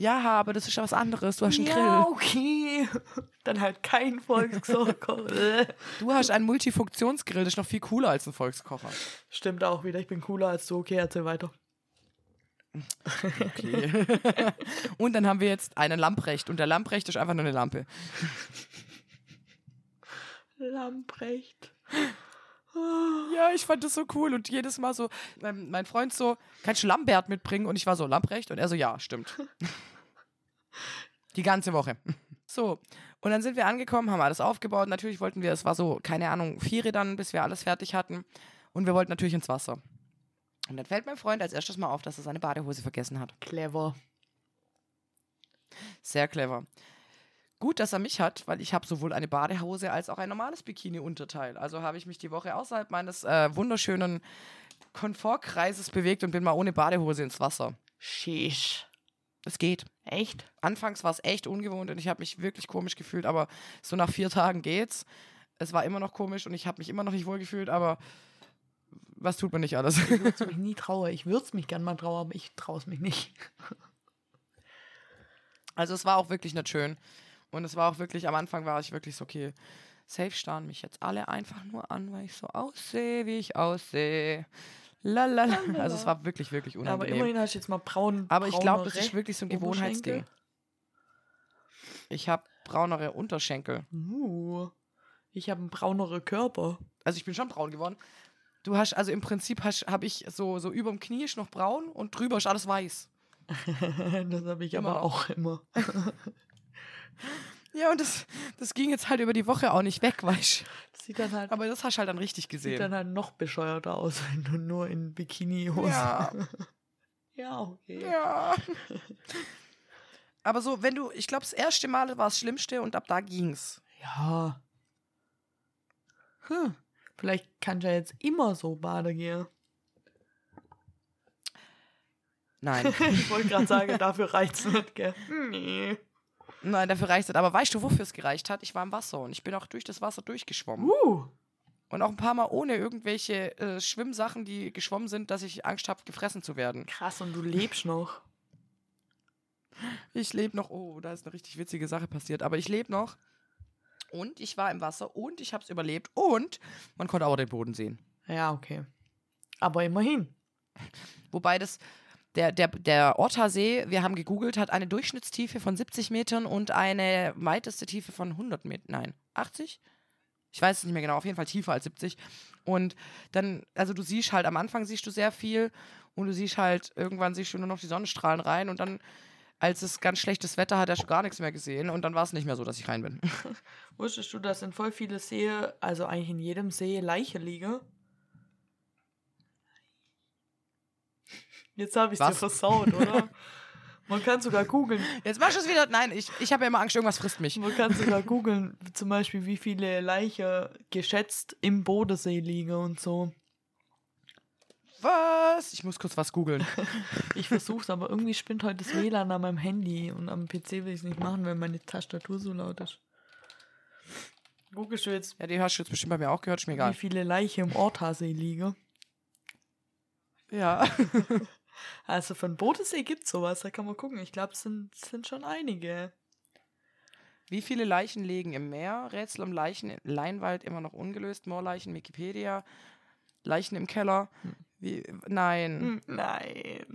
Ja, aber das ist ja was anderes. Du hast einen ja, Grill. okay. [LAUGHS] Dann halt kein Volkskocher. [LAUGHS] Du hast einen Multifunktionsgrill, das ist noch viel cooler als ein Volkskocher. Stimmt auch wieder. Ich bin cooler als du. Okay, erzähl weiter. Okay. [LAUGHS] und dann haben wir jetzt einen Lamprecht und der Lamprecht ist einfach nur eine Lampe. Lamprecht. Ja, ich fand das so cool und jedes Mal so, mein, mein Freund so, kannst du Lambert mitbringen? Und ich war so, Lamprecht? Und er so, ja, stimmt. Die ganze Woche. So, und dann sind wir angekommen, haben alles aufgebaut. Natürlich wollten wir, es war so, keine Ahnung, vier dann, bis wir alles fertig hatten. Und wir wollten natürlich ins Wasser. Und dann fällt mein Freund als erstes mal auf, dass er seine Badehose vergessen hat. Clever. Sehr clever. Gut, dass er mich hat, weil ich habe sowohl eine Badehose als auch ein normales Bikini-Unterteil. Also habe ich mich die Woche außerhalb meines äh, wunderschönen Komfortkreises bewegt und bin mal ohne Badehose ins Wasser. Sheesh. Es geht. Echt? Anfangs war es echt ungewohnt und ich habe mich wirklich komisch gefühlt, aber so nach vier Tagen geht's. Es war immer noch komisch und ich habe mich immer noch nicht wohl gefühlt, aber was tut man nicht alles? Ich würde es mich nie traue. Ich würde es mich gern mal trauen, aber ich traue es mich nicht. [LAUGHS] Also es war auch wirklich nicht schön. Und es war auch wirklich, am Anfang war ich wirklich so, okay, safe starren mich jetzt alle einfach nur an, weil ich so aussehe, wie ich aussehe. Lalala. Also es war wirklich, wirklich Aber unangenehm. immerhin hast du jetzt mal braun. Aber ich glaube, das ist wirklich so ein. Gewohnheitsding. Ich habe braunere Unterschenkel. Uh, ich habe einen brauneren Körper. Also ich bin schon braun geworden. Du hast, also im Prinzip habe ich so, so überm Knie ist noch braun und drüber ist alles weiß. [LAUGHS] das habe ich Immer aber auch immer. [LAUGHS] Ja, und das, das ging jetzt halt über die Woche auch nicht weg, weißt du. Sieht dann halt, Aber das hast du halt dann richtig sieht gesehen. dann halt noch bescheuerter aus, wenn du nur in Bikini-Hose. Ja. [LAUGHS] ja, okay. Ja. Aber so, wenn du, ich glaube, das erste Mal war das Schlimmste und ab da ging's. Ja. Hm. Vielleicht kannst du ja jetzt immer so baden gehen. Nein. [LAUGHS] ich wollte gerade sagen, [LAUGHS] dafür reicht's nicht, gell? Nee. Nein, dafür reicht es. Aber weißt du, wofür es gereicht hat? Ich war im Wasser und ich bin auch durch das Wasser durchgeschwommen. Uh. Und auch ein paar Mal ohne irgendwelche äh, Schwimmsachen, die geschwommen sind, dass ich Angst habe, gefressen zu werden. Krass, und du lebst noch. Ich lebe noch. Oh, da ist eine richtig witzige Sache passiert. Aber ich lebe noch. Und ich war im Wasser und ich habe es überlebt. Und man konnte auch den Boden sehen. Ja, okay. Aber immerhin. Wobei das, der, der, der Ottersee, wir haben gegoogelt, hat eine Durchschnittstiefe von 70 Metern und eine weiteste Tiefe von 100 Metern. Nein, 80? Ich weiß es nicht mehr genau, auf jeden Fall tiefer als 70. Und dann, also du siehst halt, am Anfang siehst du sehr viel und du siehst halt, irgendwann siehst du nur noch die Sonnenstrahlen rein und dann, als es ganz schlechtes Wetter hat, hast du gar nichts mehr gesehen und dann war es nicht mehr so, dass ich rein bin. [LAUGHS] Wusstest du, dass in voll viele Seen, also eigentlich in jedem See, Leiche liegen? Jetzt habe ich dir versaut, oder? [LAUGHS] Man kann sogar googeln. Jetzt machst du es wieder. Nein, ich, ich habe ja immer Angst, irgendwas frisst mich. Man kann sogar googeln, zum Beispiel, wie viele Leichen geschätzt im Bodensee liegen und so. Was? Ich muss kurz was googeln. [LAUGHS] Ich versuch's, aber irgendwie spinnt heute das WLAN an meinem Handy und am PC will ich es nicht machen, weil meine Tastatur so laut ist. Googlest du jetzt, Ja, die hast du jetzt bestimmt bei mir auch gehört, ist mir wie egal. viele Leiche im Ortasee liegen? Ja. [LAUGHS] Also von Bodensee gibt's sowas, da kann man gucken. Ich glaube, es sind, sind schon einige. Wie viele Leichen liegen im Meer? Rätsel um Leichen im Leinwald immer noch ungelöst. Moorleichen, Wikipedia. Leichen im Keller. Wie, nein, Hm, Nein.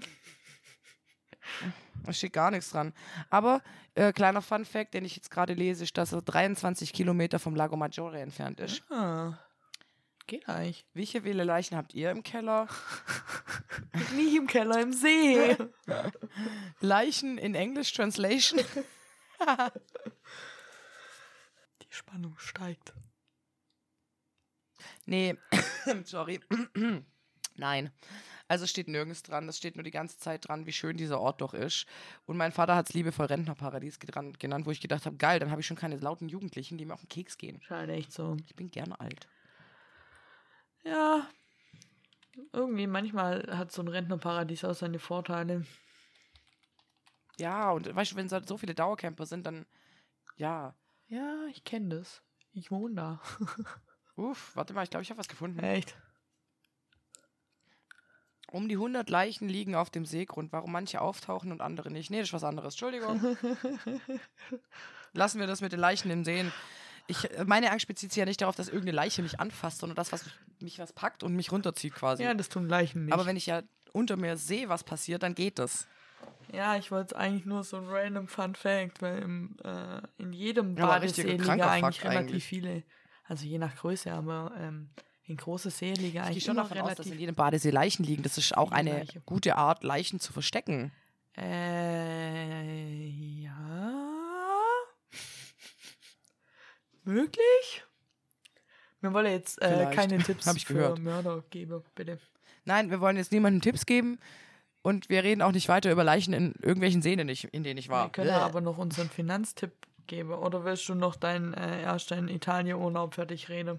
da steht gar nichts dran. Aber äh, kleiner Fun Fact, den ich jetzt gerade lese, ist, dass er 23 Kilometer vom Lago Maggiore entfernt ist. Ah, geht eigentlich. Wie viele Leichen habt ihr im Keller? [LAUGHS] Nicht im Keller, im See. [LAUGHS] Leichen in English Translation? [LAUGHS] Die Spannung steigt. Nee, [COUGHS] sorry. [COUGHS] Nein. Also es steht nirgends dran. Es steht nur die ganze Zeit dran, wie schön dieser Ort doch ist. Und mein Vater hat es liebevoll Rentnerparadies genannt, wo ich gedacht habe, geil, dann habe ich schon keine lauten Jugendlichen, die mir auf den Keks gehen. Scheint echt so. Ich bin gerne alt. Ja. Irgendwie, manchmal hat so ein Rentnerparadies auch seine Vorteile. Ja, und weißt du, wenn so so viele Dauercamper sind, dann ja. Ja, ich kenne das. Ich wohne da. [LAUGHS] Uff, warte mal, ich glaube, ich habe was gefunden. Echt? Um die 100 Leichen liegen auf dem Seegrund. Warum manche auftauchen und andere nicht? Nee, das ist was anderes. Entschuldigung. [LAUGHS] Lassen wir das mit den Leichen in Seen. Ich, äh, meine Angst bezieht sich ja nicht darauf, dass irgendeine Leiche mich anfasst, sondern das, was mich, mich was packt und mich runterzieht quasi. Ja, das tun Leichen nicht. Aber wenn ich ja unter mir sehe, was passiert, dann geht das. ja, ich wollte eigentlich nur so ein random Fun Fact, weil im, äh, in jedem Ja, Badesee richtiger liegen eigentlich relativ eigentlich. viele. Also je nach Größe, aber ähm, in große See liegen Ich eigentlich schon immer davon aus, dass relativ in jedem Badesee Leichen liegen. Das ist auch eine Leichen. gute Art, Leichen zu verstecken. Äh, ja. Möglich? Wir wollen jetzt äh, keine Tipps für gehört. Mörder geben, bitte. Nein, wir wollen jetzt niemandem Tipps geben und wir reden auch nicht weiter über Leichen in irgendwelchen Seen, in denen ich war. Wir können Bäh. aber noch unseren Finanztipp geben. Oder willst du noch deinen äh, erst deinen Italien-Urlaub fertig reden?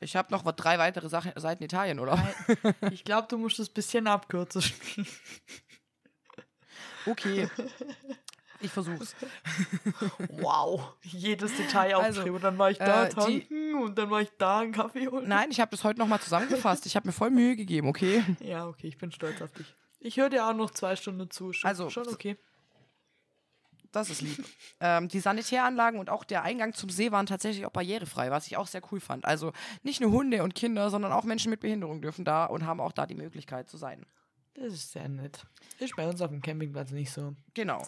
Ich habe noch drei weitere Sachen, Seiten Italien, oder? [LAUGHS] Ich glaube, du musst es ein bisschen abkürzen. Okay. [LAUGHS] Ich versuch's. wow. Jedes Detail Also, aufschreiben. Und dann war ich da äh, tanken und dann war ich da einen Kaffee holen. Nein, ich habe das heute nochmal zusammengefasst. Ich habe mir voll Mühe gegeben, okay? Ja, okay, ich bin stolz auf dich. Ich höre dir auch noch zwei Stunden zu. Schon, Also, schon okay. Das ist lieb. ähm, die Sanitäranlagen und auch der Eingang zum See waren tatsächlich auch barrierefrei, was ich auch sehr cool fand. Also nicht nur Hunde und Kinder, sondern auch Menschen mit Behinderung dürfen da und haben auch da die Möglichkeit zu sein. Das ist sehr nett. Ist bei uns auf dem Campingplatz nicht so. Genau.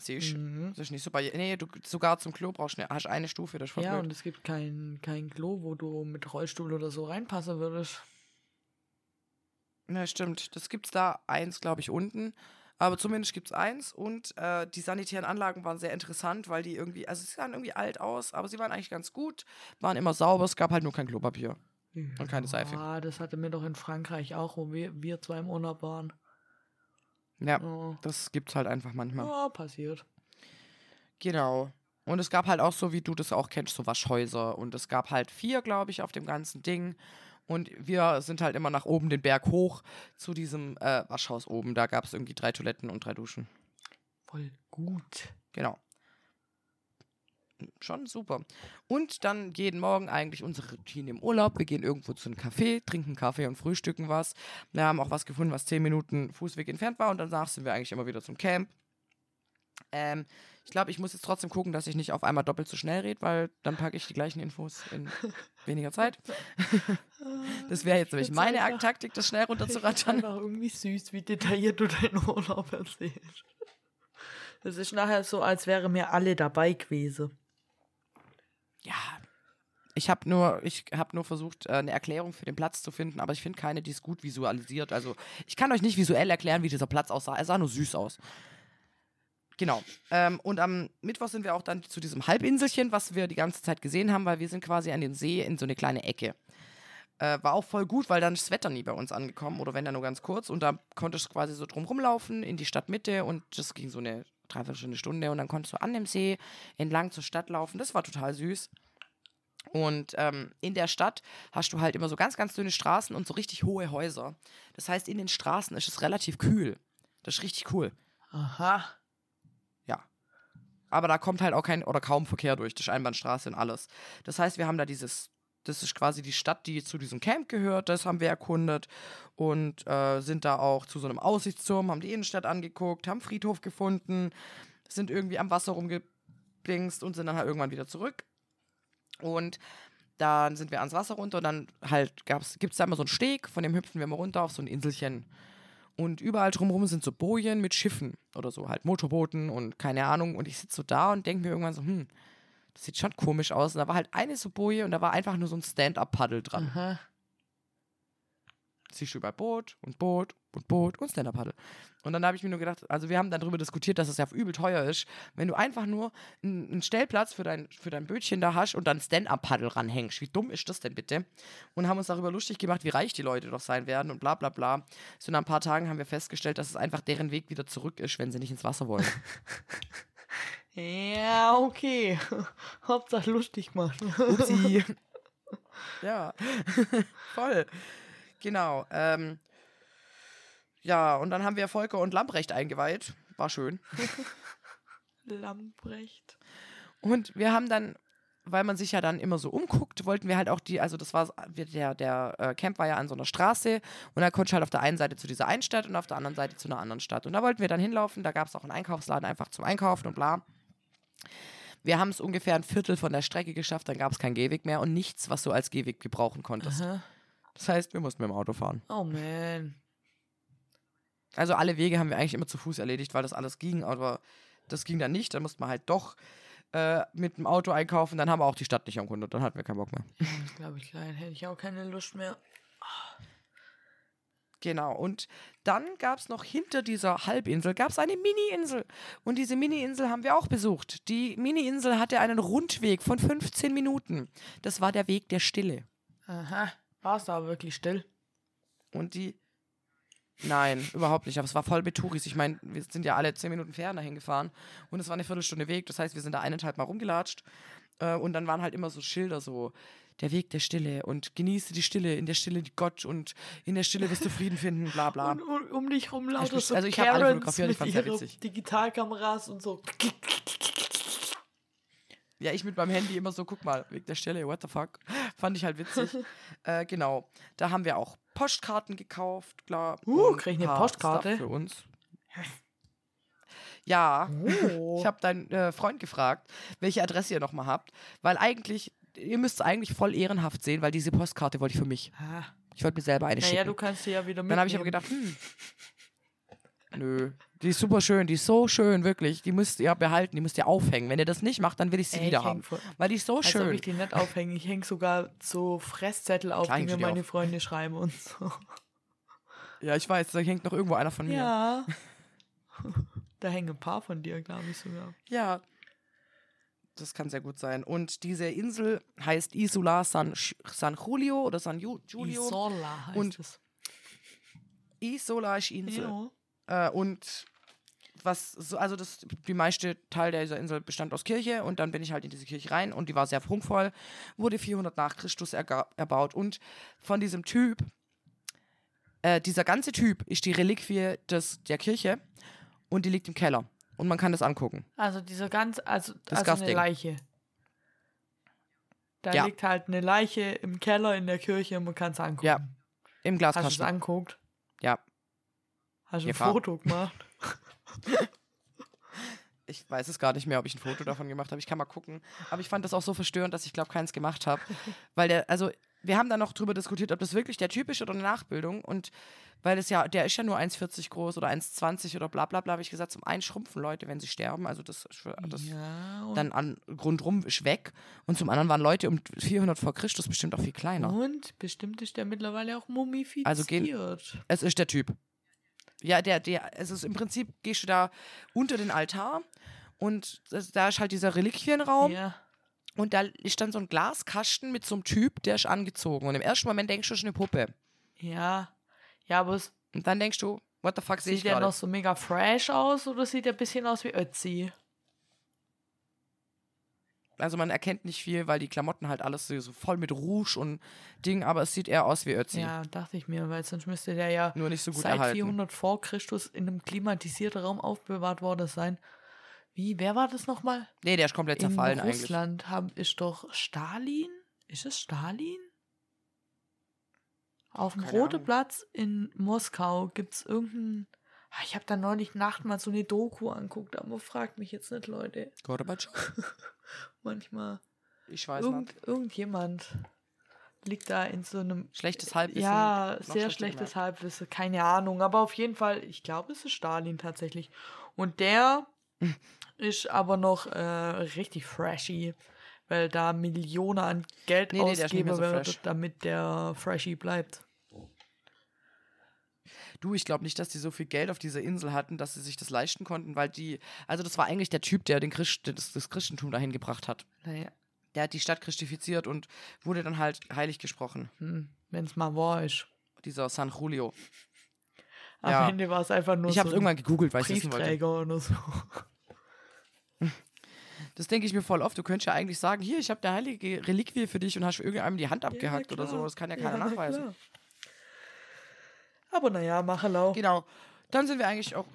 Siehst? Mhm. Das ist nicht so barrier Nee, du sogar zum Klo brauchst du hast eine Stufe, das ist voll Ja, blöd. und es gibt kein, kein Klo, wo du mit Rollstuhl oder so reinpassen würdest. Ja, stimmt. Das gibt's da eins, glaube ich, unten. Aber zumindest gibt's eins. Und äh, die sanitären Anlagen waren sehr interessant, weil die irgendwie, also sie sahen irgendwie alt aus, aber sie waren eigentlich ganz gut, waren immer sauber, es gab halt nur kein Klopapier. Und keine Seife. Ah, das hatte mir doch in Frankreich auch, wo wir, wir zwei im Urlaub waren. Ja, Oh. das gibt's halt einfach manchmal. Ja, passiert. Genau. Und es gab halt auch so, wie du das auch kennst, so Waschhäuser. Und es gab halt vier, glaube ich, auf dem ganzen Ding. Und wir sind halt immer nach oben den Berg hoch zu diesem äh, Waschhaus oben. Da gab es irgendwie drei Toiletten und drei Duschen. Voll gut. Genau. Schon super. Und dann jeden Morgen eigentlich unsere Routine im Urlaub. Wir gehen irgendwo zu einem Café, trinken Kaffee und frühstücken was. Wir haben auch was gefunden, was zehn Minuten Fußweg entfernt war. Und danach sind wir eigentlich immer wieder zum Camp. Ähm, ich glaube, ich muss jetzt trotzdem gucken, dass ich nicht auf einmal doppelt so schnell rede, weil dann packe ich die gleichen Infos in [LAUGHS] weniger Zeit. Das wäre jetzt nämlich meine einfach- Taktik, das schnell Ich runterzurattern. [LAUGHS] einfach irgendwie süß, wie detailliert du deinen Urlaub erzählst. Es ist nachher so, als wären mir alle dabei gewesen. Ja. Ich habe nur, ich nur versucht, äh, eine Erklärung für den Platz zu finden, aber ich finde keine, die ist gut visualisiert. Also ich kann euch nicht visuell erklären, wie dieser Platz aussah. Er sah nur süß aus. Genau. Ähm, und am Mittwoch sind wir auch dann zu diesem Halbinselchen, was wir die ganze Zeit gesehen haben, weil wir sind quasi an den See in so eine kleine Ecke. Äh, war auch voll gut, weil dann ist das Wetter nie bei uns angekommen oder wenn dann nur ganz kurz und da konntest du quasi so drum rumlaufen in die Stadtmitte und das ging so eine Dreiviertelstunde Stunde und dann konntest du an dem See entlang zur Stadt laufen. Das war total süß. Und ähm, in der Stadt hast du halt immer so ganz, ganz dünne Straßen und so richtig hohe Häuser. Das heißt, in den Straßen ist es relativ kühl. Das ist richtig cool. Aha. Ja. Aber da kommt halt auch kein oder kaum Verkehr durch. Das ist Einbahnstraße und alles. Das heißt, wir haben da dieses, das ist quasi die Stadt, die zu diesem Camp gehört. Das haben wir erkundet und äh, sind da auch zu so einem Aussichtsturm, haben die Innenstadt angeguckt, haben Friedhof gefunden, sind irgendwie am Wasser rumgeblingst und sind dann halt irgendwann wieder zurück. Und dann sind wir ans Wasser runter und dann halt gibt es da immer so einen Steg, von dem hüpfen wir mal runter auf so ein Inselchen. Und überall drumherum sind so Bojen mit Schiffen oder so, halt Motorbooten und keine Ahnung. Und ich sitze so da und denke mir irgendwann so, hm, das sieht schon komisch aus. Und da war halt eine so Boje und da war einfach nur so ein Stand-Up-Paddle dran. Aha. Siehst du über Boot und Boot und Boot und Stand-Up-Paddle. Und dann habe ich mir nur gedacht, also wir haben dann darüber diskutiert, dass es ja übel teuer ist, wenn du einfach nur einen Stellplatz für dein, für dein Bötchen da hast und dann Stand-Up-Paddle ranhängst. Wie dumm ist das denn bitte? Und haben uns darüber lustig gemacht, wie reich die Leute doch sein werden und bla bla bla. So nach ein paar Tagen haben wir festgestellt, dass es einfach deren Weg wieder zurück ist, wenn sie nicht ins Wasser wollen. [LAUGHS] Ja, okay. [LAUGHS] Hauptsache lustig machen. Upsi. [LAUGHS] ja, [LAUGHS] voll. Genau. Ähm, ja, und dann haben wir Volker und Lamprecht eingeweiht. War schön. Lamprecht. Und wir haben dann, weil man sich ja dann immer so umguckt, wollten wir halt auch die, also das war, der, der äh, Camp war ja an so einer Straße und da konnte ich halt auf der einen Seite zu dieser einen Stadt und auf der anderen Seite zu einer anderen Stadt. Und da wollten wir dann hinlaufen, da gab es auch einen Einkaufsladen einfach zum Einkaufen und bla. Wir haben es ungefähr ein Viertel von der Strecke geschafft, dann gab es keinen Gehweg mehr und nichts, was du als Gehweg gebrauchen konntest. Aha. Das heißt, wir mussten mit dem Auto fahren. Oh man. Also alle Wege haben wir eigentlich immer zu Fuß erledigt, weil das alles ging, aber das ging dann nicht. Dann musste man halt doch äh, mit dem Auto einkaufen. Dann haben wir auch die Stadt nicht erkundet. Dann hatten wir keinen Bock mehr. [LAUGHS] Glaube ich klein. Hätte ich auch keine Lust mehr. Genau. Und dann gab es noch hinter dieser Halbinsel gab es eine Mini-Insel. Und diese Mini-Insel haben wir auch besucht. Die Mini-Insel hatte einen Rundweg von 15 Minuten. Das war der Weg der Stille. Aha. War es da wirklich still? Und die. Nein, überhaupt nicht. Aber es war voll mit Touris. Ich meine, wir sind ja alle 10 Minuten Fähren dahin gefahren. Und es war eine Viertelstunde Weg. Das heißt, wir sind da eineinhalb Mal rumgelatscht. Äh, und dann waren halt immer so Schilder so. Der Weg der Stille und genieße die Stille, in der Stille die Gott und in der Stille wirst du Frieden finden, bla bla. Und, und um dich rum lauter mich- so also ich hab alle fotografiert, ich mit fand's sehr witzig. Digitalkameras und so. Ja, ich mit meinem Handy immer so, guck mal, Weg der Stille, what the fuck. [LAUGHS] Fand ich halt witzig. [LAUGHS] äh, genau. Da haben wir auch Postkarten gekauft, klar. Uh, krieg ich eine Postkarte? Stuff Für uns. Ja, Oh. [LAUGHS] ich habe deinen äh, Freund gefragt, welche Adresse ihr nochmal habt, weil eigentlich, ihr müsst es eigentlich voll ehrenhaft sehen, weil diese Postkarte wollte ich für mich. Ah. Ich wollte mir selber eine Naja, du schicken. kannst sie ja wieder mitnehmen. Dann habe ich aber gedacht, hm, nö, die ist super schön, die ist so schön, wirklich. Die müsst ihr behalten, die müsst ihr aufhängen. Wenn ihr das nicht macht, dann will ich sie Ey, wieder ich haben. Weil die ist so Als ob schön. ich die nicht aufhänge. Ich hänge sogar so Fresszettel auf, Klar die mir du die meine auf. Freunde schreiben und so. Ja, ich weiß, da hängt noch irgendwo einer von mir. Ja. [LAUGHS] da hängen ein paar von dir, glaube ich sogar. Ja. Das kann sehr gut sein. Und diese Insel heißt Isola San, San Julio oder San Ju- Julio. Isola heißt Und es. Isola ist Insel. Ja. Äh, und was so, also das, die meiste Teil dieser Insel bestand aus Kirche und dann bin ich halt in diese Kirche rein und die war sehr prunkvoll, wurde 400 nach Christus erbaut und von diesem Typ, äh, dieser ganze Typ ist die Reliquie des, der Kirche und die liegt im Keller und man kann das angucken. Also dieser ganz, also, also eine. Leiche. Da Ja. liegt halt eine Leiche im Keller in der Kirche und man kann es angucken. Ja, Im Hast du es Glaskasten. anguckt? Ja. Hast du ein klar. Foto gemacht? [LAUGHS] Ich weiß es gar nicht mehr, ob ich ein Foto davon gemacht habe. Ich kann mal gucken. Aber ich fand das auch so verstörend, dass ich glaube, keins gemacht habe. [LAUGHS] Weil der, also, wir haben dann noch drüber diskutiert, ob das wirklich der Typ ist oder eine Nachbildung. Und weil es ja, der ist ja nur 1,40 groß oder 1,20 oder bla bla bla, habe ich gesagt, zum einen schrumpfen Leute, wenn sie sterben. Also das, das ja, dann an rundrum ist weg. Und zum anderen waren Leute um 400 vor Christus bestimmt auch viel kleiner. und bestimmt ist der mittlerweile auch mumifiziert. Also gehen- Es ist der Typ. Ja, der, der, es ist im Prinzip, gehst du da unter den Altar und da ist halt dieser Reliquienraum ja. Und da ist dann so ein Glaskasten mit so einem Typ, der ist angezogen. Und im ersten Moment denkst du, das ist eine Puppe. Ja. Ja, aber es Und dann denkst du, what the fuck sehe ich sieht der gerade? noch so mega fresh aus oder sieht der ein bisschen aus wie Ötzi? Also man erkennt nicht viel, weil die Klamotten halt alles so, so voll mit Rouge und Ding, aber es sieht eher aus wie Ötzi. Ja, dachte ich mir, weil sonst müsste der ja Nur nicht so gut seit erhalten. 400 vor Christus in einem klimatisierten Raum aufbewahrt worden sein. Wie, wer war das nochmal? Nee, der ist komplett zerfallen in eigentlich. Russland haben, ist doch Stalin? Ist es Stalin? Auf dem Ahnung. Platz in Moskau gibt es irgendeinen. Ah, Ich habe da neulich Nacht mal so eine Doku anguckt, aber fragt mich jetzt nicht, Leute. [LAUGHS] Gorbatschow? Manchmal. Ich weiß Irgend, nicht. irgendjemand liegt da in so einem. Schlechtes Halbwissen. Ja, sehr schlechtes gemerkt. Halbwissen, keine Ahnung. Aber auf jeden Fall, ich glaube, es ist Stalin tatsächlich. Und der. [LAUGHS] ist aber noch äh, richtig freshy, weil da Millionen an Geld Nee, nee, der ist nicht mehr ausgegeben so fresh. damit der freshy bleibt. Du, ich glaube nicht, dass die so viel Geld auf dieser Insel hatten, dass sie sich das leisten konnten, weil die, also das war eigentlich der Typ, der den Christ, das, das Christentum dahin gebracht hat. Naja, Der hat die Stadt christifiziert und wurde dann halt heilig gesprochen. hm, wenn es mal wahr ist. Dieser San Julio. Am Ja. Ende war es einfach nur Ich so habe es ein irgendwann gegoogelt, weil ich wissen wollte. Briefträger oder so. Das denke ich mir voll oft. Du könntest ja eigentlich sagen, hier, ich habe eine heilige Reliquie für dich und hast irgendeinem die Hand abgehackt oder so. Das kann ja keiner na nachweisen. klar. Aber naja, Machelau. Genau. Dann sind wir eigentlich auch,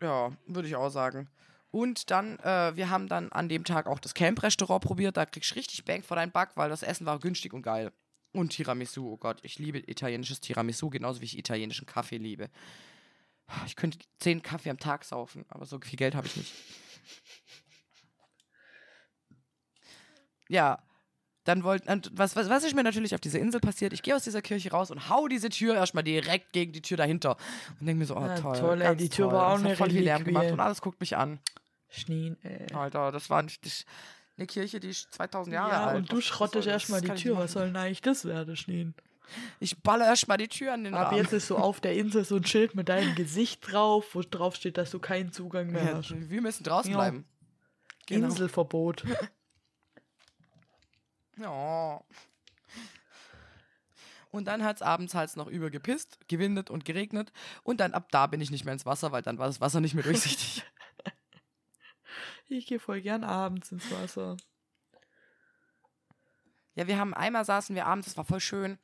ja, würde ich auch sagen. Und dann, äh, wir haben dann an dem Tag auch das Camp-Restaurant probiert. Da kriegst du richtig Bang vor deinen Back, weil das Essen war günstig und geil. Und Tiramisu, oh Gott, ich liebe italienisches Tiramisu, genauso wie ich italienischen Kaffee liebe. Ich könnte zehn Kaffee am Tag saufen, aber so viel Geld habe ich nicht. Ja, dann wollten, und was, was, was ist mir natürlich auf dieser Insel passiert? Ich gehe aus dieser Kirche raus und hau diese Tür erstmal direkt gegen die Tür dahinter. Und denke mir so, oh Ja, toll. toll, ey, die Tür toll. war auch das eine hat voll viel Lärm gemacht und alles guckt mich an. Schneen, ey. Alter, das war nicht, das, eine Kirche, die ist 2000 Jahre Ja, alt. und du schrottest erstmal die Tür. Was soll denn eigentlich das werden, machen. Ich baller erstmal die Tür an den Ab Arm. jetzt ist so auf der Insel so ein Schild mit deinem Gesicht drauf, wo drauf steht, dass du keinen Zugang mehr Ja, hast. wir müssen draußen Ja. bleiben. Genau. Inselverbot. [LAUGHS] Ja. Und dann hat es abends halt noch übergepisst, gewindet und geregnet. Und dann ab da bin ich nicht mehr ins Wasser, weil dann war das Wasser nicht mehr durchsichtig. [LAUGHS] Ich gehe voll gern abends ins Wasser. ja, wir haben einmal saßen wir abends, das war voll schön.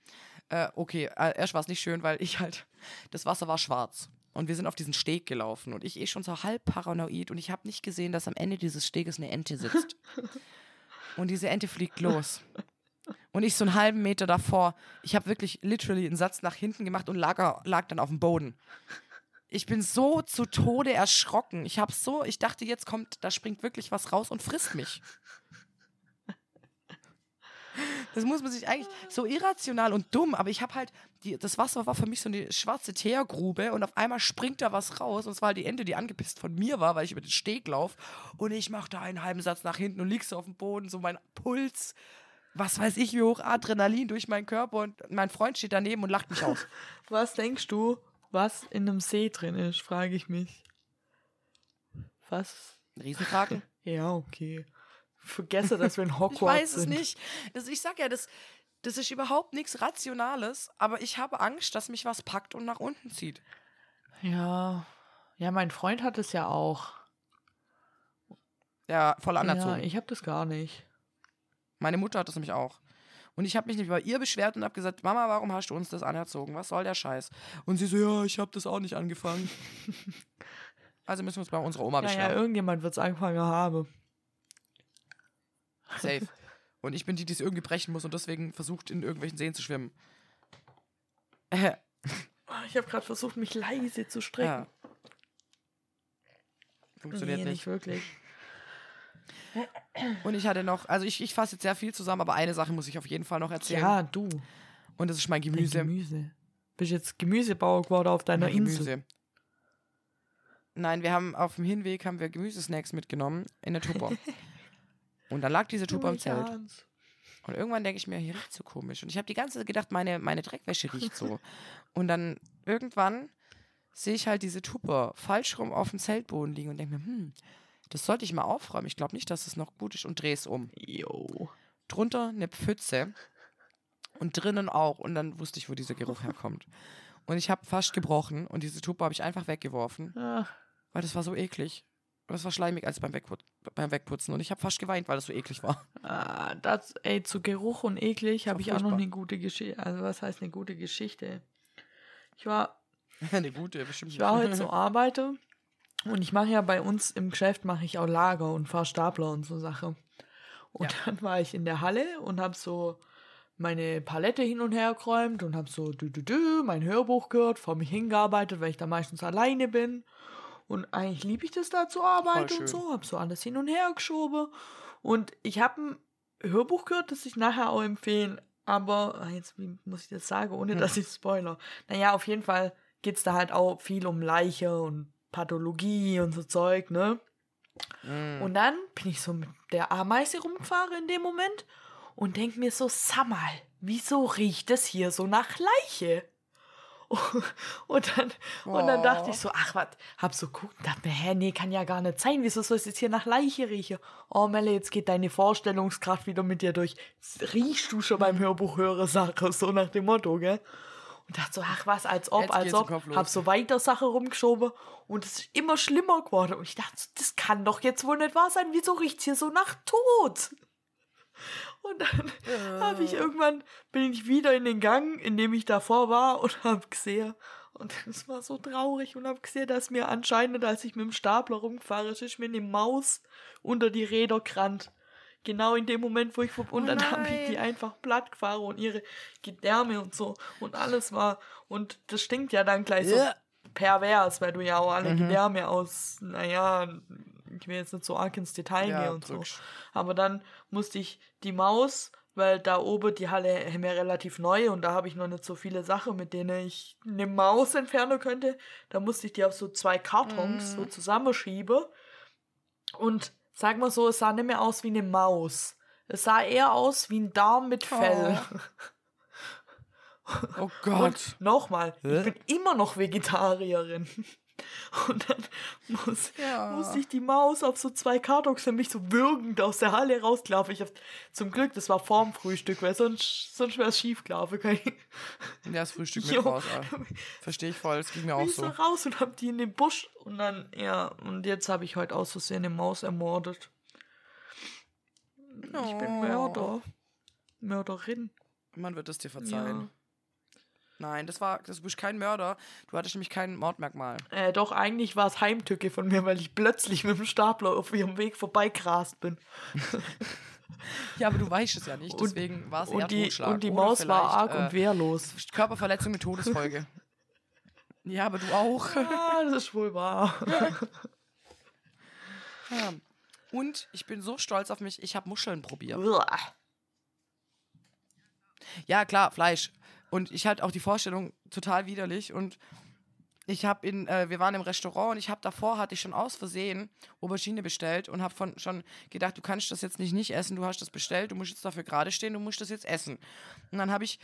Äh, okay, äh, erst war es nicht schön, weil ich halt, das Wasser war schwarz. Und wir sind auf diesen Steg gelaufen und ich eh schon so halb paranoid und ich habe nicht gesehen, dass am Ende dieses Steges eine Ente sitzt. [LAUGHS] und diese Ente fliegt los. Und ich so einen halben Meter davor, ich habe wirklich literally einen Satz nach hinten gemacht und lag, lag dann auf dem Boden. Ich bin so zu Tode erschrocken. Ich habe so, ich dachte, jetzt kommt, da springt wirklich was raus und frisst mich. Das muss man sich eigentlich so irrational und dumm, aber ich habe halt, die, das Wasser war für mich so eine schwarze Teergrube und auf einmal springt da was raus und es war halt die Ente, die angepisst von mir war, weil ich über den Steg laufe und ich mache da einen halben Satz nach hinten und liegst so auf dem Boden, so mein Puls, was weiß ich, wie hoch Adrenalin durch meinen Körper und mein Freund steht daneben und lacht mich aus. [LAUGHS] Was denkst du, was in einem See drin ist, frage ich mich. Was? Ein Riesenkraken? Ja, okay. Vergesse, dass wir in [LAUGHS] Ich Hogwarts weiß es sind. nicht. Das, ich sag ja, das, das ist überhaupt nichts Rationales, aber ich habe Angst, dass mich was packt und nach unten zieht. Ja. Ja, mein Freund hat es ja auch. Ja, voll Ja, anerzogen. ich habe das gar nicht. Meine Mutter hat das nämlich auch. Und ich habe mich nicht bei ihr beschwert und habe gesagt, Mama, warum hast du uns das anerzogen? Was soll der Scheiß? Und sie so, ja, ich habe das auch nicht angefangen. [LAUGHS] also müssen wir uns bei unserer Oma Ja, ja, beschweren. irgendjemand wird es angefangen haben. Safe. Und ich bin die, die es irgendwie brechen muss und deswegen versucht, in irgendwelchen Seen zu schwimmen. Äh, Ich habe gerade versucht, mich leise zu strecken. ja. Funktioniert nee, nicht. nicht wirklich. Und ich hatte noch, also ich, ich fasse jetzt sehr viel zusammen, aber eine Sache muss ich auf jeden Fall noch erzählen. Ja, du. Und das ist mein Dein Gemüse. Gemüse. Bist jetzt Gemüsebauer geworden auf deiner Mein Insel. Gemüse. Nein, wir haben auf dem Hinweg haben wir Gemüsesnacks mitgenommen in der Tupper. [LAUGHS] und dann lag diese Tupper im Zelt. Ganz. Und irgendwann denke ich mir, hier riecht so komisch. Und ich habe die ganze Zeit gedacht, meine, meine Dreckwäsche riecht so. [LAUGHS] und dann irgendwann sehe ich halt diese Tupper falsch rum auf dem Zeltboden liegen und denke mir, hm, das sollte ich mal aufräumen. Ich glaube nicht, dass es noch gut ist und drehe es um. Jo. Drunter eine Pfütze und drinnen auch. Und dann wusste ich, wo dieser Geruch [LAUGHS] herkommt. Und ich habe fast gebrochen und diese Tupper habe ich einfach weggeworfen, Ah, weil das war so eklig. Das war schleimig als beim, Wegput beim Wegputzen. Und ich habe fast geweint, weil das so eklig war. Ah, das, ey, zu Geruch und eklig habe ich auch noch eine gute Geschichte. Also, was heißt eine gute Geschichte? Ich war, [LAUGHS] Eine gute, bestimmt. ich war heute [LAUGHS] zur Arbeit und ich mache ja bei uns im Geschäft mache ich auch Lager und fahre Stapler und so Sache. Und Ja. dann war ich in der Halle und habe so meine Palette hin und her geräumt und habe so dü, dü, dü, mein Hörbuch gehört, vor mich hingearbeitet, weil ich da meistens alleine bin. Und eigentlich liebe ich das da zu arbeiten und so, habe so alles hin und her geschoben. Und ich habe ein Hörbuch gehört, das ich nachher auch empfehlen. Aber ah, jetzt wie muss ich das sagen, ohne Hm. dass ich spoiler. Naja, auf jeden Fall geht es da halt auch viel um Leiche und Pathologie und so Zeug, ne? Mm. Und dann bin ich so mit der Ameise rumgefahren in dem Moment und denk mir so, sag mal, wieso riecht es hier so nach Leiche? [LAUGHS] Und dann, und dann dachte ich so, ach was, hab so geguckt und dachte mir, hä, nee, kann ja gar nicht sein, wieso soll es jetzt hier nach Leiche riechen? Oh Melle, jetzt geht deine Vorstellungskraft wieder mit dir durch. Riechst du schon beim Hörbuch höre Sache, so nach dem Motto, gell? Und dachte so, ach was, als ob, Jetzt als ob, hab so weiter Sache rumgeschoben und es ist immer schlimmer geworden. Und ich dachte, so, das kann doch jetzt wohl nicht wahr sein, wieso riecht's hier so nach Tod? Und dann [LAUGHS] habe ich irgendwann, bin ich wieder in den Gang, in dem ich davor war und [LAUGHS] habe gesehen, und es war so traurig und habe gesehen, dass mir anscheinend, als ich mit dem Stapler rumgefahren ist, mir eine Maus unter die Räder gerannt. Genau in dem Moment, wo ich vor- und Oh dann habe ich die einfach platt gefahren und ihre Gedärme und so und alles war und das stinkt ja dann gleich so Ja. pervers, weil du ja auch alle Mhm. Gedärme aus, naja, ich will jetzt nicht so arg ins Detail Ja, gehen und so. drückst. Aber dann musste ich die Maus, weil da oben die Halle haben wir relativ neu und da habe ich noch nicht so viele Sachen, mit denen ich eine Maus entfernen könnte. Da musste ich die auf so zwei Kartons so zusammenschieben. Und sag mal so, es sah nicht mehr aus wie eine Maus. Es sah eher aus wie ein Darm mit Fell. [LAUGHS] Oh Gott. Und nochmal, ich bin immer noch Vegetarierin. [LAUGHS] [LAUGHS] Und dann muss, Ja. musste ich die Maus auf so zwei Kartons nämlich so würgend aus der Halle rausgelaufen. Ich hab, zum Glück, das war vorm Frühstück, weil sonst, sonst wäre es schief gelaufen. Ja, das Frühstück mit raus. Verstehe ich voll, das ging mir auch bin ich so so. raus und hab die in den Busch. Und dann, ja, und jetzt habe ich heute aus Versehen eine Maus ermordet. Ich bin Oh. Mörder. Mörderin. Man wird es dir verzeihen. Ja. Nein, das war, das, du bist kein Mörder. Du hattest nämlich kein Mordmerkmal. Äh, doch, eigentlich war es Heimtücke von mir, weil ich plötzlich mit dem Stapler auf ihrem Weg vorbeigerast bin. [LAUGHS] Ja, aber du weißt es ja nicht, deswegen war es eher Und die, Totschlag. und die Oder Maus war arg äh, und wehrlos. Körperverletzung mit Todesfolge. [LAUGHS] ja, aber du auch. Ah, das ist wohl wahr. [LAUGHS] Ja. Und ich bin so stolz auf mich, ich habe Muscheln probiert. Ja, klar, Fleisch. Und ich hatte auch die Vorstellung total widerlich. Und ich habe in, äh, wir waren im Restaurant und ich habe davor, hatte ich schon aus Versehen Aubergine bestellt und habe von schon gedacht, du kannst das jetzt nicht nicht essen, du hast das bestellt, du musst jetzt dafür gerade stehen, du musst das jetzt essen. Und dann habe ich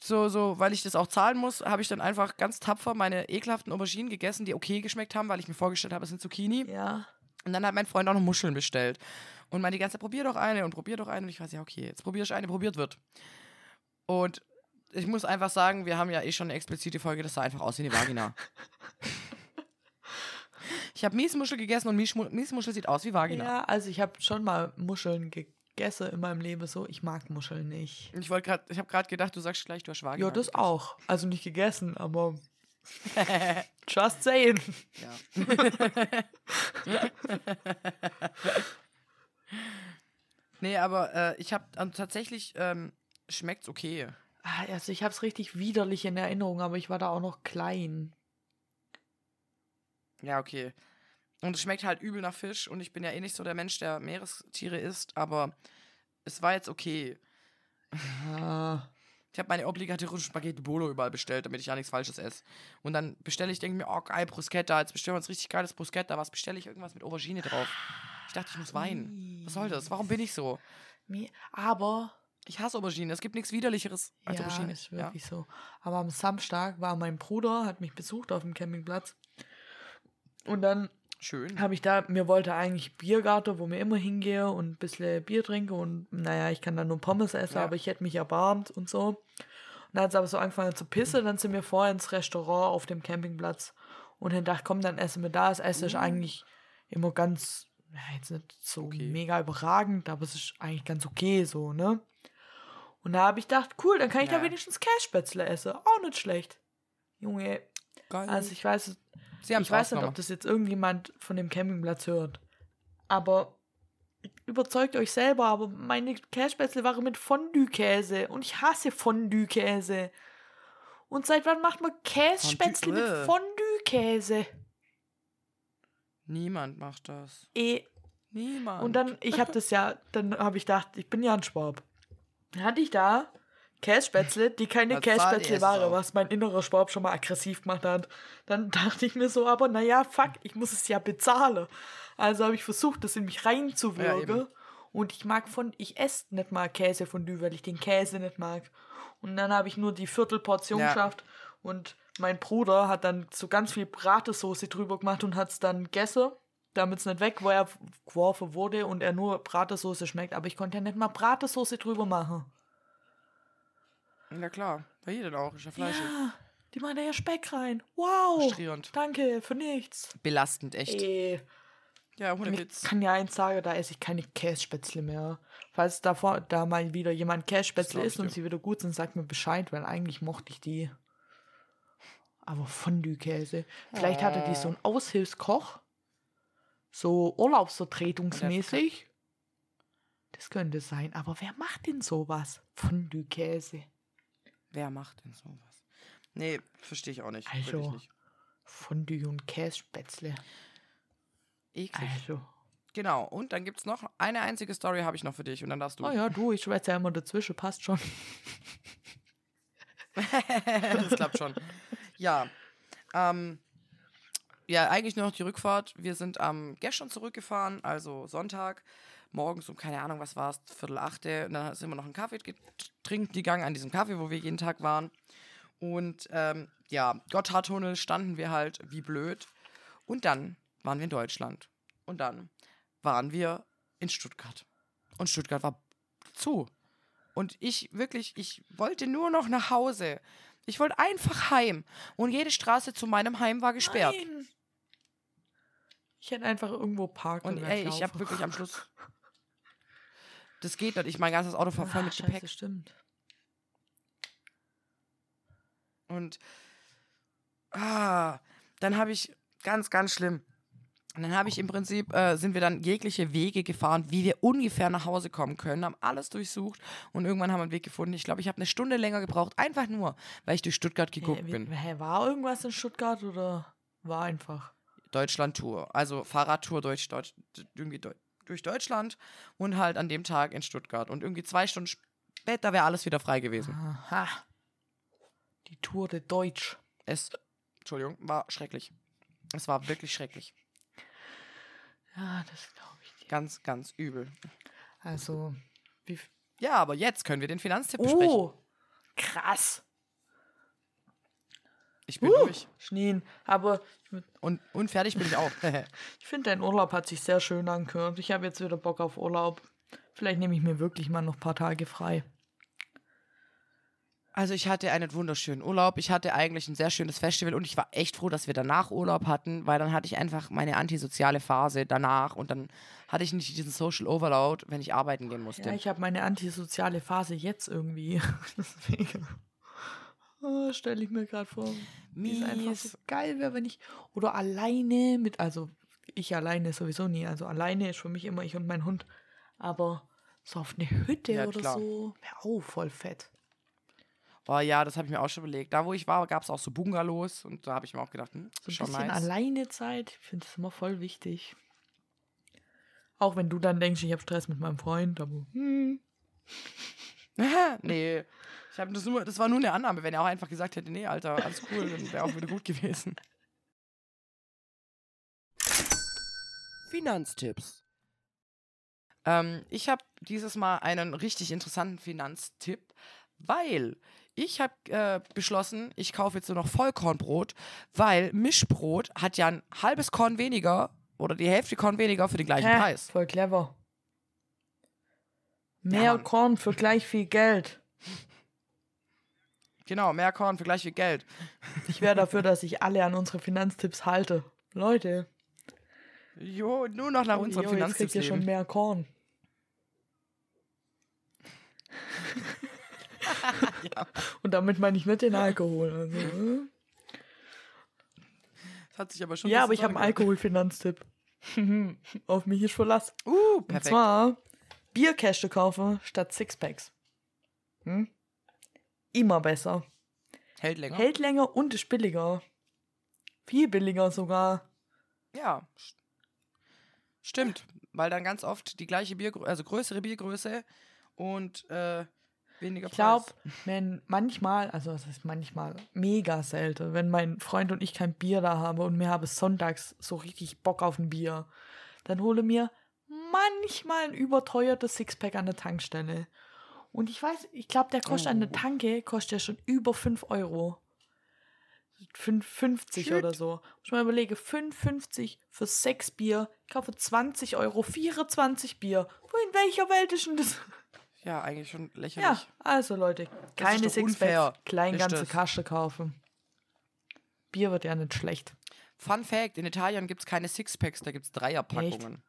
so, so, weil ich das auch zahlen muss, habe ich dann einfach ganz tapfer meine ekelhaften Auberginen gegessen, die okay geschmeckt haben, weil ich mir vorgestellt habe, es sind Zucchini. Ja. Und dann hat mein Freund auch noch Muscheln bestellt. Und meinte die ganze Zeit, probier doch eine und probier doch eine. Und ich weiß ja, okay, jetzt probier ich eine, probiert wird. Und ich muss einfach sagen, wir haben ja eh schon eine explizite Folge, das sah einfach aus wie eine Vagina. [LAUGHS] ich habe Miesmuschel gegessen und Miesmu- Miesmuschel sieht aus wie Vagina. Ja, also ich habe schon mal Muscheln gegessen in meinem Leben so. Ich mag Muscheln nicht. Ich wollte gerade, ich habe gerade gedacht, du sagst gleich, du hast Vagina. Ja, das gegessen. auch. Also nicht gegessen, aber [LAUGHS] just saying. Ja. [LAUGHS] nee, aber äh, ich habe tatsächlich, ähm, schmeckt's okay. Ah, Also ich habe es richtig widerlich in Erinnerung, aber ich war da auch noch klein. Ja, okay. Und es schmeckt halt übel nach Fisch und ich bin ja eh nicht so der Mensch, der Meerestiere isst, aber es war jetzt okay. Ah. Ich habe meine obligatorischen Spaghetti Bolo überall bestellt, damit ich ja nichts Falsches esse. Und dann bestelle ich, denke mir, oh geil, Bruschetta, jetzt bestellen wir uns richtig geiles Bruschetta. Was bestelle ich? Irgendwas mit Aubergine drauf. Ich dachte, ich muss weinen. Was soll das? Warum bin ich so? Aber Ich hasse Aubergine. Es gibt nichts widerlicheres als ja, Aubergine. ist wirklich so. Aber am Samstag war mein Bruder, hat mich besucht auf dem Campingplatz. Und dann Schön. habe ich da, mir wollte eigentlich Biergarten, wo mir immer hingehe und ein bisschen Bier trinke und naja, ich kann dann nur Pommes essen, Ja. aber ich hätte mich erbarmt und so. Und dann hat es aber so angefangen zu pissen, dann sind wir vorher ins Restaurant auf dem Campingplatz und dann dachte, komm, dann essen wir da. Das Essen ist eigentlich immer ganz, ja, jetzt nicht so Okay. mega überragend, aber es ist eigentlich ganz okay so, ne? Und da habe ich gedacht, cool, dann kann ich da Ja. wenigstens Kässpätzle essen. Auch nicht schlecht. Junge, Geil. also ich weiß, ich weiß nicht, ob das jetzt irgendjemand von dem Campingplatz hört. Aber überzeugt euch selber, aber meine Kässpätzle waren mit Fondue-Käse und ich hasse Fondue-Käse. Und seit wann macht man Kässpätzle mit äh. Fondue-Käse? Niemand macht das. Eh. Niemand. Und dann, ich habe das ja, dann habe ich gedacht, ich bin ja ein Schwab. Dann hatte ich da Kässpätzle, die keine Kässpätzle waren, was mein innerer Schwab schon mal aggressiv gemacht hat. Dann [LAUGHS] dachte ich mir so, aber naja, fuck, ich muss es ja bezahlen. Also habe ich versucht, das in mich Ja, reinzuwirken. eben. und ich mag von, ich esse nicht mal Käsefondue, weil ich den Käse nicht mag. Und dann habe ich nur die Viertelportion Ja. geschafft. Und mein Bruder hat dann so ganz viel Bratesoße drüber gemacht und hat es dann gegessen, damit es nicht weggeworfen wurde und er nur Bratesoße schmeckt. Aber ich konnte ja nicht mal Bratesoße drüber machen. Ja klar, bei jedem auch. Ist ja fleischig. Ja, die machen da ja Speck rein. Wow. Frustrierend. Danke, für nichts. Belastend, echt. Ey, Ja, ohne ich Witz. kann ja eins sagen, da esse ich keine Kässpätzle mehr. Falls davor, da mal wieder jemand Kässpätzle ich isst und sie wieder gut sind, sagt mir Bescheid, weil eigentlich mochte ich die. Aber Fondue-Käse. Vielleicht hatte die so einen Aushilfskoch. So urlaubsvertretungsmäßig. Das könnte sein. Aber wer macht denn sowas? Fondue-Käse. Wer macht denn sowas? Nee, verstehe ich auch nicht. Also. Nicht. Fondue und Kässpätzle. Eklig. Also. Genau. Und dann gibt es noch eine einzige Story habe ich noch für dich und dann darfst du. Oh ja, du, ich schwätze ja immer dazwischen, passt schon. [LAUGHS] das klappt schon. Ja. Ähm, ja, eigentlich nur noch die Rückfahrt. Wir sind am gestern zurückgefahren, also Sonntag, morgens um, keine Ahnung, was war es, Viertel achte. Und dann sind wir noch einen Kaffee get- trinken gegangen an diesem Kaffee, wo wir jeden Tag waren. Und ähm, ja, Gotthardtunnel standen wir halt wie blöd. Und dann waren wir in Deutschland. Und dann waren wir in Stuttgart. Und Stuttgart war zu. Und ich wirklich, ich wollte nur noch nach Hause. Ich wollte einfach heim. Und jede Straße zu meinem Heim war gesperrt. Nein. Ich hätte einfach irgendwo parken Und ey, ich habe wirklich am Schluss. [LAUGHS] Das geht nicht. Ich mein ganzes Auto war voll mit Gepäck. Das stimmt. Und ah, dann habe ich ganz, ganz schlimm. Und dann habe ich im Prinzip, äh, sind wir dann jegliche Wege gefahren, wie wir ungefähr nach Hause kommen können, haben alles durchsucht und irgendwann haben wir einen Weg gefunden. Ich glaube, ich habe eine Stunde länger gebraucht, einfach nur, weil ich durch Stuttgart geguckt Hä, wie- bin. hä, war irgendwas in Stuttgart oder war einfach? Deutschland-Tour, also Fahrradtour durch, Deutsch, irgendwie durch Deutschland und halt an dem Tag in Stuttgart. Und irgendwie zwei Stunden später wäre alles wieder frei gewesen. Aha. Die Tour de Deutsch. Es, Entschuldigung, war schrecklich. Es war wirklich schrecklich. Ja, das glaube ich dir. Ganz, ganz übel. Also, wie. Ja, aber jetzt können wir den Finanztipp besprechen. Oh, krass. Ich bin Uh, durch. Schneen. Aber Und, und fertig bin ich auch. [LAUGHS] [LAUGHS] ich finde, dein Urlaub hat sich sehr schön angehört. Ich habe jetzt wieder Bock auf Urlaub. Vielleicht nehme ich mir wirklich mal noch ein paar Tage frei. also ich hatte einen wunderschönen Urlaub. Ich hatte eigentlich ein sehr schönes Festival und ich war echt froh, dass wir danach Urlaub hatten, weil dann hatte ich einfach meine antisoziale Phase danach und dann hatte ich nicht diesen Social Overload, wenn ich arbeiten gehen musste. Ja, ich habe meine antisoziale Phase jetzt irgendwie. [LAUGHS] Deswegen oh, stelle ich mir gerade vor, wie es einfach so geil wäre, wenn ich. Oder alleine mit. Also, ich alleine sowieso nie. Also, alleine ist für mich immer ich und mein Hund. Aber so auf eine Hütte Ja, oder klar. so wäre auch voll fett. Oh ja, das habe ich mir auch schon überlegt. Da, wo ich war, gab es auch so Bungalows und da habe ich mir auch gedacht, hm, So ein schon bisschen nice. alleine Zeit. Ich finde das immer voll wichtig. Auch wenn du dann denkst, ich habe Stress mit meinem Freund, aber. Hm. [LAUGHS] nee, ich hab das, nur, das war nur eine Annahme. Wenn er auch einfach gesagt hätte, nee, Alter, alles cool, dann wäre auch wieder gut gewesen. Finanztipps. Ähm, ich habe dieses Mal einen richtig interessanten Finanztipp, weil ich habe äh, beschlossen, ich kaufe jetzt nur noch Vollkornbrot, weil Mischbrot hat ja ein halbes Korn weniger oder die Hälfte Korn weniger für den gleichen Hä? Preis. Voll clever. Mehr Mann. Korn für gleich viel Geld. [LAUGHS] Genau, mehr Korn für gleich viel Geld. Ich wäre dafür, dass ich alle an unsere Finanztipps halte. Leute, Jo, nur noch nach unserem Jo, jetzt kriegt Finanztipps ihr schon mehr Korn. [LAUGHS] Ja. Und damit meine ich nicht den Alkohol. Also, äh. Das hat sich aber schon ja, aber ich habe einen Alkoholfinanztipp. [LAUGHS] Auf mich ist Verlass. Uh, Und perfekt. zwar Bierkäste kaufen statt Sixpacks. Hm? Immer besser. Hält länger. Hält länger und ist billiger. Viel billiger sogar. Ja. st- Stimmt, weil dann ganz oft die gleiche Biergröße, also größere Biergröße und äh, weniger Ich glaube, Preis. wenn manchmal, also das ist manchmal mega selten, wenn mein Freund und ich kein Bier da haben und mir habe sonntags so richtig Bock auf ein Bier, dann hole mir manchmal ein überteuertes Sixpack an der Tankstelle. Und ich weiß, ich glaube, der kostet an der Oh. Tanke, kostet ja schon über 5 Euro. 5,50 Shit. oder so. Muss mal überlege, 5,50 für 6 Bier. Ich kaufe 20 Euro, 24 Bier. Wo in welcher Welt ist denn das? Ja, eigentlich schon lächerlich. Ja, also Leute, keine Sixpacks, klein ganze das. Kaste kaufen. Bier wird ja nicht schlecht. Fun Fact: In Italien gibt es keine Sixpacks, da gibt es Dreierpackungen.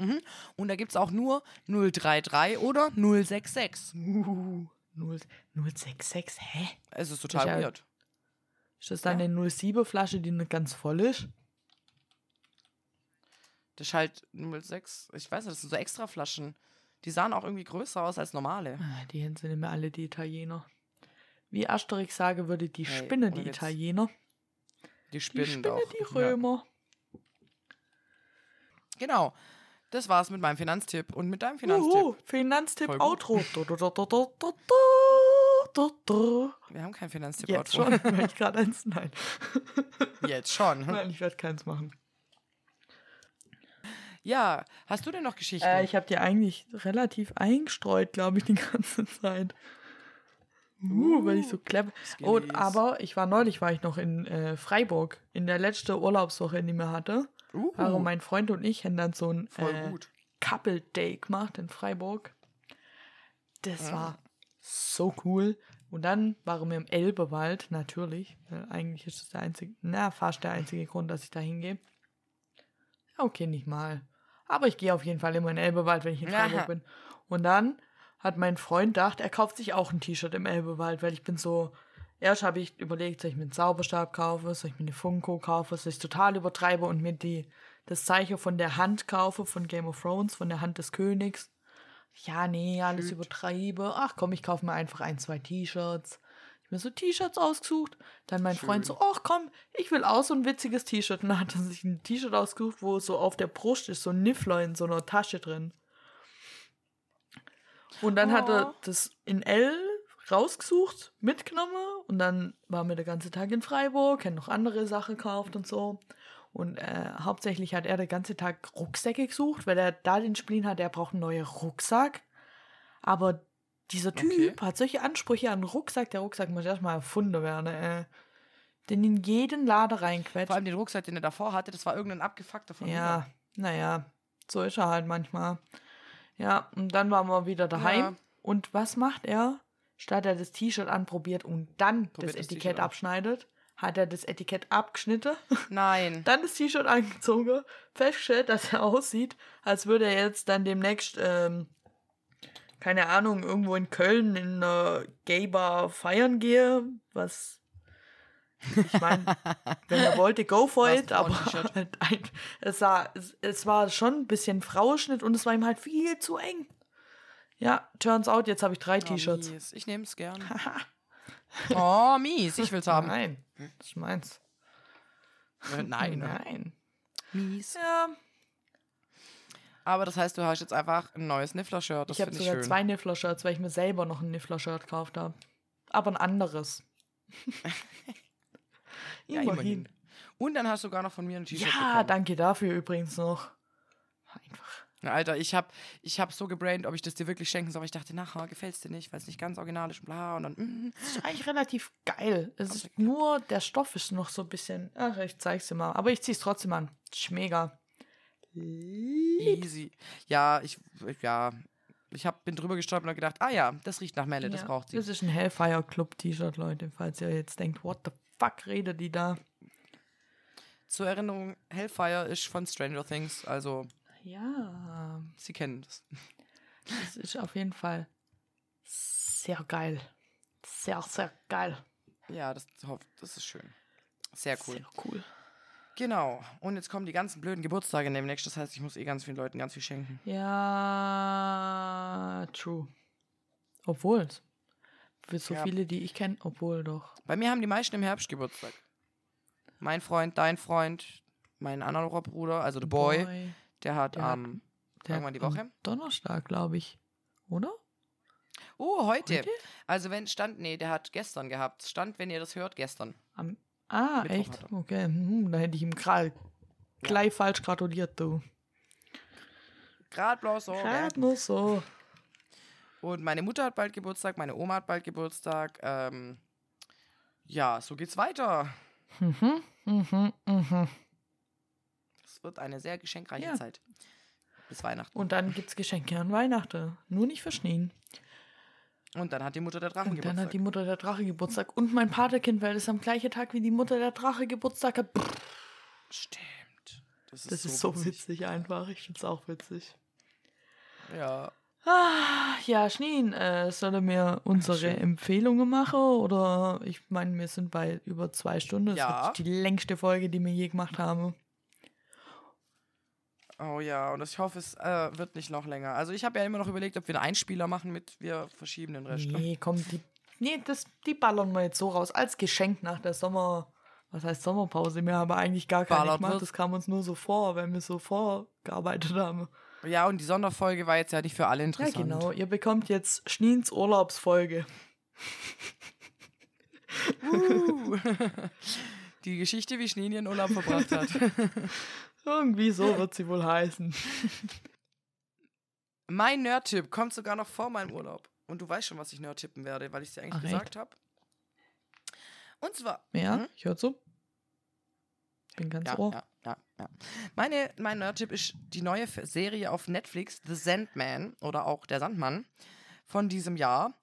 Mhm. Und da gibt es auch nur 033 oder 066. Uh, 0, 066, hä? Es ist total ja- weird. Ist das dann Ja. eine 07 Flasche, die nicht ganz voll ist? Das ist halt 06. Ich weiß nicht, das sind so extra Flaschen. Die sahen auch irgendwie größer aus als normale. Ah, Die sind immer alle die Italiener. Wie Asterix sage würde, die Hey, Spinne die. Italiener. Die Die Spinnen Spinne auch. die Römer. Ja. Genau. Das war's mit meinem Finanztipp und mit deinem Finanztipp. Uhu, Finanztipp. Outro. Wir haben keinen Finanztipp. Jetzt Outro. schon, [LAUGHS] weil ich gerade eins. Nein. [LAUGHS] Jetzt schon. Nein, ich werde keins machen. Ja, hast du denn noch Geschichten? Äh, ich habe die eigentlich relativ eingestreut, glaube ich, die [LAUGHS] ganze Zeit. Uh, weil ich so clever. Und, Skillies. aber ich war neulich, war ich noch in äh, Freiburg, in der letzten Urlaubswoche, die wir hatte. Uh, Also mein Freund und ich haben dann so ein äh. Couple Day gemacht in Freiburg. Das Ah. war so cool. Und dann waren wir im Elbewald, natürlich. Eigentlich ist das der einzige, na, fast der einzige Grund, dass ich da hingehe. Ja, okay, nicht mal. Aber ich gehe auf jeden Fall immer in den Elbewald, wenn ich in Freiburg Aha. bin. Und dann hat mein Freund gedacht, er kauft sich auch ein T-Shirt im Elbewald, weil ich bin so. Erst habe ich überlegt, soll ich mir einen Zauberstab kaufen, soll ich mir eine Funko kaufen, soll ich es total übertreibe und mir die, das Zeichen von der Hand kaufe, von Game of Thrones, von der Hand des Königs. Ja, nee, alles Shit. übertreibe. Ach komm, ich kaufe mir einfach ein, zwei T-Shirts. Ich mir so T-Shirts ausgesucht. Dann mein Freund Schön. so, ach komm, ich will auch so ein witziges T-Shirt. Und dann hat er sich ein T-Shirt ausgesucht, wo so auf der Brust ist so ein Niffler in so einer Tasche drin. Und dann hat Oh. er das in L rausgesucht, mitgenommen und dann waren wir den ganzen Tag in Freiburg, haben noch andere Sachen gekauft und so. Und äh, hauptsächlich hat er den ganzen Tag Rucksäcke gesucht, weil er da den Spleen hat, er braucht einen neuen Rucksack. Aber dieser Typ Okay. hat solche Ansprüche an Rucksack, der Rucksack muss erstmal erfunden werden. Äh, den in jeden Laden reinquetscht. Vor allem den Rucksack, den er davor hatte, das war irgendein abgefuckter von Ja, naja, so ist er halt manchmal. Ja, und dann waren wir wieder daheim. Ja. Und was macht er? Statt er das T-Shirt anprobiert und dann Probiert das das Etikett an. abschneidet, hat er das Etikett abgeschnitten, [LAUGHS] Nein. dann das T-Shirt angezogen, festgestellt, dass er aussieht, als würde er jetzt dann demnächst, ähm, keine Ahnung, irgendwo in Köln in einer Gay-Bar feiern gehe, was ich meine, [LAUGHS] wenn er wollte, go for it, aber [LAUGHS] halt ein, es, war, es, es war schon ein bisschen Frauenschnitt und es war ihm halt viel zu eng. Ja, turns out, jetzt habe ich drei Oh, T-Shirts. mies. Ich nehme es gern. oh, mies. Ich will's haben. Nein, das ist meins. Äh, Nein. ne? Nein. Mies. Ja, Aber das heißt, du hast jetzt einfach ein neues Niffler-Shirt. Ich habe sogar schön. zwei Niffler-Shirts, weil ich mir selber noch ein Niffler-Shirt gekauft habe. Aber ein anderes. [LAUGHS] ja, immerhin. Und dann hast du sogar noch von mir ein T-Shirt Ja, bekommen. danke dafür übrigens noch. Einfach. Alter, ich habe ich hab so gebraint, ob ich das dir wirklich schenken soll. Aber ich dachte, nachher gefällt es dir nicht, weil es nicht ganz original ist und bla. Und dann, mm, Das ist eigentlich relativ geil. Es ist nur, der Stoff ist noch so ein bisschen. Ach, ich zeig's dir mal. Aber ich zieh's trotzdem an. Ist mega. easy. Ja, ich, ja, ich hab, bin drüber gestolpert und hab gedacht, ah ja, das riecht nach Melle, das Ja, braucht sie. Das ist ein Hellfire Club T-Shirt, Leute. Falls ihr jetzt denkt, what the fuck redet die da? zur Erinnerung, Hellfire ist von Stranger Things, also Ja, Sie kennen das. das ist auf jeden Fall sehr geil. Sehr, sehr geil. Ja, das, das ist schön. Sehr cool. Sehr cool. Genau. Und jetzt kommen die ganzen blöden Geburtstage demnächst. Das heißt, ich muss eh ganz vielen Leuten ganz viel schenken. Ja, true. Obwohl, für so Ja. viele, die ich kenne, obwohl doch. Bei mir haben die meisten im Herbst Geburtstag. Mein Freund, dein Freund, mein anderer Bruder, also der Boy, der hat Der am der irgendwann die Woche. Donnerstag, glaube ich. Oder? Oh, heute. Heute? Also wenn stand, nee, der hat gestern gehabt. Stand, wenn ihr das hört, gestern. Am, ah, Mittwoch echt? Okay, hm, da hätte ich ihm gra- gleich falsch gratuliert, du. Gerade bloß so. Gerade nur so. Und meine Mutter hat bald Geburtstag, meine Oma hat bald Geburtstag. Ähm, ja, so geht's weiter. Mhm, mhm, mhm. Es wird eine sehr geschenkreiche Ja. Zeit. Bis Weihnachten. Und dann gibt's Geschenke an Weihnachten. Nur nicht für Schneen. Und dann hat die Mutter der Drachen Und dann Geburtstag. hat die Mutter der Drache Geburtstag. Und mein Paterkind, weil das am gleichen Tag wie die Mutter der Drache Geburtstag hat. Pff, Stimmt. Das ist, Das ist so witzig einfach. Ich find's auch witzig. Ja. Ah, ja, Schneen, äh, soll er mir unsere schön. Empfehlungen machen? Oder ich meine, wir sind bei über zwei Stunden. Das Ja. wird die längste Folge, die wir je gemacht haben. Oh ja, und ich hoffe, es äh, wird nicht noch länger. Also ich habe ja immer noch überlegt, ob wir einen Einspieler machen mit wir verschieben den Rest. Nee, komm, die, nee, das, die ballern wir jetzt so raus. Als Geschenk nach der Sommer. Was heißt Sommerpause? Wir haben eigentlich gar keine Ballert gemacht. wird. Das kam uns nur so vor, wenn wir so vorgearbeitet haben. Ja, und die Sonderfolge war jetzt ja nicht für alle Ja, interessant. genau. Ihr bekommt jetzt Schneens Urlaubsfolge. Uh. [LAUGHS] die Geschichte, wie Schnee ihren Urlaub verbracht hat. [LAUGHS] Irgendwie so wird sie wohl heißen. [LAUGHS] mein Nerd-Tipp kommt sogar noch vor meinem Urlaub. Und du weißt schon, was ich Nerd tippen werde, weil ich es dir eigentlich Ach, gesagt habe. Und zwar. Ja, Mhm. ich höre zu. Bin ganz Ja, ohr. ja, ja, ja. Meine, mein Nerd-Tipp ist die neue Serie auf Netflix, The Sandman oder auch Der Sandmann von diesem Jahr.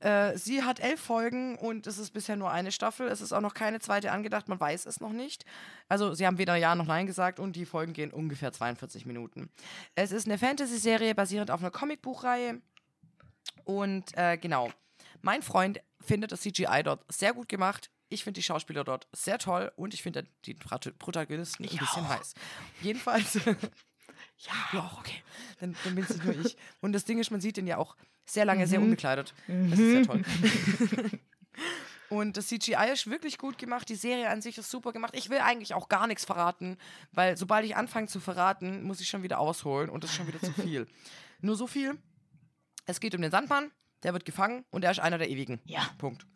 Äh, sie hat elf Folgen und es ist bisher nur eine Staffel. Es ist auch noch keine zweite angedacht, man weiß es noch nicht. Also sie haben weder Ja noch Nein gesagt und die Folgen gehen ungefähr 42 Minuten. Es ist eine Fantasy-Serie basierend auf einer Comicbuchreihe. Und äh, genau, mein Freund findet das CGI dort sehr gut gemacht. Ich finde die Schauspieler dort sehr toll und ich finde die Prot- Protagonisten ein Ich bisschen auch. heiß. Jedenfalls. Ja, ja, okay. Dann, dann bin es nur ich. Und das Ding ist, man sieht ihn ja auch sehr lange sehr Mhm. unbekleidet. Das ist sehr toll. [LAUGHS] Und das CGI ist wirklich gut gemacht. Die Serie an sich ist super gemacht. Ich will eigentlich auch gar nichts verraten, weil sobald ich anfange zu verraten, muss ich schon wieder ausholen und das ist schon wieder zu viel. [LAUGHS] Nur so viel. Es geht um den Sandmann, der wird gefangen und er ist einer der Ewigen. Ja. Punkt.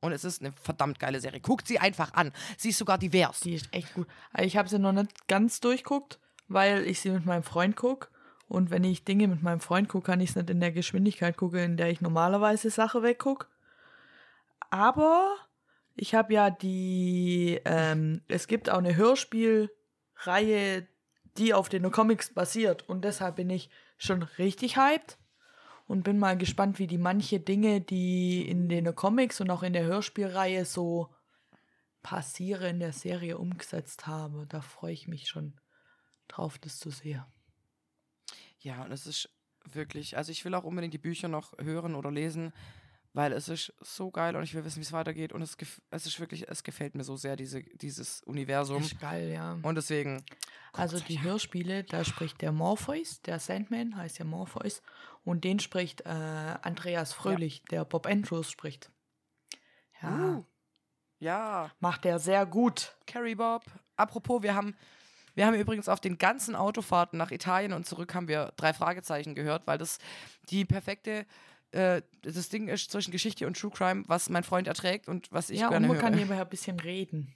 Und es ist eine verdammt geile Serie. Guckt sie einfach an. Sie ist sogar divers. Die ist echt gut. Ich habe sie noch nicht ganz durchguckt, weil ich sie mit meinem Freund gucke. Und wenn ich Dinge mit meinem Freund gucke, kann ich es nicht in der Geschwindigkeit gucken, in der ich normalerweise Sache weggucke. Aber ich habe ja die, ähm, es gibt auch eine Hörspielreihe, die auf den Comics basiert. Und deshalb bin ich schon richtig hyped und bin mal gespannt, wie die manche Dinge, die in den Comics und auch in der Hörspielreihe so passieren, in der Serie umgesetzt haben. Da freue ich mich schon drauf, das zu sehen. Ja, und es ist wirklich, also ich will auch unbedingt die Bücher noch hören oder lesen, weil es ist so geil und ich will wissen, wie es weitergeht. Und es, es ist wirklich, es gefällt mir so sehr, diese, dieses Universum. ist geil, ja. Und deswegen. Also die. Hörspiele, da spricht der Morpheus, der Sandman heißt ja Morpheus, und den spricht äh, Andreas Fröhlich, der Bob Andrews spricht. Ja, Uh, ja, macht er sehr gut. Carrie Bob. Apropos, wir haben, wir haben übrigens auf den ganzen Autofahrten nach Italien und zurück haben wir drei Fragezeichen gehört, weil das die perfekte, äh, das Ding ist zwischen Geschichte und True Crime, was mein Freund erträgt und was ich ja, gerne man höre. kann nebenher ein bisschen reden.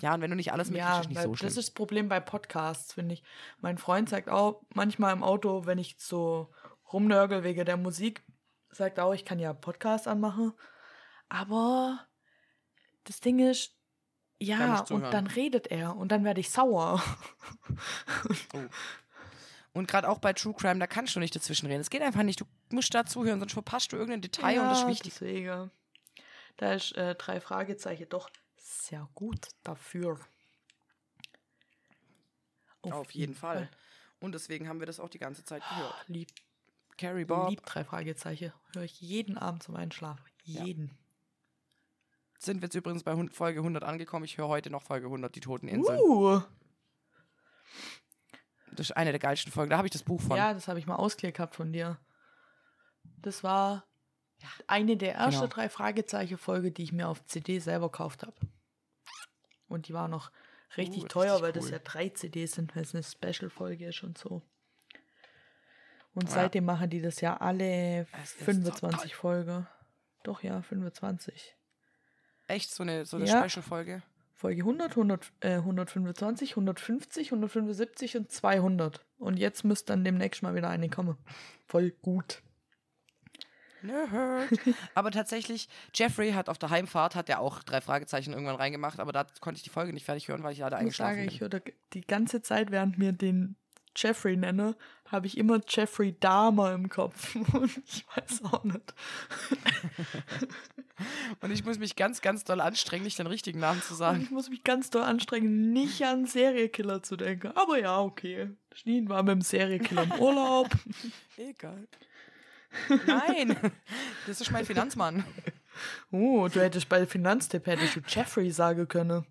ja, und wenn du nicht alles mitkriegst, Ja, ist nicht so schlimm. das ist das Problem bei Podcasts, finde ich. Mein Freund sagt auch manchmal im Auto, wenn ich so rumnörgel wegen der Musik, sagt auch, ich kann ja Podcast anmachen. Aber das Ding ist, ja, und dann redet er und dann werde ich sauer. Und gerade auch bei True Crime, da kannst du nicht dazwischen reden. Es geht einfach nicht. Du musst da zuhören, sonst verpasst du irgendein Detail und das ist wichtig. Deswegen. Da ist äh, drei Fragezeichen doch sehr gut dafür. Auf, jeden Fall. Und deswegen haben wir das auch die ganze Zeit gehört. Lieb, Carrie Bob. lieb drei Fragezeichen. Höre ich jeden Abend zum Einschlafen. Jeden. Sind wir jetzt übrigens bei Folge 100 angekommen. Ich höre heute noch Folge 100, die Toten Inseln. Uh. Das ist eine der geilsten Folgen. Da habe ich das Buch von. Ja, das habe ich mal ausgeklärt gehabt von dir. Das war eine der ersten Genau. drei Fragezeichen-Folge, die ich mir auf CD selber gekauft habe. Und die war noch richtig Uh, teuer, richtig weil das cool. ja drei CDs sind, weil es eine Special-Folge ist und so. Und Ja. seitdem machen die das ja alle Es ist so 25 Folgen. Doch, ja, 25. Echt so eine, so eine Ja. Special-Folge. Folge 100, 100 äh, 125, 150, 175 und 200. Und jetzt müsste dann demnächst mal wieder eine kommen. Voll gut. Nerd. aber tatsächlich, Jeffrey hat auf der Heimfahrt, hat er auch drei Fragezeichen irgendwann reingemacht, aber da konnte ich die Folge nicht fertig hören, weil ich leider Ich eingeschlafen ich bin. höre da die ganze Zeit, während mir den Jeffrey nenne, habe ich immer Jeffrey Dahmer im Kopf. [LAUGHS] Und ich weiß auch nicht. [LAUGHS] Und ich muss mich ganz, ganz doll anstrengen, nicht den richtigen Namen zu Und sagen. ich muss mich ganz doll anstrengen, nicht an Serienkiller zu denken. Aber ja, okay. Schneen war mit dem Serienkiller im Urlaub. [LAUGHS] Egal. Nein, das ist mein Finanzmann. Oh, du hättest bei Finanztipp hättest du Jeffrey sagen können.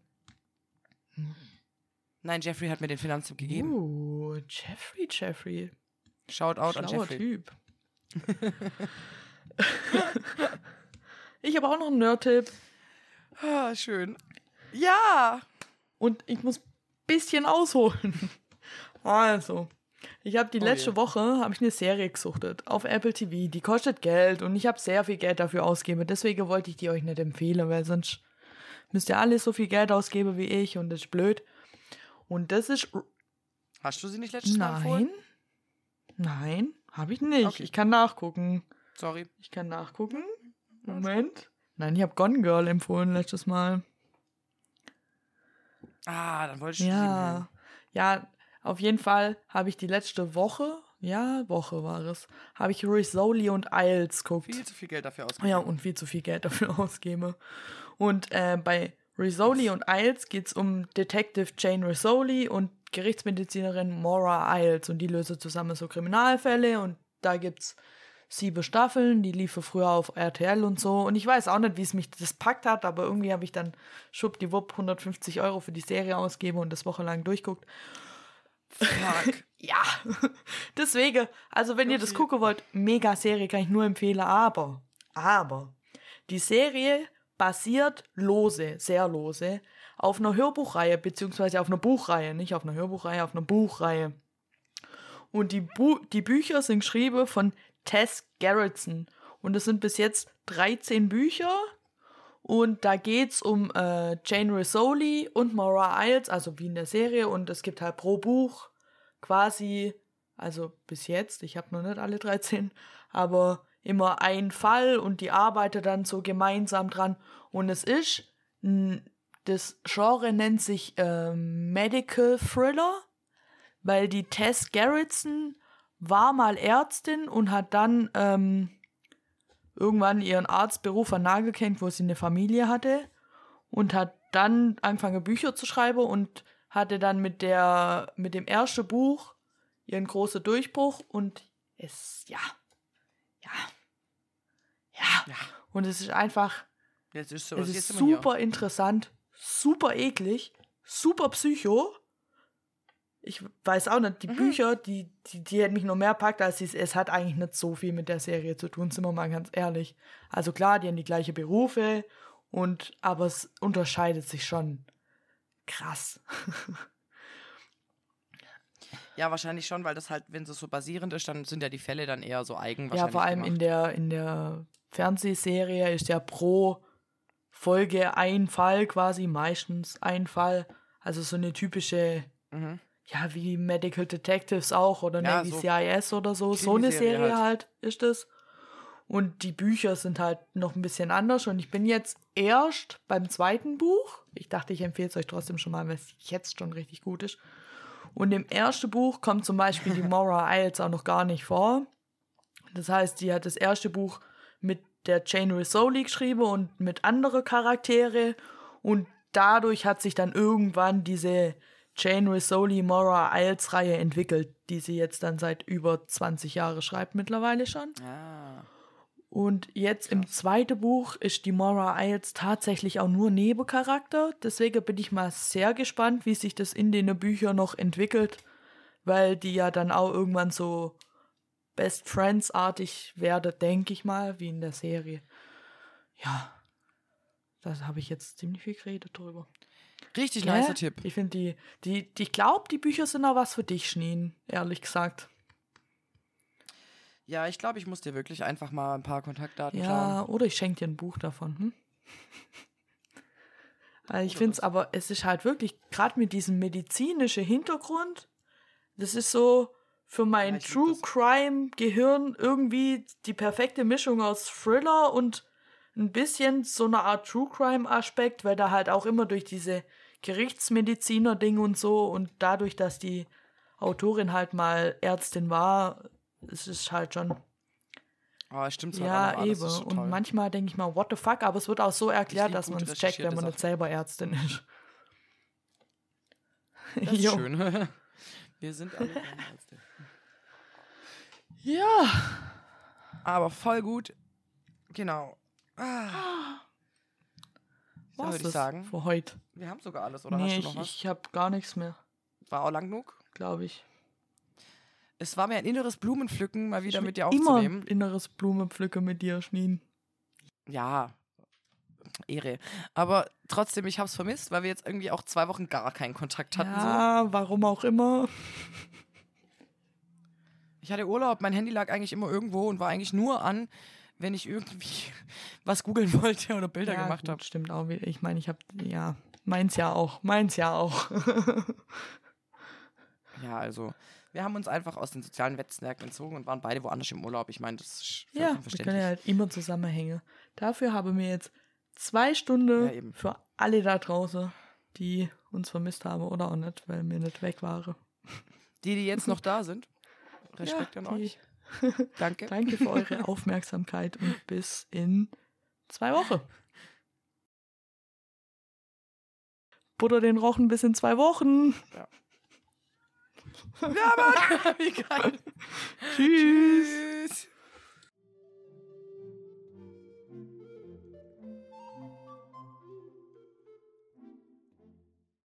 Nein, Jeffrey hat mir den Finanztipp gegeben. Uh, Jeffrey, Jeffrey. Shout out an Jeffrey. Typ. ich habe auch noch einen Nerd-Tipp. Ah, schön. Ja. Und ich muss ein bisschen ausholen. [LAUGHS] Also, ich habe die Oh letzte je. Woche habe ich eine Serie gesuchtet auf Apple TV. Die kostet Geld und ich habe sehr viel Geld dafür ausgegeben. Deswegen wollte ich die euch nicht empfehlen, weil sonst müsst ihr alle so viel Geld ausgeben wie ich und das ist blöd. Und das ist Hast du sie nicht letztes Mal empfohlen? Nein. Nein, habe ich nicht. Okay. Ich kann nachgucken. Sorry. Ich kann nachgucken. Moment. Nein, ich habe Gone Girl empfohlen letztes Mal. Ah, dann wollte ich Ja. Ja, auf jeden Fall habe ich die letzte Woche, ja, Woche war es, habe ich Rizzoli und Isles geguckt. viel zu viel Geld dafür ausgegeben. Ja, und viel zu viel Geld dafür [LAUGHS] ausgebe. Und äh, bei Rizzoli und Isles geht es um Detective Jane Rizzoli und Gerichtsmedizinerin Maura Isles. Und die lösen zusammen so Kriminalfälle und da gibt es sieben Staffeln, die liefen früher auf RTL und so. Und ich weiß auch nicht, wie es mich das packt hat, aber irgendwie habe ich dann schwuppdiwupp 150 Euro für die Serie ausgegeben und das wochenlang durchguckt. Fuck. [LAUGHS] Ja, [LAUGHS] deswegen, also wenn ihr das Okay. gucken wollt, mega Serie kann ich nur empfehlen, aber, aber, die Serie basiert lose, sehr lose, auf einer Hörbuchreihe, beziehungsweise auf einer Buchreihe, nicht auf einer Hörbuchreihe, auf einer Buchreihe. Und die, Bu die Bücher sind geschrieben von Tess Gerritsen. Und es sind bis jetzt 13 Bücher. Und da geht's um äh, Jane Rizzoli und Maura Isles, also wie in der Serie. Und es gibt halt pro Buch quasi, also bis jetzt, ich habe noch nicht alle 13, aber immer ein Fall und die arbeiten dann so gemeinsam dran. Und es ist, das Genre nennt sich ähm, Medical Thriller, weil die Tess Gerritsen war mal Ärztin und hat dann ähm, irgendwann ihren Arztberuf an Nagel gehängt, wo sie eine Familie hatte und hat dann angefangen Bücher zu schreiben und hatte dann mit der mit dem ersten Buch ihren großen Durchbruch und es ja ja ja, Ja. und es ist einfach Jetzt ist so, es jetzt ist wir super interessant, super eklig, super psycho. Ich weiß auch nicht, die Mhm. Bücher, die, die, die hätten mich noch mehr packt, als es, es hat eigentlich nicht so viel mit der Serie zu tun, sind wir mal ganz ehrlich. Also klar, die haben die gleiche Berufe, und, aber es unterscheidet sich schon krass. [LAUGHS] Ja, wahrscheinlich schon, weil das halt, wenn es so basierend ist, dann sind ja die Fälle dann eher so eigen Ja, vor allem gemacht. in der, in der Fernsehserie ist ja pro Folge ein Fall quasi, meistens ein Fall. Also so eine typische Mhm. ja, wie Medical Detectives auch oder Ja, Navy so CIS oder so. So eine Serie halt. halt. ist es. Und die Bücher sind halt noch ein bisschen anders. Und ich bin jetzt erst beim zweiten Buch. Ich dachte, ich empfehle es euch trotzdem schon mal, weil es jetzt schon richtig gut ist. Und im ersten Buch kommt zum Beispiel die [LAUGHS] Maura Isles auch noch gar nicht vor. Das heißt, sie hat das erste Buch mit der Jane Rizzoli geschrieben und mit anderen Charaktere. Und dadurch hat sich dann irgendwann diese Jane Rizzoli Mora Isles Reihe entwickelt, die sie jetzt dann seit über 20 Jahren schreibt mittlerweile schon. Ah. Und jetzt im zweiten Buch ist die Mora Isles tatsächlich auch nur Nebencharakter. Deswegen bin ich mal sehr gespannt, wie sich das in den Büchern noch entwickelt, weil die ja dann auch irgendwann so Best Friends-artig werde, denke ich mal, wie in der Serie. Ja, da habe ich jetzt ziemlich viel geredet drüber. Richtig Gell? nicer Tipp. Ich finde die, die, die ich glaube, die Bücher sind auch was für dich, Schneen, ehrlich gesagt. Ja, ich glaube, ich muss dir wirklich einfach mal ein paar Kontaktdaten Ja, klauen. oder ich schenke dir ein Buch davon. Hm? [LAUGHS] Weil ich finde es aber, es ist halt wirklich, gerade mit diesem medizinischen Hintergrund, das ist so für mein Ja, True. Crime Gehirn irgendwie die perfekte Mischung aus Thriller und ein bisschen so eine Art True Crime Aspekt, weil da halt auch immer durch diese Gerichtsmediziner Ding und so und dadurch, dass die Autorin halt mal Ärztin war, es ist halt schon Oh, stimmt ja, eben. Und toll. manchmal denke ich mal, what the fuck, aber es wird auch so erklärt, dass man es checkt, wenn man nicht Sachen. selber Ärztin ist. Das ist [LAUGHS] schön. [LAUGHS] Wir sind alle [LAUGHS] Ärzte. Ja. Aber voll gut. Genau. Ah. Was würde ich sagen? Für heute. Wir haben sogar alles, oder nee, hast du ich, noch was? ich habe gar nichts mehr, War auch lang genug. glaube ich. Es war mir ein inneres Blumenpflücken, mal wieder Ich mit dir will immer aufzunehmen. inneres Blumenpflücke mit dir, Schnien. Ja, Ehre. Aber trotzdem, ich habe es vermisst, weil wir jetzt irgendwie auch zwei Wochen gar keinen Kontakt hatten. So. Ja, warum auch immer. Ich hatte Urlaub, mein Handy lag eigentlich immer irgendwo und war eigentlich nur an, wenn ich irgendwie [LAUGHS] was googeln wollte oder Bilder ja, gemacht habe. Stimmt auch. Ich meine, ich habe, ja, meins ja auch. Meins ja auch. [LAUGHS] Ja, also wir haben uns einfach aus den sozialen Netzwerken entzogen und waren beide woanders im Urlaub. Ich meine, das ist ja, wir können ja halt immer zusammenhängen. Dafür haben wir jetzt zwei Stunden Ja, für alle da draußen, die uns vermisst haben oder auch nicht, weil wir nicht weg waren. Die, die jetzt noch da sind, Respekt Ja, an euch. [LAUGHS] Danke. Danke für eure [LAUGHS] Aufmerksamkeit und bis in zwei Wochen. Butter den Rochen bis in zwei Wochen. Ja, [LAUGHS] Mann! Wie geil. Tschüss. Tschüss.